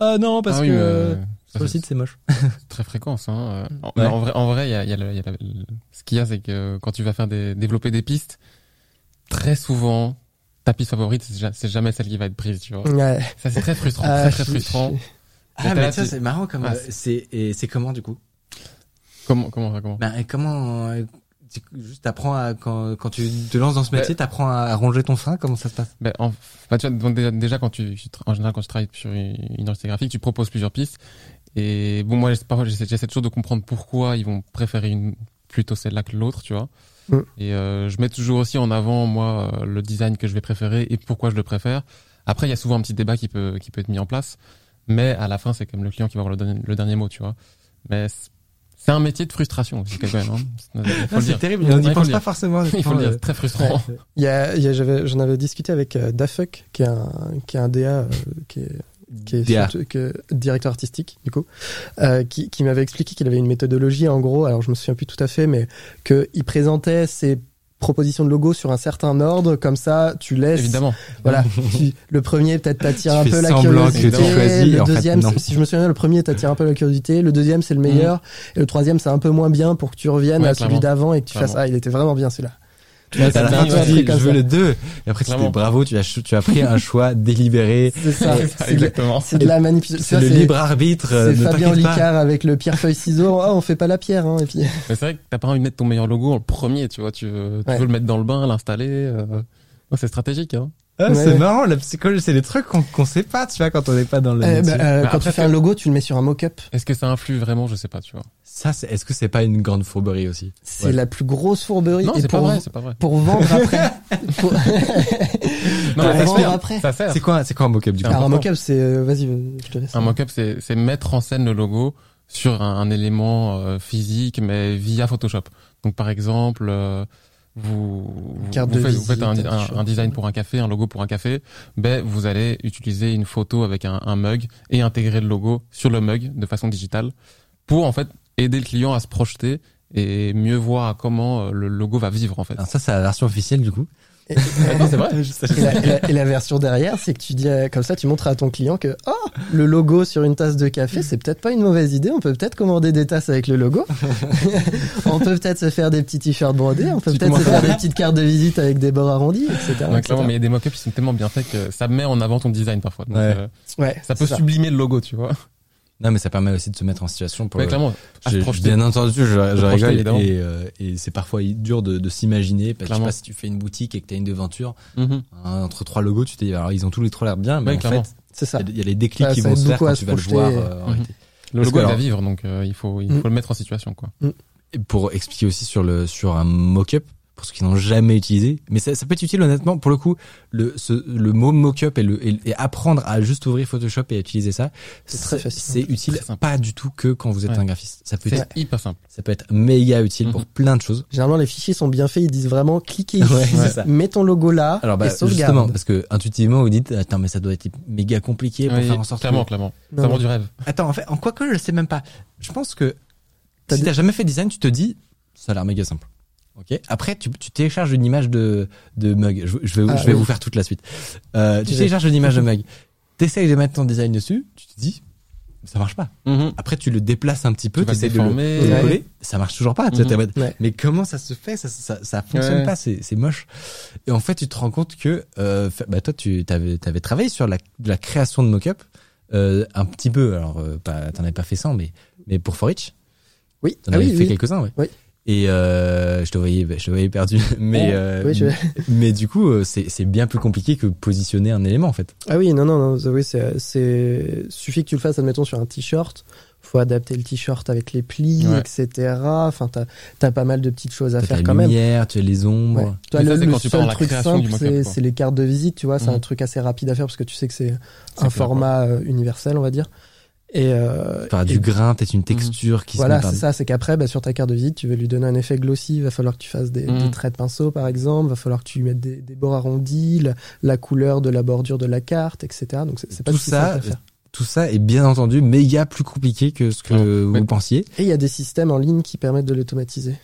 ah non parce Ah oui, que euh, sur le c'est site c'est moche. très fréquent ça. hein. Euh, En, Ouais. en vrai, en vrai, il y a, il y a le- y a la- le- ce qu'il y a, c'est que quand tu vas faire des, développer des pistes, très souvent, ta piste favorite, c'est ja- c'est jamais celle qui va être prise, tu vois. Ouais. Ça, c'est très frustrant, Ah, très, très je- frustrant. Ah mais ça tu- c'est marrant comme Ah, euh, c'est et c'est comment du coup? Comment, comment, comment? Ben et comment euh, tu- juste t'apprends à quand quand tu te lances dans ce métier t'apprends à ronger ton frein comment ça se passe? Ben, en, bah, tu vois, donc déjà, déjà, quand tu, en général, quand tu travailles sur une une identité graphique, tu proposes plusieurs pistes. Et bon, moi, parfois, j'essaie toujours de comprendre pourquoi ils vont préférer une, plutôt celle-là que l'autre, tu vois. Mm. Et euh, je mets toujours aussi en avant, moi, euh, le design que je vais préférer et pourquoi je le préfère. Après, il y a souvent un petit débat qui peut, qui peut être mis en place. Mais à la fin, c'est comme le client qui va avoir le, dernier- le dernier mot, tu vois. Mais C'est un métier de frustration aussi quand même. Hein. Il faut le c'est dire. terrible, on il n'y pense pas forcément. Il faut le dire, très frustrant. Il y a, il y a- j'avais, j'en avais discuté avec euh, Dafuk, qui est un, qui est un DA, euh, qui est, qui est DA. surtout- que- directeur artistique, du coup, euh, qui, qui m'avait expliqué qu'il avait une méthodologie, en gros, alors je me souviens plus tout à fait, mais qu'il présentait ses propositions de logo sur un certain ordre, comme ça, tu laisses. Évidemment. Voilà. Tu- le premier, peut-être, t'attire un peu la curiosité. choisis, le fait, deuxième, si je me souviens, le premier t'attire un peu la curiosité. Le deuxième, c'est le meilleur. Et le troisième, c'est un peu moins bien pour que tu reviennes Ouais, à celui d'avant et que tu fasses, ah, il était vraiment bien celui-là. À la c'est fin, tu ouais. dis, comme je veux ça. le 2. Et après, tu dis bravo, tu as, tu as pris un choix délibéré. C'est ça. C'est ça, C'est de, exactement. c'est de la manipulation. C'est le libre arbitre. euh, C'est ne Fabien t'inquiète pas. Licard avec le pierre feuille ciseaux. Oh, on fait pas la pierre, hein. Et puis, c'est vrai que t'as pas envie de mettre ton meilleur logo en le premier, tu vois. Tu veux, tu Ouais. veux le mettre dans le bain, l'installer. euh, ouais, c'est stratégique, hein. Ah, Ouais. c'est marrant, la psychologie, c'est des trucs qu'on qu'on sait pas, tu vois, quand on n'est pas dans le Euh, métier. bah, euh, Bah, quand après, tu fais un logo, tu le mets sur un mock-up. Est-ce que ça influe vraiment? Je sais pas, tu vois. Ça, c'est- est-ce que c'est pas une grande fourberie aussi? C'est Ouais. la plus grosse fourberie. Non, c'est pas pour, vrai, c'est pas vrai. pour vendre après. pour Non, pour vendre sert. après. Ça sert. C'est quoi, c'est quoi un mock-up du coup? Alors, un mock-up, c'est, euh, vas-y, euh, je te laisse. Un mock-up, c'est c'est mettre en scène le logo sur un, un élément euh, physique, mais via Photoshop. Donc, par exemple, euh, vous, vous, Carte vous de faites, vous faites un, visite, un un- t-shirt. un design pour un café, un logo pour un café. Ben, vous allez utiliser une photo avec un, un mug et intégrer le logo sur le mug de façon digitale pour en fait aider le client à se projeter et mieux voir comment euh, le logo va vivre en fait. Alors ça, c'est la version officielle du coup. Et, Attends, c'est vrai et la, et la- et la version derrière, c'est que tu dis, euh, comme ça, tu montres à ton client que, oh, le logo sur une tasse de café, c'est peut-être pas une mauvaise idée. On peut peut-être commander des tasses avec le logo. on peut peut-être se faire des petits t-shirts brodés. On peut peut-être se faire des petites cartes de visite avec des bords arrondis, etc. Ouais, etc. clairement, mais il y a des mock-ups qui sont tellement bien faits que ça met en avant ton design parfois. Donc, Ouais. euh, Ouais, ça peut sublimer le logo, tu vois. Non, mais ça permet aussi de se mettre en situation pour. Ouais, clairement. Projeter. bien entendu, je, je rigole et, euh, et c'est parfois dur de, de s'imaginer. Parce que je sais Clairement. pas si tu fais une boutique et que t'as une devanture Mhm. hein, entre trois logos, tu te dis alors ils ont tous les trois l'air bien, mais Ouais, en clairement. fait C'est ça. il y a- il y, a les déclics qui vont se faire quand tu vas le voir. euh, en Mhm. réalité. Le logo il va alors- vivre, donc euh, il faut il Mm. faut le mettre en situation quoi. Et pour expliquer aussi sur le sur un mock-up pour ceux qui n'ont jamais utilisé, mais ça, ça peut être utile honnêtement. Pour le coup, le ce, le mot mock-up et le et, et apprendre à juste ouvrir Photoshop et à utiliser ça, C'est très facile. C'est utile pas du tout que quand vous êtes Ouais. un graphiste. Ça peut être hyper simple. ça peut être méga utile pour Mhm. plein de choses. Généralement, les fichiers sont bien faits. Ils disent vraiment, cliquez ici, Ouais, c'est ça. mets ton logo là, Alors bah et justement sauvegarde. parce que intuitivement vous dites attends mais ça doit être méga compliqué pour Oui, faire en sorte clairement, que... clairement. Non, Ça vend du rêve. Attends en fait en quoi que je le sais même pas. Je pense que si t'as jamais fait design tu te dis ça a l'air méga simple. Ok. Après tu, tu télécharges une image de de mug. Je, je vais Ah, je vais oui. vous faire toute la suite. Euh, tu télécharges une image de mug. T'essayes de mettre ton design dessus. Tu te dis ça marche pas. Mhm. Après tu le déplaces un petit peu. Tu t'essayes de le, Ouais. coller. Ça marche toujours pas. Tu vois, t'es en mode, Ouais. mais comment ça se fait? Ça, ça, ça fonctionne Ouais. pas, c'est c'est moche. Et en fait, tu te rends compte que euh, bah toi, tu avais, avais travaillé sur la, la création de mock-up euh, un petit peu. Alors, euh, pas, t'en avais pas fait 100, mais mais pour Forich, Oui, t'en ah avais oui, fait oui. quelques-uns, ouais. Oui. Et euh, je te voyais, je te voyais perdu. Mais Oh, euh, oui, je- mais du coup, euh, c'est c'est bien plus compliqué que positionner un élément en fait. Ah oui, non, non, non, oui, c'est, c'est, suffit que tu le fasses, admettons, sur un t-shirt. Faut adapter le t-shirt avec les plis, Ouais. etc. Enfin, t'as, t'as pas mal de petites choses à faire la quand même. lumière, tu as les ombres. Ouais. Toi, Mais ça, le, le seul la truc simple, c'est, les cartes de visite, tu vois, c'est un Mhm. truc assez rapide à faire parce que tu sais que c'est un clair, format universel, on va dire. Et, euh, et du grain, peut-être une texture qui voilà, se par c'est ça, c'est qu'après, bah, sur ta carte de visite, tu veux lui donner un effet glossy, il va falloir que tu fasses des, Mhm. des traits de pinceau, par exemple, il va falloir que tu mettes des, des bords arrondis, la, la couleur de la bordure de la carte, etc. Donc c'est, pas Tout si ça, simple à faire. Tout ça est bien entendu méga plus compliqué que ce que vous pensiez. Et il y a des systèmes en ligne qui permettent de l'automatiser.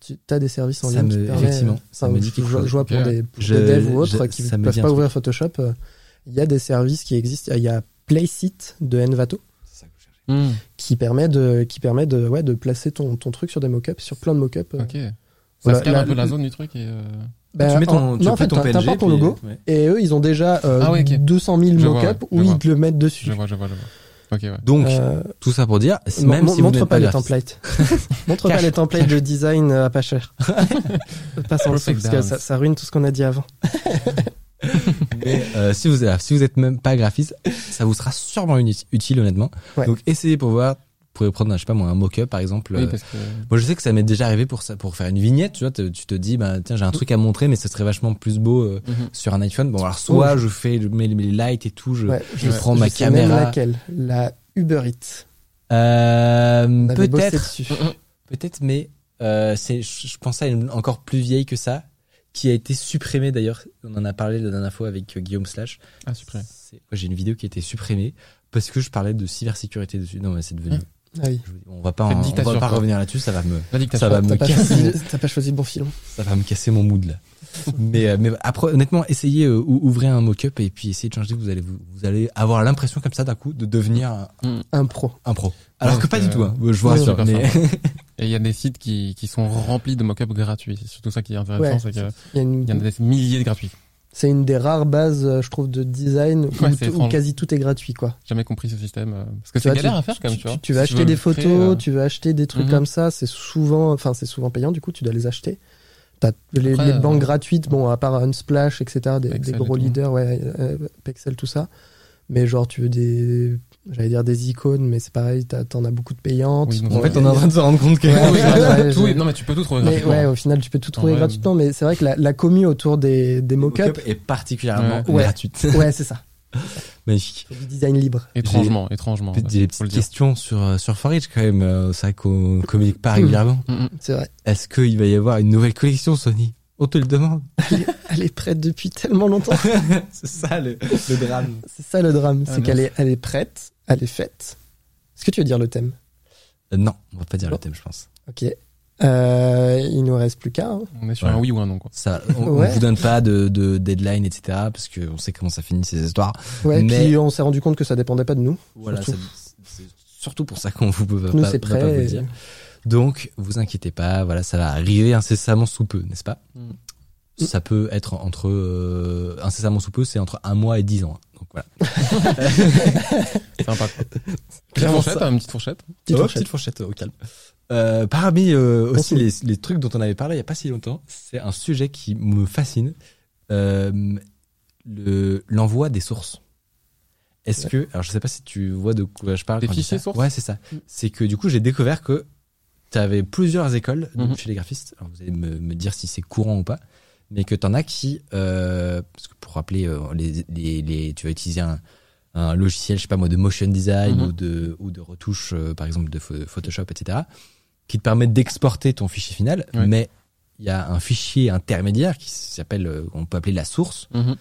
Tu as des services en Ça ligne me- qui permettent. effectivement, ça enfin, me dit je, quelque je- chose. je vois pour des, pour Je- des devs ou je- autres qui ça ne peuvent pas ouvrir Photoshop. euh, Il y a des services qui existent. Il y a Playsit de Envato Mhm. qui permet de, qui permet de, ouais, de placer ton, ton truc sur des mock-ups, sur plein de mock-ups. euh. Ok. Ça Voilà, scanne la- un peu la zone du truc et. euh, Ben, tu mets ton, en- tu non, en fait, ton PNG. t'importes ton puis- logo ouais. et eux, ils ont déjà euh, Ah ouais, ok. 200 000 Je vois, mock-ups où ils te le mettent dessus. Je vois, je vois, je vois. Ok, ouais. Donc, Euh, tout ça pour dire, même si vous montre pas pas les templates. montre pas les templates de design euh, à pas cher. pas sans le sou, Perfect parce que ça ruine tout ce qu'on a dit avant. mais, euh, si vous êtes, si vous êtes même pas graphiste, ça vous sera sûrement utile honnêtement. Ouais. Donc, essayez pour voir. Vous pouvez prendre, je sais pas moi, un mock-up par exemple. Oui, euh, parce que. Moi, je sais que ça m'est déjà arrivé pour ça, pour faire une vignette. Tu vois, te- tu te dis, bah tiens, j'ai un truc à montrer, mais ce serait vachement plus beau euh, Mhm. sur un iPhone. Bon, alors soit je fais, les lights et tout, je, Ouais, je je prends je ma sais même caméra. laquelle La Uber Eats. Euh, peut-être, peut-être, mais euh, c'est, je pensais à une encore plus vieille que ça, qui a été supprimée d'ailleurs. On en a parlé la dernière fois avec euh, Guillaume Slash. Ah, ouais, J'ai une vidéo qui a été supprimée parce que je parlais de cybersécurité dessus. Non, mais c'est devenu. Ah oui. je On va pas, en- on va pas revenir là-dessus. Ça va me, ça va me casser, t'as pas choisi le bon film. ça va me casser mon mood là. mais, euh, mais après, honnêtement, essayez, euh, ou- ouvrez un mock-up et puis essayez de changer. Vous allez, vous, vous allez avoir l'impression comme ça d'un coup de devenir un, Un pro. un pro. Alors Ouais, que pas du tout. Hein. Je vous Ouais, rassure. c'est mais- Et il y a des sites qui, qui sont remplis de mock-up gratuits. C'est surtout ça qui est intéressant, Ouais. c'est qu'il Il y une- y en a des milliers de gratuits. C'est une des rares bases, euh, je trouve, de design où, Ouais, où quasi tout est gratuit, quoi. Jamais compris ce système. euh, Parce que Tu c'est galère tu- à faire quand même, tu, vois. Tu, veux Si acheter veux des photos, créer, euh, tu veux acheter des trucs Mhm. comme ça, c'est souvent, enfin, c'est souvent payant, du coup, tu dois les acheter. T'as les, les euh, banques gratuites, bon, à part Unsplash, etc., des, gros leaders, ouais, euh, Pexel, tout ça. Mais genre, tu veux des, j'allais dire des icônes, mais c'est pareil, t'en as beaucoup de payantes. Oui, donc En fait, on est en train de se rendre compte que. Ouais, tout, je- non, mais tu peux tout trouver Mais gratuitement. ouais, au final, tu peux tout trouver vrai, gratuitement, mais c'est vrai que la, la commu autour des, des mock-ups, Mock-up est particulièrement Ouais. gratuite. ouais, c'est ça. Magnifique. C'est du design libre. Étrangement, étrangement. J'ai des petites questions sur, euh, sur Forage quand même. C'est vrai qu'on communique pas régulièrement. Mm, mm. C'est vrai. Est-ce qu'il va y avoir une nouvelle collection Sony? On te le demande. Elle est prête depuis tellement longtemps. C'est ça le, le drame. C'est ça le drame, Ah, c'est mince. qu'elle est, elle est prête, elle est faite. Est-ce que tu veux dire le thème Euh, non, on va pas dire le thème, je pense. Ok. Euh, il nous reste plus qu'un. hein. On est sur Ouais. un oui ou un non, quoi. Ça, on, Ouais. on vous donne pas de, de deadline, etc. Parce qu'on sait comment ça finit ces histoires. Ouais, Mais- puis on s'est rendu compte que ça dépendait pas de nous. Voilà, Surtout. ça- c'est surtout pour ça qu'on vous peut Nous, pas, pas vous et- dire. Donc, vous inquiétez pas, voilà, ça va arriver incessamment sous peu, n'est-ce pas Mm. Ça peut être entre euh, incessamment sous peu, c'est entre un mois et dix ans. hein. Donc voilà. Sympa, quoi. Petite fourchette, ça. hein, une petite fourchette. Petite Oh, fourchette. petite fourchette, au calme. Euh, parmi euh, aussi les, les trucs dont on avait parlé il y a pas si longtemps, c'est un sujet qui me fascine, euh, le l'envoi des sources. Est-ce que, alors je sais pas si tu vois de quoi je parle. Des fichiers sources Ouais, c'est ça. Mm. C'est que du coup j'ai découvert que tu avais plusieurs écoles donc, Mhm. chez les graphistes. Alors vous allez me, me dire si c'est courant ou pas, mais que t'en as qui, euh, parce que pour rappeler, euh, les, les, les, tu vas utiliser un, un logiciel, je sais pas moi, de motion design Mhm. ou de ou de retouche, euh, par exemple de pho- Photoshop, etc., qui te permettent d'exporter ton fichier final, mais il y a un fichier intermédiaire qui s'appelle, on peut appeler la source, Mhm.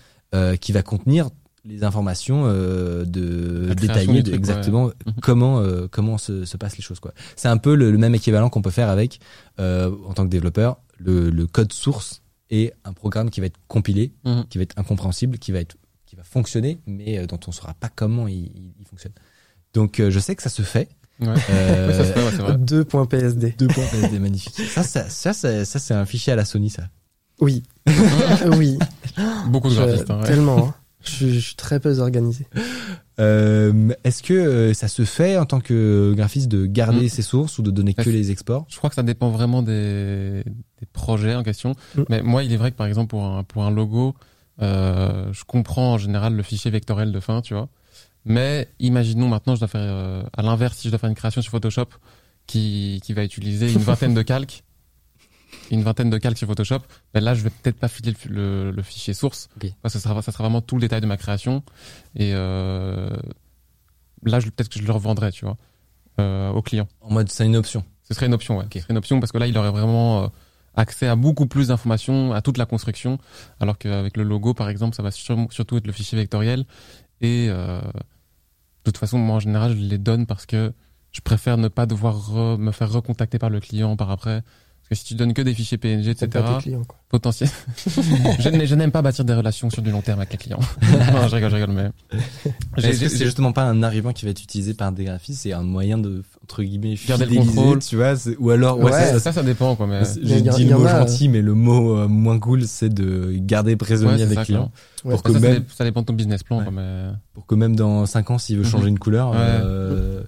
qui va contenir les informations euh, de détaillées de truc, exactement Mhm. comment euh, comment se, se passent les choses quoi. C'est un peu le, le même équivalent qu'on peut faire avec euh, en tant que développeur le, le code source et un programme qui va être compilé, Mhm. qui va être incompréhensible, qui va être qui va fonctionner mais euh, dont on saura pas comment il, il- il fonctionne. Donc euh, je sais que ça se fait. Ouais. Euh, Oui, ça se fait, ouais, c'est vrai. 2.psd. deux points PSD magnifique. Ça ça ça ça, ça, c'est un fichier à la Sony ça. Oui. oui. Beaucoup de Je- graphistes, hein, ouais. Tellement. hein. Je, suis- je suis très peu organisé. Euh, Est-ce que euh, ça se fait en tant que graphiste de garder Mm. ses sources ou de donner que les exports? Je crois que ça dépend vraiment des, des projets en question. Mm. Mais moi, il est vrai que par exemple pour un, pour un logo, euh, je comprends en général le fichier vectoriel de fin, tu vois. Mais imaginons maintenant, je dois faire euh, à l'inverse, si je dois faire une création sur Photoshop qui, qui va utiliser une vingtaine de calques, une vingtaine de calques sur Photoshop, ben là, je vais peut-être pas filer le, le- le fichier source. Ok. Parce que ça sera, ça sera vraiment tout le détail de ma création. Et euh, là, peut-être que je le revendrai, tu vois, euh, au client. En mode c'est une option. Ce serait une option, ouais. Ce serait une option parce que là, il aurait vraiment euh, accès à beaucoup plus d'informations, à toute la construction, alors qu'avec le logo, par exemple, ça va sur- surtout être le fichier vectoriel. Et de toute façon, moi, en général, je les donne parce que je préfère ne pas devoir me faire recontacter par le client par après. Que si tu donnes que des fichiers PNG, etc., clients, quoi. potentiel. je n'ai- je n'aime pas bâtir des relations sur du long terme avec les clients. non, je rigole, je rigole, mais. Est-ce que c'est justement pas un argument qui va être utilisé par des graphistes C'est un moyen de entre guillemets Garder le contrôle. tu vois Ou alors ouais, Ouais, ça, ça, ça, ça dépend, quoi, mais. J'ai y a- dit y le mot a, gentil, mais le mot euh, moins cool, c'est de garder prisonnier Ouais, avec ça, client. Ouais. Pour que ça, même dépend de ton business plan, Ouais. quoi, mais. pour que même dans 5 ans, s'il veut Mhm. changer une couleur, Ouais. euh,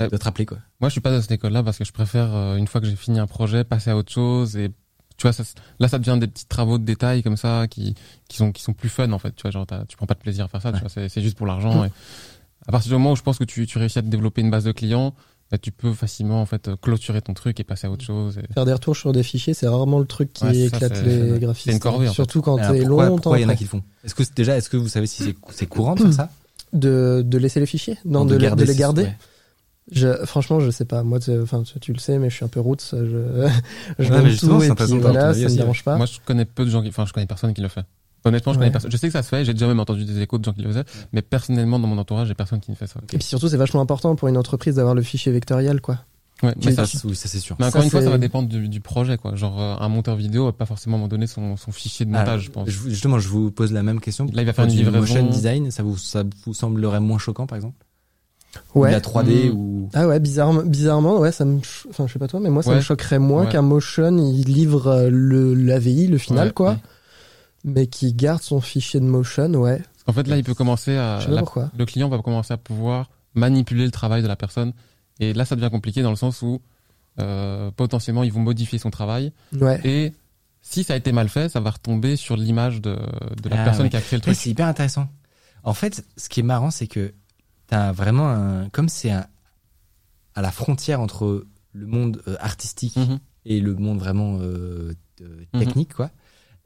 ouais, doit te rappeler quoi. Moi, je suis pas dans cette école-là parce que je préfère, euh, une fois que j'ai fini un projet, passer à autre chose. Et tu vois, ça, là, ça devient des petits travaux de détail comme ça qui, qui sont, qui sont plus fun en fait. Tu vois, genre, tu prends pas de plaisir à faire ça. Tu Ouais. vois, c'est, c'est juste pour l'argent. Et à partir du moment où je pense que tu, tu réussis à te développer une base de clients, bah, tu peux facilement en fait clôturer ton truc et passer à autre chose. Et... Faire des retours sur des fichiers, c'est rarement le truc qui Ouais, éclate c'est- les c'est graphistes. une corvée, en fait. Surtout quand t'es pourquoi, longtemps pourquoi il y en a qui le font? Est-ce que c'est- déjà, est-ce que vous savez si c'est c'est courant de faire ça? De, de laisser les fichiers? Non, de, les- de les garder? ouais. Je, franchement, je sais pas. Moi, tu- enfin, tu, tu le sais, mais je suis un peu roots. Je, je Ouais, mais tout et puis voilà, ça me dérange pas. Moi, je connais peu de gens qui, enfin, je connais personne qui le fait. Honnêtement, je Ouais. connais personne. Je sais que ça se fait, j'ai déjà même entendu des échos de gens qui le faisaient, mais personnellement, dans mon entourage, j'ai personne qui ne fait ça. Et puis surtout, c'est vachement important pour une entreprise d'avoir le fichier vectoriel, quoi. Ouais, mais Ça, oui, ça c'est sûr. mais encore Ça, une fois, ça va dépendre du, du projet, quoi. Genre, euh, un monteur vidéo va pas forcément me donner son, son fichier de montage, Ah, je pense. je vous- justement, je vous pose la même question. Là, il va faire une du livraison. motion design, ça vous, ça vous semblerait moins choquant, par exemple? Ouais. La 3D Mm. ou Ah ouais, bizarrement, bizarrement, ouais, ça me, enfin, je sais pas toi, mais moi, ça Ouais. me choquerait moins Ouais. qu'un motion, il livre euh, le, l'AVI, le final, Ouais, quoi, ouais. mais qui garde son fichier de motion, ouais. En fait, là, il peut commencer à, Je sais pas la- pourquoi. le client va commencer à pouvoir manipuler le travail de la personne. Et là, ça devient compliqué dans le sens où, euh, potentiellement, ils vont modifier son travail. Ouais. Et si ça a été mal fait, ça va retomber sur l'image de, de la Ah, personne ouais. qui a créé le truc. c'est hyper intéressant. En fait, ce qui est marrant, c'est que t'as vraiment un, comme c'est à la frontière entre le monde euh, artistique Mhm. et le monde vraiment euh, Mhm. technique, quoi.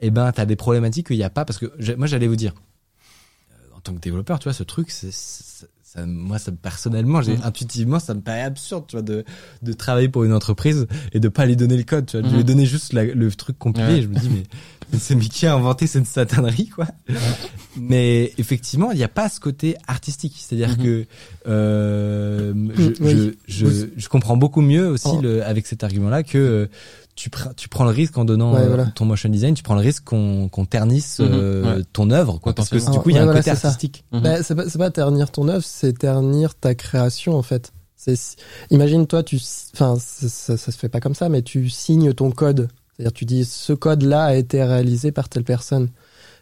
Et ben, t'as des problématiques qu'il n'y a pas parce que moi, j'allais vous dire, euh, en tant que développeur, tu vois, ce truc, c'est- ça, moi, ça, personnellement, j'ai Mhm. intuitivement, ça me paraît absurde, tu vois, de, de travailler pour une entreprise et de pas lui donner le code, tu vois, de lui donner juste la- le truc compilé. Ouais. Et je me dis, mais, mais c'est mais qui a inventé cette satanerie, quoi. Mais effectivement, il n'y a pas ce côté artistique. C'est-à-dire Mhm. que euh, je, Oui. je, je, je comprends beaucoup mieux aussi Oh. le, avec cet argument-là que euh, tu, pr- tu prends le risque en donnant Ouais, euh, voilà. ton motion design, tu prends le risque qu'on qu'on ternisse Mhm. euh, Ouais. ton œuvre, quoi. Parce que du coup, il y a un voilà, côté artistique. Mhm. Bah, c'est pas, c'est pas ternir ton œuvre, c'est ternir ta création en fait. C'est, imagine toi, tu, enfin, ça, ça, ça se fait pas comme ça, mais tu signes ton code. C'est-à-dire, tu dis, ce code-là a été réalisé par telle personne.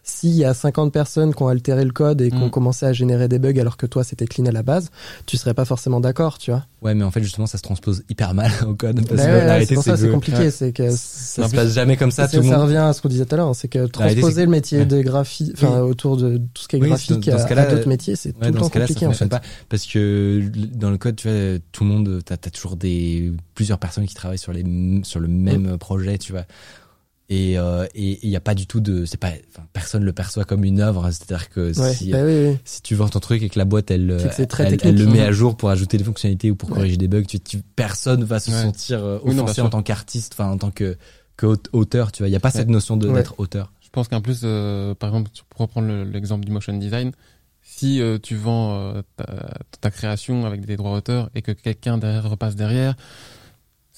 S'il y a 50 personnes qui ont altéré le code et qui ont Mm. commencé à générer des bugs alors que toi c'était clean à la base, tu serais pas forcément d'accord, tu vois. Ouais, mais en fait, justement, ça se transpose hyper mal au code. Parce que ouais, c'est pour ça c'est compliqué, ouais. c'est que ça se passe jamais comme ça. ça, Tout le ça monde. revient à ce qu'on disait tout à l'heure, hein, c'est que transposer le métier des graphiques, enfin autour de tout ce qui est Oui, graphique dans- dans ce à- d'autres métiers, c'est tout le temps ça compliqué en fonctionne fait. pas parce que dans le code, tu vois, tout le monde, t'as as toujours des plusieurs personnes qui travaillent sur les sur le même Mm. projet, tu vois. Et euh, et il y a pas du tout de, c'est pas, enfin, personne le perçoit comme une œuvre. hein. C'est-à-dire que Ouais, si bah oui, oui. si tu vends ton truc et que la boîte elle elle, technique. elle le met à jour pour ajouter des fonctionnalités ou pour Ouais. corriger des bugs, tu, tu- personne va se Ouais. sentir euh, Oui, non, bien offensé en tant qu'artiste, enfin en tant que que aute- auteur, tu vois. Il y a pas cette notion de Ouais. d'être auteur. Je pense qu'en plus, euh, par exemple, pour reprendre le- l'exemple du motion design, si euh, tu vends euh, ta, ta création avec des droits d'auteur et que quelqu'un derrière repasse derrière,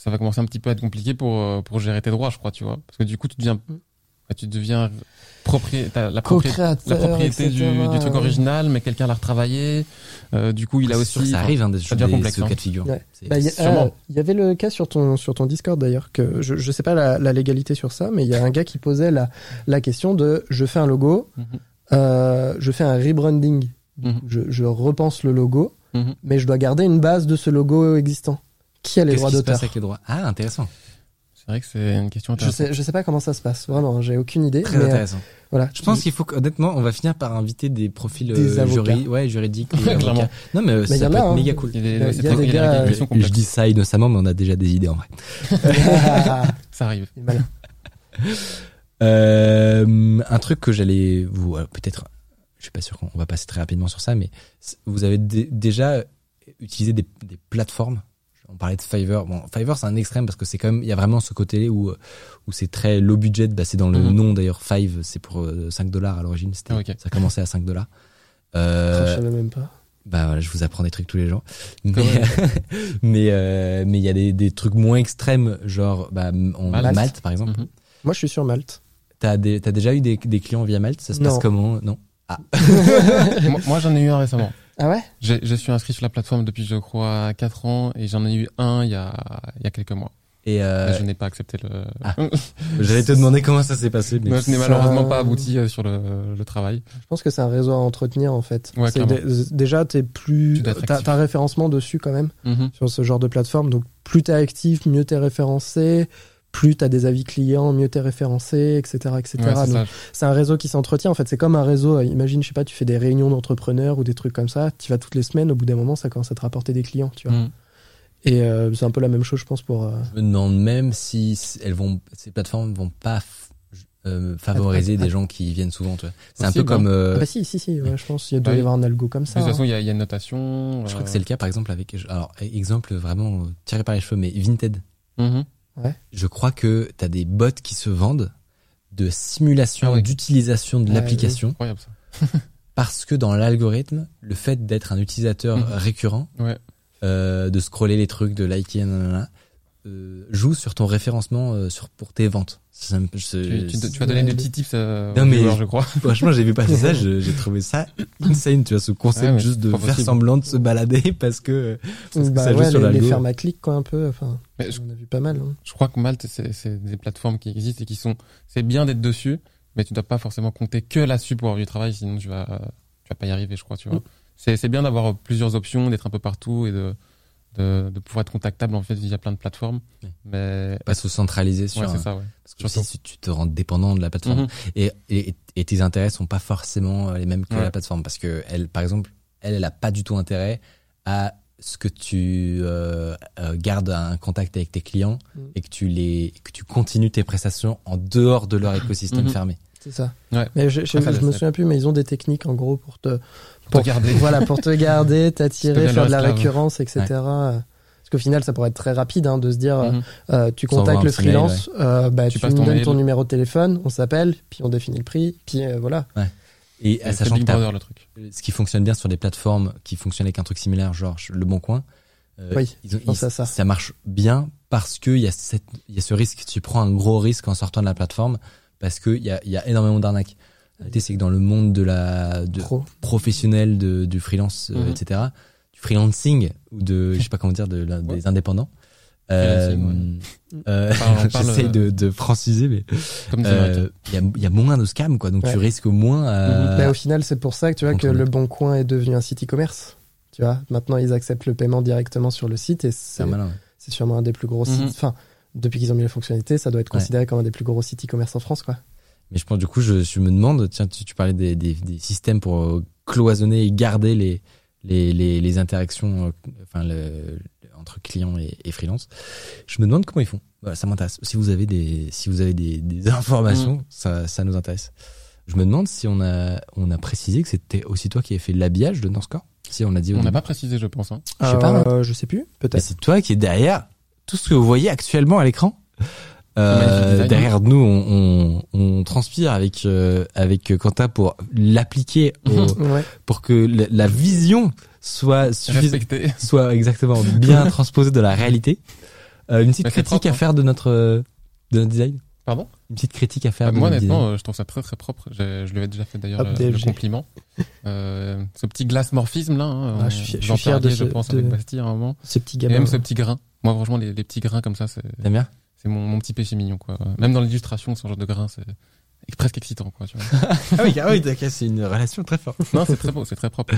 ça va commencer un petit peu à être compliqué pour euh, pour gérer tes droits, je crois, tu vois. Parce que du coup, tu deviens bah, tu deviens propriétaire, la, propriété, Co-créateur, la propriété du, truc ouais. original, mais quelqu'un l'a retravaillé. Euh, du coup, il a aussi. sûr ça arrive hein, des, ça devient des- complexe, ce hein. cas de figure. Ouais. C'est- Bah, Il y, il avait le cas sur ton, sur ton Discord d'ailleurs, que je, je sais pas la, la légalité sur ça, mais il y a un gars qui posait la, la question de je fais un logo, Mhm. euh, je fais un rebranding, Mhm. je, je repense le logo, Mhm. mais je dois garder une base de ce logo existant. Qui a les Qu'est-ce droits qui se d'auteur passe avec les droits? Ah, intéressant. C'est vrai que c'est une question Je intéressante. sais, je sais pas comment ça se passe, vraiment, j'ai aucune idée. Très mais, euh, intéressant. voilà. Je pense qu'il faut qu'honnêtement, on va finir par inviter des profils Des euh, ouais, juridiques. ou clairement. Non, mais, euh, Mais y ça peut a, être hein. méga cool. Y questions Et je dis ça innocemment, mais on a déjà des idées en vrai. Ça arrive. Il est malin. Euh, un truc que j'allais vous peut-être, je suis pas sûr qu'on on va passer très rapidement sur ça, mais vous avez dé- déjà utilisé des, des plateformes. On parlait de Fiverr. Bon, Fiverr c'est un extrême parce que c'est quand même, il y a vraiment ce côté où où c'est très low budget. Bah, c'est dans le Mhm. nom d'ailleurs. Five, c'est pour euh, 5 dollars à l'origine. C'était, Ah, ça commençait à 5 dollars. Je Euh, savais même pas. Bah voilà, je vous apprends des trucs tous les jours. Mais mais euh, mais il y a des, des trucs moins extrêmes, genre bah, en Malte. Malte, par exemple. Mhm. Moi, je suis sur Malte. T'as des, déjà eu des, des clients via Malte? Ça se Non. passe comment? Non. moi, moi, j'en ai eu un récemment. Ah ouais? Je suis inscrit sur la plateforme depuis, je crois, 4 ans et j'en ai eu un il y a, il y a quelques mois. Et euh, je n'ai pas accepté le. Ah. j'allais te demander comment ça s'est passé. Mais Mais je n'ai malheureusement pas abouti euh, sur le, le travail. Je pense que c'est un réseau à entretenir en fait. Ouais, déjà, t'es plus, t'as un référencement dessus quand même Mhm. sur ce genre de plateforme. Donc plus t'es actif, mieux t'es référencé. Plus t'as des avis clients, mieux t'es référencé, etc., etc. Ouais, c'est un réseau qui s'entretient. En fait, c'est comme un réseau. euh, Imagine, je sais pas, tu fais des réunions d'entrepreneurs ou des trucs comme ça. Tu vas toutes les semaines. Au bout d'un moment, ça commence à te rapporter des clients, tu vois. Mhm. Et euh, c'est un peu la même chose, je pense, pour. euh, je me demande même si elles vont, ces plateformes vont pas euh, favoriser Ah, des gens qui viennent souvent. tu vois. C'est un peu comme. euh, Ah bah si, si, si, ouais, je pense qu'il doit Bah y oui. avoir un algo comme De ça. toute façon, hein. il y, a, il y a une notation. je crois que c'est le cas par exemple avec. Alors exemple vraiment tiré par les cheveux, mais Vinted. Je crois que tu as des bots qui se vendent de simulation Ah d'utilisation de Ah l'application. parce que dans l'algorithme, le fait d'être un utilisateur Mhm. récurrent, Ouais. euh, de scroller les trucs, de liker, nanana, euh, joue sur ton référencement euh, sur pour tes ventes. Ça me- je- Tu, tu- tu vas donner des petits tips euh, Non, mais- je crois. Franchement, j'ai vu passer ça, j'ai trouvé ça insane, tu vois, ce concept Ouais, mais juste de faire possible. semblant de se balader parce que, parce que Bah ça joue ouais, sur les, les l'algo. fermes à clic, quoi, un peu. Enfin, Mais je- on a vu pas mal. hein. Je crois que Malte, c'est c'est des plateformes qui existent et qui sont. C'est bien d'être dessus, mais tu dois pas forcément compter que là-dessus pour avoir du travail, sinon tu vas, tu vas pas y arriver, je crois. Tu vois. Mm. C'est c'est bien d'avoir plusieurs options, d'être un peu partout et de, de, de pouvoir être contactable en fait via plein de plateformes. Ouais. Mais Pas se centraliser sur, ouais, c'est un- ça, ouais. parce que si tu te rends dépendant de la plateforme Mhm. et, et, et tes intérêts sont pas forcément euh, les mêmes que Ouais. la plateforme parce que elle, par exemple, elle, elle a pas du tout intérêt à ce que tu euh, euh, gardes un contact avec tes clients Mhm. et que tu les que tu continues tes prestations en dehors de leur écosystème Mhm. fermé. C'est ça. Ouais. Mais je, je, me souviens plus, mais ils ont des techniques en gros pour te, Pour te garder. voilà, pour te garder, Tu t'attirer, faire de la esclave. récurrence, etc. Parce qu'au final, ça pourrait être très rapide hein, de se dire, Mhm. euh, tu Sans avoir contactes le mail, freelance, euh, bah, Tu tu, me donnes mail. ton numéro de téléphone, on s'appelle, puis on définit le prix, puis euh, voilà. Et C'est sachant Big que Brother le truc. ce qui fonctionne bien sur des plateformes qui fonctionnent avec un truc similaire, genre Le Bon Coin, euh, Oui, ils ont- je pense ils- à ça. marche bien parce qu'il y, a cette- il y a ce risque. Tu prends un gros risque en sortant de la plateforme parce qu'il y a, y a énormément d'arnaques. C'est que dans le monde de la de professionnel de, du freelance, euh, Mhm. etc., du freelancing ou de, je sais pas comment dire, de, la- des indépendants. Euh, euh, euh, de, de franciser, mais Comme des euh, il y, a, il y a moins de scams, quoi. Donc Ouais. tu risques moins. à- Mais au final, c'est pour ça que tu vois que le Bon Coin est devenu un site e-commerce. Tu vois, maintenant ils acceptent le paiement directement sur le site et c'est sûrement un des plus gros Mhm. sites. Enfin, depuis qu'ils ont mis la fonctionnalité, ça doit être Ouais. considéré comme un des plus gros sites e-commerce en France, quoi. Mais je pense du coup, je, je me demande, tiens, tu, tu parlais des, des, des systèmes pour euh, cloisonner et garder les les, les, les interactions, euh, enfin le, entre clients et, et freelance. Je me demande comment ils font. Voilà, ça m'intéresse. Si vous avez des si vous avez des, des informations, ça, ça nous intéresse. Je me demande si on a on a précisé que c'était aussi toi qui avais fait l'habillage de Norscore. Si on a dit On n'a pas précisé, je pense. Hein. Je sais pas, hein. Euh, je sais plus, peut-être. c'est toi qui est derrière tout ce que vous voyez actuellement à l'écran. Euh, derrière nous, on, on, on transpire avec euh, avec Quentin pour l'appliquer Ouais. pour que la, la vision soit soit exactement bien transposée de la réalité. Euh, une petite critique propre, à faire de notre euh, de notre design. Pardon? Une petite critique à faire. Euh, de Moi, notre honnêtement, design. euh, je trouve ça très très propre. J'ai- Je lui ai déjà fait d'ailleurs le, compliment. Euh, ce petit glace-morphisme là, hein, Ah, on- je suis fier- je suis fier de je ce- pense, de- avec Bastille à un moment. Ce petit Et gamin. même ce petit grain. Moi, franchement, les, les petits grains comme ça, c'est T'aimes bien? C'est mon, mon petit péché mignon. quoi. Même dans l'illustration, ce genre de grain, c'est presque excitant. quoi. Tu vois. Ah oui, ah oui, d'accord, c'est une relation très forte. non, c'est très beau, c'est très propre.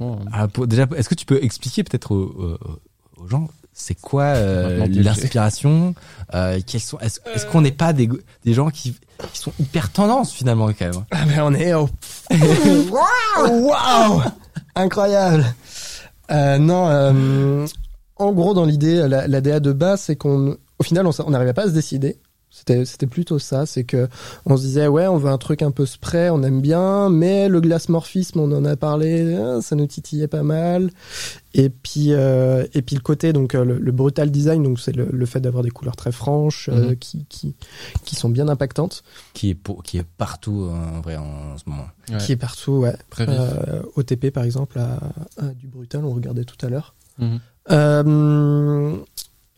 Euh, Ah, pour- déjà, est-ce que tu peux expliquer peut-être aux, aux- gens, c'est quoi euh, l'inspiration euh, quels sont, Est-ce qu'on n'est pas des, des gens qui, qui sont hyper tendance finalement quand même Ah ben on est au... Waouh Waouh Incroyable euh, Non, euh, en gros dans l'idée, la, la DA de base, c'est qu'on, final, on n'arrivait pas à se décider. C'était, plutôt ça, c'est que on se disait ouais, on veut un truc un peu spray, on aime bien, mais le glace-morphisme, on en a parlé, hein, ça nous titillait pas mal. Et puis, euh, et puis le côté donc euh, le, le brutal design, donc c'est le, le fait d'avoir des couleurs très franches, euh, Mhm. qui, qui qui sont bien impactantes, qui est, pour, qui est partout en vrai en, ce moment. ouais, qui est partout, ouais. très vif. Euh, OTP par exemple à, à du brutal on regardait tout à l'heure Mhm.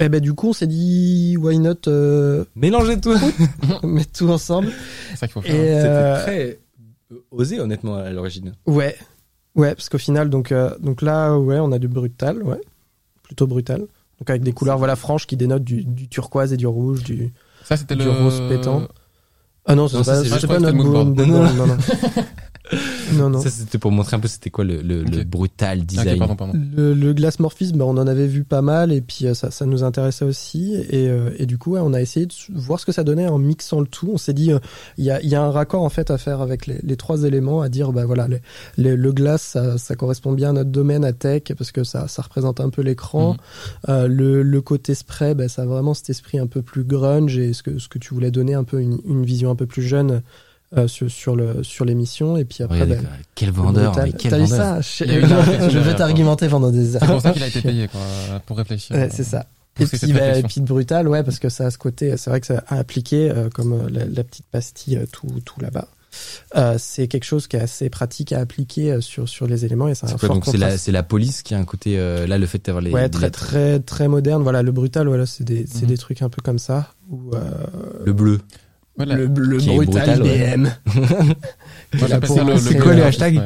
Euh, et ben du coup on s'est dit why not euh, Mélangez tout. mettre tout ensemble C'est ça qu'il faut faire. hein. euh, très osé honnêtement à l'origine. ouais ouais parce qu'au final donc euh, donc là ouais on a du brutal ouais plutôt brutal donc avec des couleurs voilà franches qui dénotent du, du turquoise et du rouge du Ça, c'était du le rose pétant. ah non c'est pas, pas pour notre non, non, non. Non, non. Ça, c'était pour montrer un peu c'était quoi le, le, le brutal design. pardon, pardon. Le, le glace morphisme, bah, on en avait vu pas mal et puis euh, ça, ça nous intéressait aussi et, euh, et du coup ouais, on a essayé de voir ce que ça donnait en mixant le tout. On s'est dit euh, il y, a, il y a un raccord en fait à faire avec les, les trois éléments, à dire bah voilà le, le, le glace ça, ça correspond bien à notre domaine à tech parce que ça, ça représente un peu l'écran. Mhm. Euh, le, le côté spray, bah, ça a vraiment cet esprit un peu plus grunge et ce que, ce que tu voulais donner un peu une, une vision un peu plus jeune euh, sur, sur le sur l'émission et puis après bah, quel vendeur, mais quel T'as vu vendeur. ça Je, je vais t'argumenter pendant des heures. C'est pour ça qu'il a été payé, quoi, pour réfléchir. Ouais, c'est ça. Et puis, bah, et puis de brutal, ouais, parce que ça a ce côté, c'est vrai que ça a appliqué euh, comme euh, la, la petite pastille tout, tout là-bas. Euh, c'est quelque chose qui est assez pratique à appliquer sur sur les éléments et ça a un C'est donc c'est la, c'est la police qui a un côté, euh, là, le fait d'avoir les, ouais, les très très très moderne. Voilà, le brutal, voilà, c'est des c'est Mhm. des trucs un peu comme ça. Où, euh, le bleu. Voilà. le, le brutal, brutal, ouais. BM. Voilà, pour le, le quoi, hashtags ouais.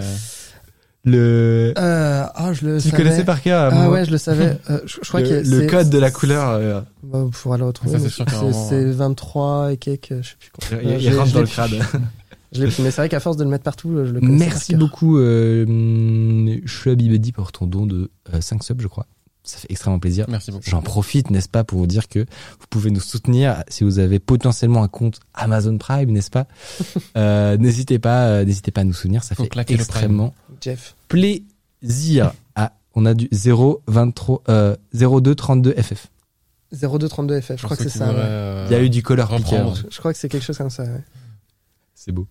Le, Euh, ah, je le tu savais. connaissais par cœur, Ah ouais, je le savais. Euh, je, je crois le, que le code de la couleur, euh, Bah, on pourra le retrouver. Ça, c'est mais sûr je crois que qu'à un c'est moment, c'est 23 et quelques, je sais plus quoi. il, Euh, il je- rentre dans le crâne. Je mais c'est vrai qu'à force de le mettre partout, je le connaissais par Merci beaucoup, euh, Shabibedi, pour ton don de 5 subs, je crois. Ça fait extrêmement plaisir. Merci beaucoup. J'en profite, n'est-ce pas, pour vous dire que vous pouvez nous soutenir si vous avez potentiellement un compte Amazon Prime, n'est-ce pas euh, N'hésitez pas, euh, n'hésitez pas à nous soutenir, ça Faut fait extrêmement Jeff. plaisir. Ah, on a du 0 23 euh, 02 32 FF. 0232 FF, je crois que c'est ça. ouais. Il y a eu du color picker. Je, je crois que c'est quelque chose comme ça. ouais. C'est beau.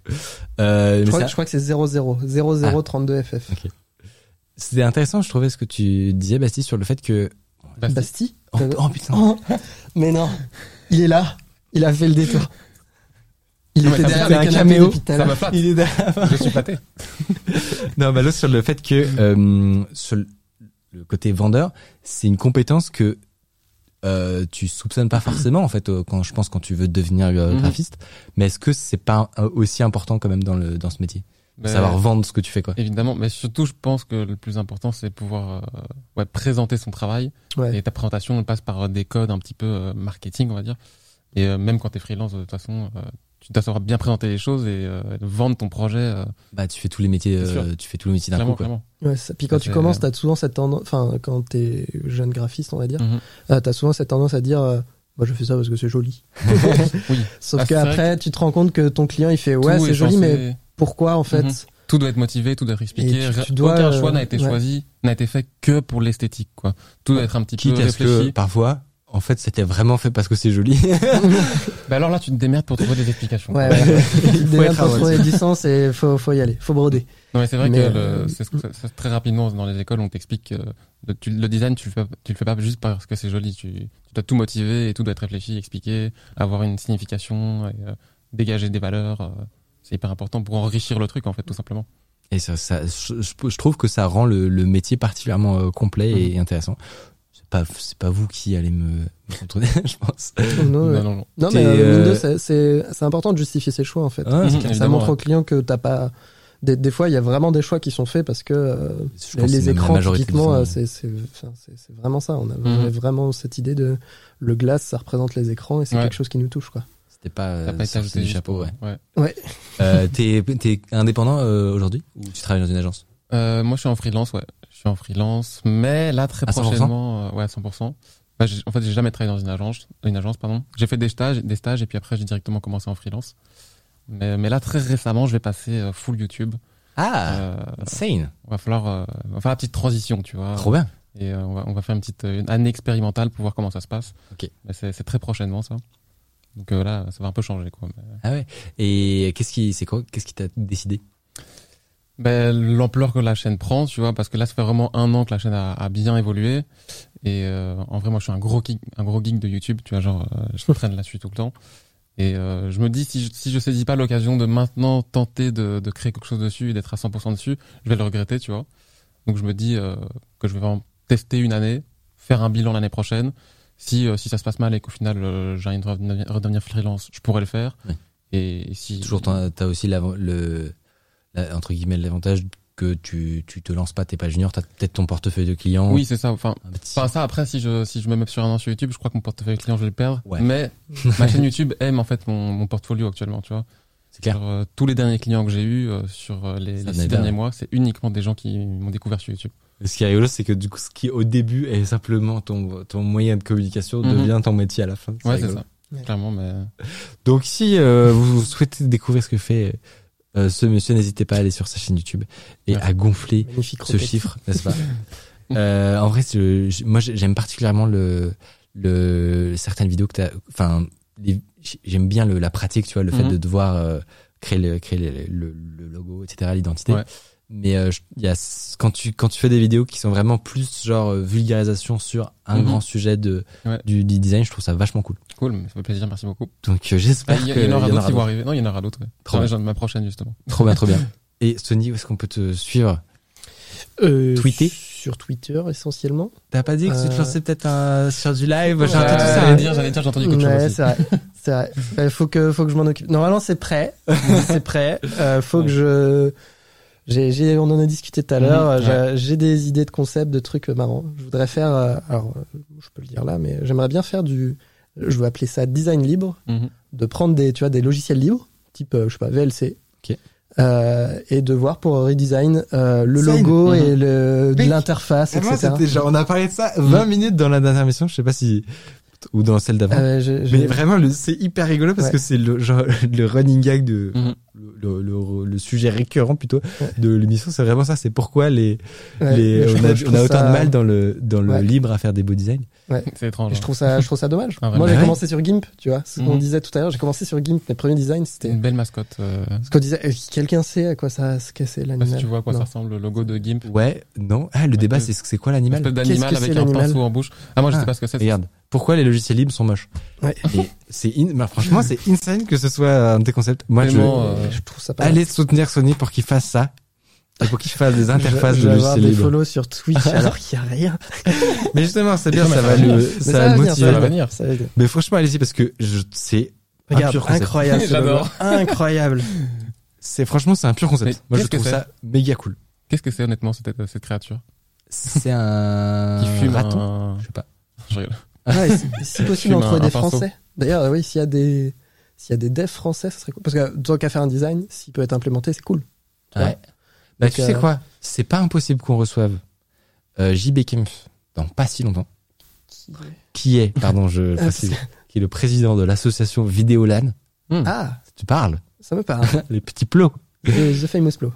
Euh, Je, mais crois, ça- je crois que c'est 00 0032 FF. C'était intéressant, je trouvais ce que tu disais, Bastille, sur le fait que. Bastille. Bastille Oh, oh, putain. oh, mais non, il est là. Il a fait le détour. Il Non, était derrière un caméo. Ça flatte. Il est derrière. Je suis flatté. Non, bah l'autre sur le fait que euh, sur le côté vendeur, c'est une compétence que euh, tu soupçonnes pas forcément en fait euh, quand je pense quand tu veux devenir euh, Mhm. graphiste. Mais est-ce que c'est pas euh, aussi important quand même dans le dans ce métier, Mais- savoir vendre ce que tu fais quoi Évidemment, mais surtout, je pense que le plus important, c'est pouvoir euh, ouais, présenter son travail. Ouais. Et ta présentation elle passe par euh, des codes un petit peu euh, marketing, on va dire. Et euh, même quand t'es freelance, de toute façon, euh, tu dois savoir bien présenter les choses et euh, vendre ton projet. euh, Bah tu fais tous les métiers, euh, tu fais tous les métiers d'un clairement, coup quoi. clairement. Ouais, ça. Puis quand Ça, tu commences, t'as souvent cette tendance, enfin, quand t'es jeune graphiste, on va dire, Mhm. euh, t'as souvent cette tendance à dire, euh, moi je fais ça parce que c'est joli. Oui. Sauf Ah, qu'après, tu te rends compte que ton client, il fait, ouais, c'est est joli, censé- mais pourquoi en fait Mhm. Tout doit être motivé, tout doit être expliqué. Tu- tu dois, Aucun euh, choix n'a été ouais. choisi, n'a été fait que pour l'esthétique, quoi. Tout doit être un petit Quitte peu à ce que réfléchi. parfois, en fait, c'était vraiment fait parce que c'est joli. Bah alors là, tu te démerdes pour trouver des explications. Ouais, ouais. Il Faut devient être pour trouver du sens et faut, faut y aller, faut broder. Non mais c'est vrai Mais, que euh, le- très rapidement dans les écoles on t'explique que le, tu- le design tu le fais pas- tu le fais pas juste parce que c'est joli tu, tu dois tout motiver et tout doit être réfléchi expliqué avoir une signification et, euh, dégager des valeurs euh, c'est hyper important pour enrichir le truc en fait tout simplement Et ça, ça je, trouve que ça rend le, le métier particulièrement euh, complet et intéressant. C'est pas, c'est pas vous qui allez me, je pense. Non, non, non, non. Mais euh, euh, Windows, c'est- c'est important de justifier ses choix en fait. Ah, Mhm, ça évidemment, montre ouais. au client que t'as pas. Des, des fois, il y a vraiment des choix qui sont faits parce que euh, les, écrans, typiquement, c'est vraiment ça. On a, Mhm. vraiment cette idée de le glace, ça représente les écrans et c'est Ouais. quelque chose qui nous touche quoi. C'était pas, euh, pas été ajouté du chapeau, ouais. ouais. Euh, t'es, t'es indépendant euh, aujourd'hui? Ou tu travailles dans une agence? Euh, moi je suis en freelance ouais je suis en freelance mais là très À 100%? prochainement euh, ouais à 100% Bah, en fait j'ai jamais travaillé dans une agence une agence pardon j'ai fait des stages des stages et puis après j'ai directement commencé en freelance mais, mais là très récemment je vais passer euh, full YouTube Ah, Euh, insane, on va falloir euh, on va faire la petite transition, tu vois. trop bien. Et euh, on, va, on va faire une petite une année expérimentale pour voir comment ça se passe. Ok. C'est très prochainement ça. Donc euh, là, ça va un peu changer quoi. Ah ouais. Et qu'est-ce qui, c'est quoi Qu'est-ce qui t'a décidé? Ben, l'ampleur que la chaîne prend, tu vois, parce que là, ça fait vraiment un an que la chaîne a, a bien évolué. Et euh, en vrai, moi, je suis un gros geek, un gros geek de YouTube, tu vois, genre, euh, je traîne là-dessus tout le temps. Et euh, je me dis, si je, si je saisis pas l'occasion de maintenant tenter de, de créer quelque chose dessus et d'être à 100% dessus, je vais le regretter, tu vois. Donc je me dis euh, que je vais vraiment tester une année, faire un bilan l'année prochaine. Si, euh, si ça se passe mal et qu'au final, euh, j'arrive à redevenir- redevenir freelance, je pourrais le faire. Oui. Et, si Toujours, t'as aussi le, la- entre guillemets l'avantage que tu, tu te lances pas, t'es pas junior, t'as peut-être ton portefeuille de clients. Oui, c'est ça. Enfin, un petit- Enfin, ça, après, si je, si je me mets sur un an sur YouTube, je crois que mon portefeuille client, je vais le perdre. Ouais. Mais ma chaîne YouTube aime, en fait, mon, mon portfolio actuellement, tu vois. C'est clair. Sur, euh, tous les derniers clients que j'ai eu sur euh, les, Ça les n'est six derniers mois, c'est uniquement des gens qui m'ont découvert sur YouTube. Ce qui est rigolo, c'est que du coup, ce qui au début est simplement ton, ton moyen de communication Mhm. devient ton métier à la fin. Ouais, c'est ça. Ouais. Clairement, mais Donc si euh, vous souhaitez découvrir ce que fait euh, ce monsieur, n'hésitez pas à aller sur sa chaîne YouTube et Ouais. à gonfler Magnifique ce chiffre, n'est-ce pas euh, En vrai, je- moi j'aime particulièrement le, le certaines vidéos que t'as. Enfin, j'aime bien le, la pratique, tu vois, le fait Mhm. de devoir euh, créer le créer le, le- le logo, etc., l'identité. Ouais. Mais euh, y a quand tu quand tu fais des vidéos qui sont vraiment plus genre euh, vulgarisation sur un Mhm. grand sujet de Ouais. du, du design, je trouve ça vachement cool. cool, mais ça fait plaisir, merci beaucoup. Donc euh, Ah, j'espère Il y, que il y en aura d'autres qui vont arriver. Non, il y en aura d'autres. ouais. Trop bien. ma prochaine, justement. Trop bien, trop bien. Et Sony, où est-ce qu'on peut te suivre? Euh, Tweeter Sur Twitter essentiellement. T'as pas dit que tu te Euh, lançais peut-être un- sur du live J'ai entendu ouais, ça. J'allais dire, j'allais dire, j'ai entendu quelque chose Ouais, aussi. c'est vrai. C'est vrai. Il faut que, faut que je m'en occupe. Normalement, c'est prêt. c'est prêt. Euh, faut Ouais. que je. J'ai, j'ai, on en a discuté tout à Mhm, l'heure. ouais. J'ai- J'ai des idées de concepts, de trucs marrants. Je voudrais faire. euh, alors, euh, je peux le dire là, mais j'aimerais bien faire du. Je vais appeler ça design libre. Mhm. De prendre des, tu vois, des logiciels libres, type, euh, je sais pas, VLC. Euh, et de voir pour redesign euh, le logo Mhm. et le, Mec, l'interface, Et moi, etc. c'était genre, on a parlé de ça 20 minutes dans la dernière mission, je sais pas si, ou dans celle d'avant. Euh, je- je- Mais vraiment, le- c'est hyper rigolo parce Ouais. que c'est le genre le running gag de Mhm. Le, le, le- le sujet récurrent plutôt Ouais. de l'émission. C'est vraiment ça. C'est pourquoi les, ouais, les on, a, on a autant ça- de mal dans le dans le Ouais. libre à faire des beaux designs. C'est étrange. Et je trouve ça, je trouve ça dommage. Ah. Moi, j'ai Ouais. commencé sur GIMP, tu vois. Ce qu'on Mhm. disait tout à l'heure, j'ai commencé sur GIMP. Mes premiers designs, c'était une belle mascotte. euh, ce qu'on disait. euh, Quelqu'un sait à quoi ça, ce que c'est l'animal si tu vois à quoi Non. ça ressemble le logo de Gimp. Ouais, non. Ah, le débat, que- c'est c'est quoi Une l'animal? Espèce Qu'est-ce d'animal que avec c'est, un l'animal? pinceau en bouche. Ah, moi, je Ah, sais pas ce que c'est. Regarde, pourquoi les logiciels libres sont moches Ouais. Et c'est in- bah, franchement, c'est insane que ce soit un de tes concepts. Moi, je euh, Je trouve ça pas. allez soutenir Sony pour qu'il fasse ça et pour qu'il fasse des interfaces je de logiciels des libres. follows sur Twitch alors qu'il y a rien. Mais justement, c'est bien, ça ça va le, ça va venir, motiver. va ouais. venir, ça va venir. Mais franchement, allez-y parce que je, c'est un Regarde, pur concept. incroyable. J'adore. Incroyable. C'est franchement, c'est un pur concept. Mais Moi, je trouve ça méga cool. Qu'est-ce que c'est honnêtement cette, cette créature? C'est un qui fume raton. un... Je sais pas. Je rigole. Ouais, si, si possible, un- des pinceau. français. D'ailleurs, oui, s'il y a des, s'il y a des devs français, ça serait cool. Parce que tant qu'à faire un design, s'il peut être implémenté, c'est cool. Tu vois Ouais. Bah, Donc, tu sais euh, quoi? C'est pas impossible qu'on reçoive euh, JB Kempf dans pas si longtemps. Qui est, pardon, je Ah, précise, qui est le président de l'association Vidéolan. Ah, Tu parles ça me parle. Les petits plots. The The Famous Blow.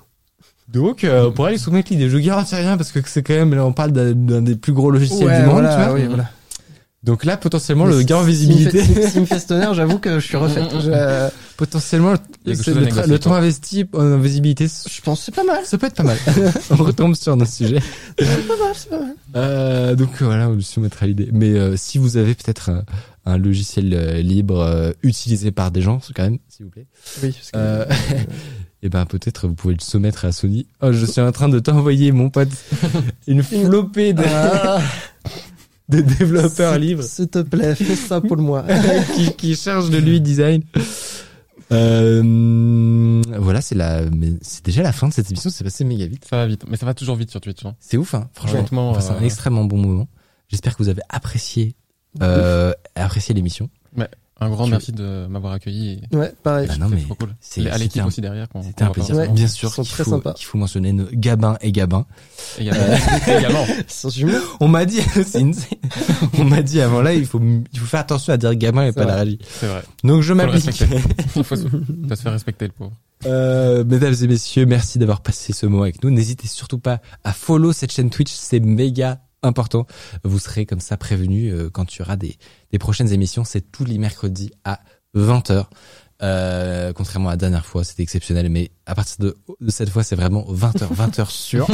Donc, euh, on pourrait aller soumettre l'idée. Je garantis rien parce que c'est quand même, là, on parle d'un d'un des plus gros logiciels Ouais, du monde, voilà, tu vois. oui, voilà. Donc là, potentiellement, Mais le si- gain en si- visibilité, S'il me fait- s'il me fait ce tonnerre, j'avoue que je suis refait. Je, potentiellement, Il y a quelque c'est chose à le, tra- négocier, le temps quoi. investi en visibilité, je pense que c'est pas mal. ça peut être pas mal. on retombe sur notre sujet. C'est pas mal, c'est pas mal. Euh, donc euh, voilà, on lui soumettra l'idée. Mais euh, si vous avez peut-être un, un logiciel euh, libre euh, utilisé par des gens, quand même, s'il vous plaît, Oui, parce que. Euh, et ben peut-être vous pouvez le soumettre à Sony. Oh, je suis en train de t'envoyer, mon pote, une flopée de, Ah, de développeurs libres S'il te plaît, fais ça pour moi. qui, qui chargent de lui design. Euh, voilà, c'est la, mais c'est déjà la fin de cette émission. C'est passé méga vite. Ça va vite. Mais ça va toujours vite sur Twitch. hein. C'est ouf, hein. Franchement, passe un euh, extrêmement bon moment. J'espère que vous avez apprécié, euh, apprécié l'émission. Un grand merci de m'avoir accueilli. et Ouais, pareil. Bah non, C'est mais trop cool. c'est- Et à c'était l'équipe un- aussi derrière. C'était un plaisir. Ouais. Bien sûr qu'il très faut, qu'il faut mentionner nos Gabin et Gabin. Également. Également. Ils sont jumeaux. On m'a dit, une- on m'a dit avant là, il faut, il faut faire attention à dire Gabin et C'est pas la vrai. régie. C'est vrai. Donc je m'applique. Il faut se, faut se faire respecter le pauvre. Euh, mesdames et messieurs, merci d'avoir passé ce moment avec nous. N'hésitez surtout pas à follow cette chaîne Twitch, c'est méga important. Vous serez comme ça prévenus euh, quand il y aura des, des prochaines émissions. C'est tous les mercredis à 20h. Euh, contrairement à la dernière fois, c'était exceptionnel, mais à partir de, de cette fois, c'est vraiment 20h, 20h sûr.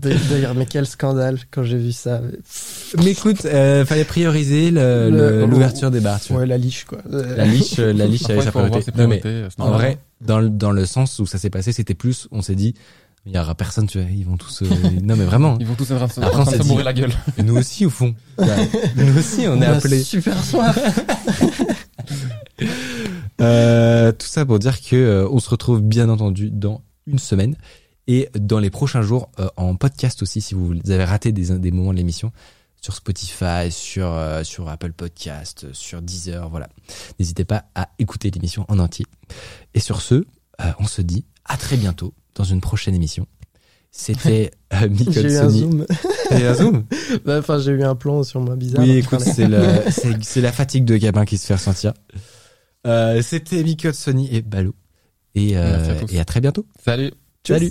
D'ailleurs, mais quel scandale quand j'ai vu ça. mais écoute, euh, fallait prioriser le- Le- le- l'ouverture des bars. Tu vois. Ouais, la liche, quoi. Euh, La liche, euh, la liche avait sa priorité. Non mais c'est En vrai, dans le, dans le sens où ça s'est passé, c'était plus, on s'est dit, il y aura personne, tu vois, ils vont tous, euh, non mais vraiment, Ils vont tous être en train de se bourrer la gueule. Et nous aussi au fond, nous aussi on est appelés. Super soif. Euh, tout ça pour dire que euh, on se retrouve bien entendu dans une semaine et dans les prochains jours euh, en podcast aussi si vous avez raté des, des moments de l'émission sur Spotify, sur euh, sur Apple Podcast, sur Deezer, voilà. N'hésitez pas à écouter l'émission en entier. Et sur ce, euh, on se dit à très bientôt dans une prochaine émission. C'était euh, J'ai eu un Sony. zoom. Et un zoom Bah, Enfin, j'ai eu un plan sur moi bizarre. Oui, écoute, c'est le- c'est c'est la fatigue de Gabin qui se fait ressentir. Euh, C'était Mikkel Sony et Balou. Et, euh, et à très bientôt. Salut. Salut.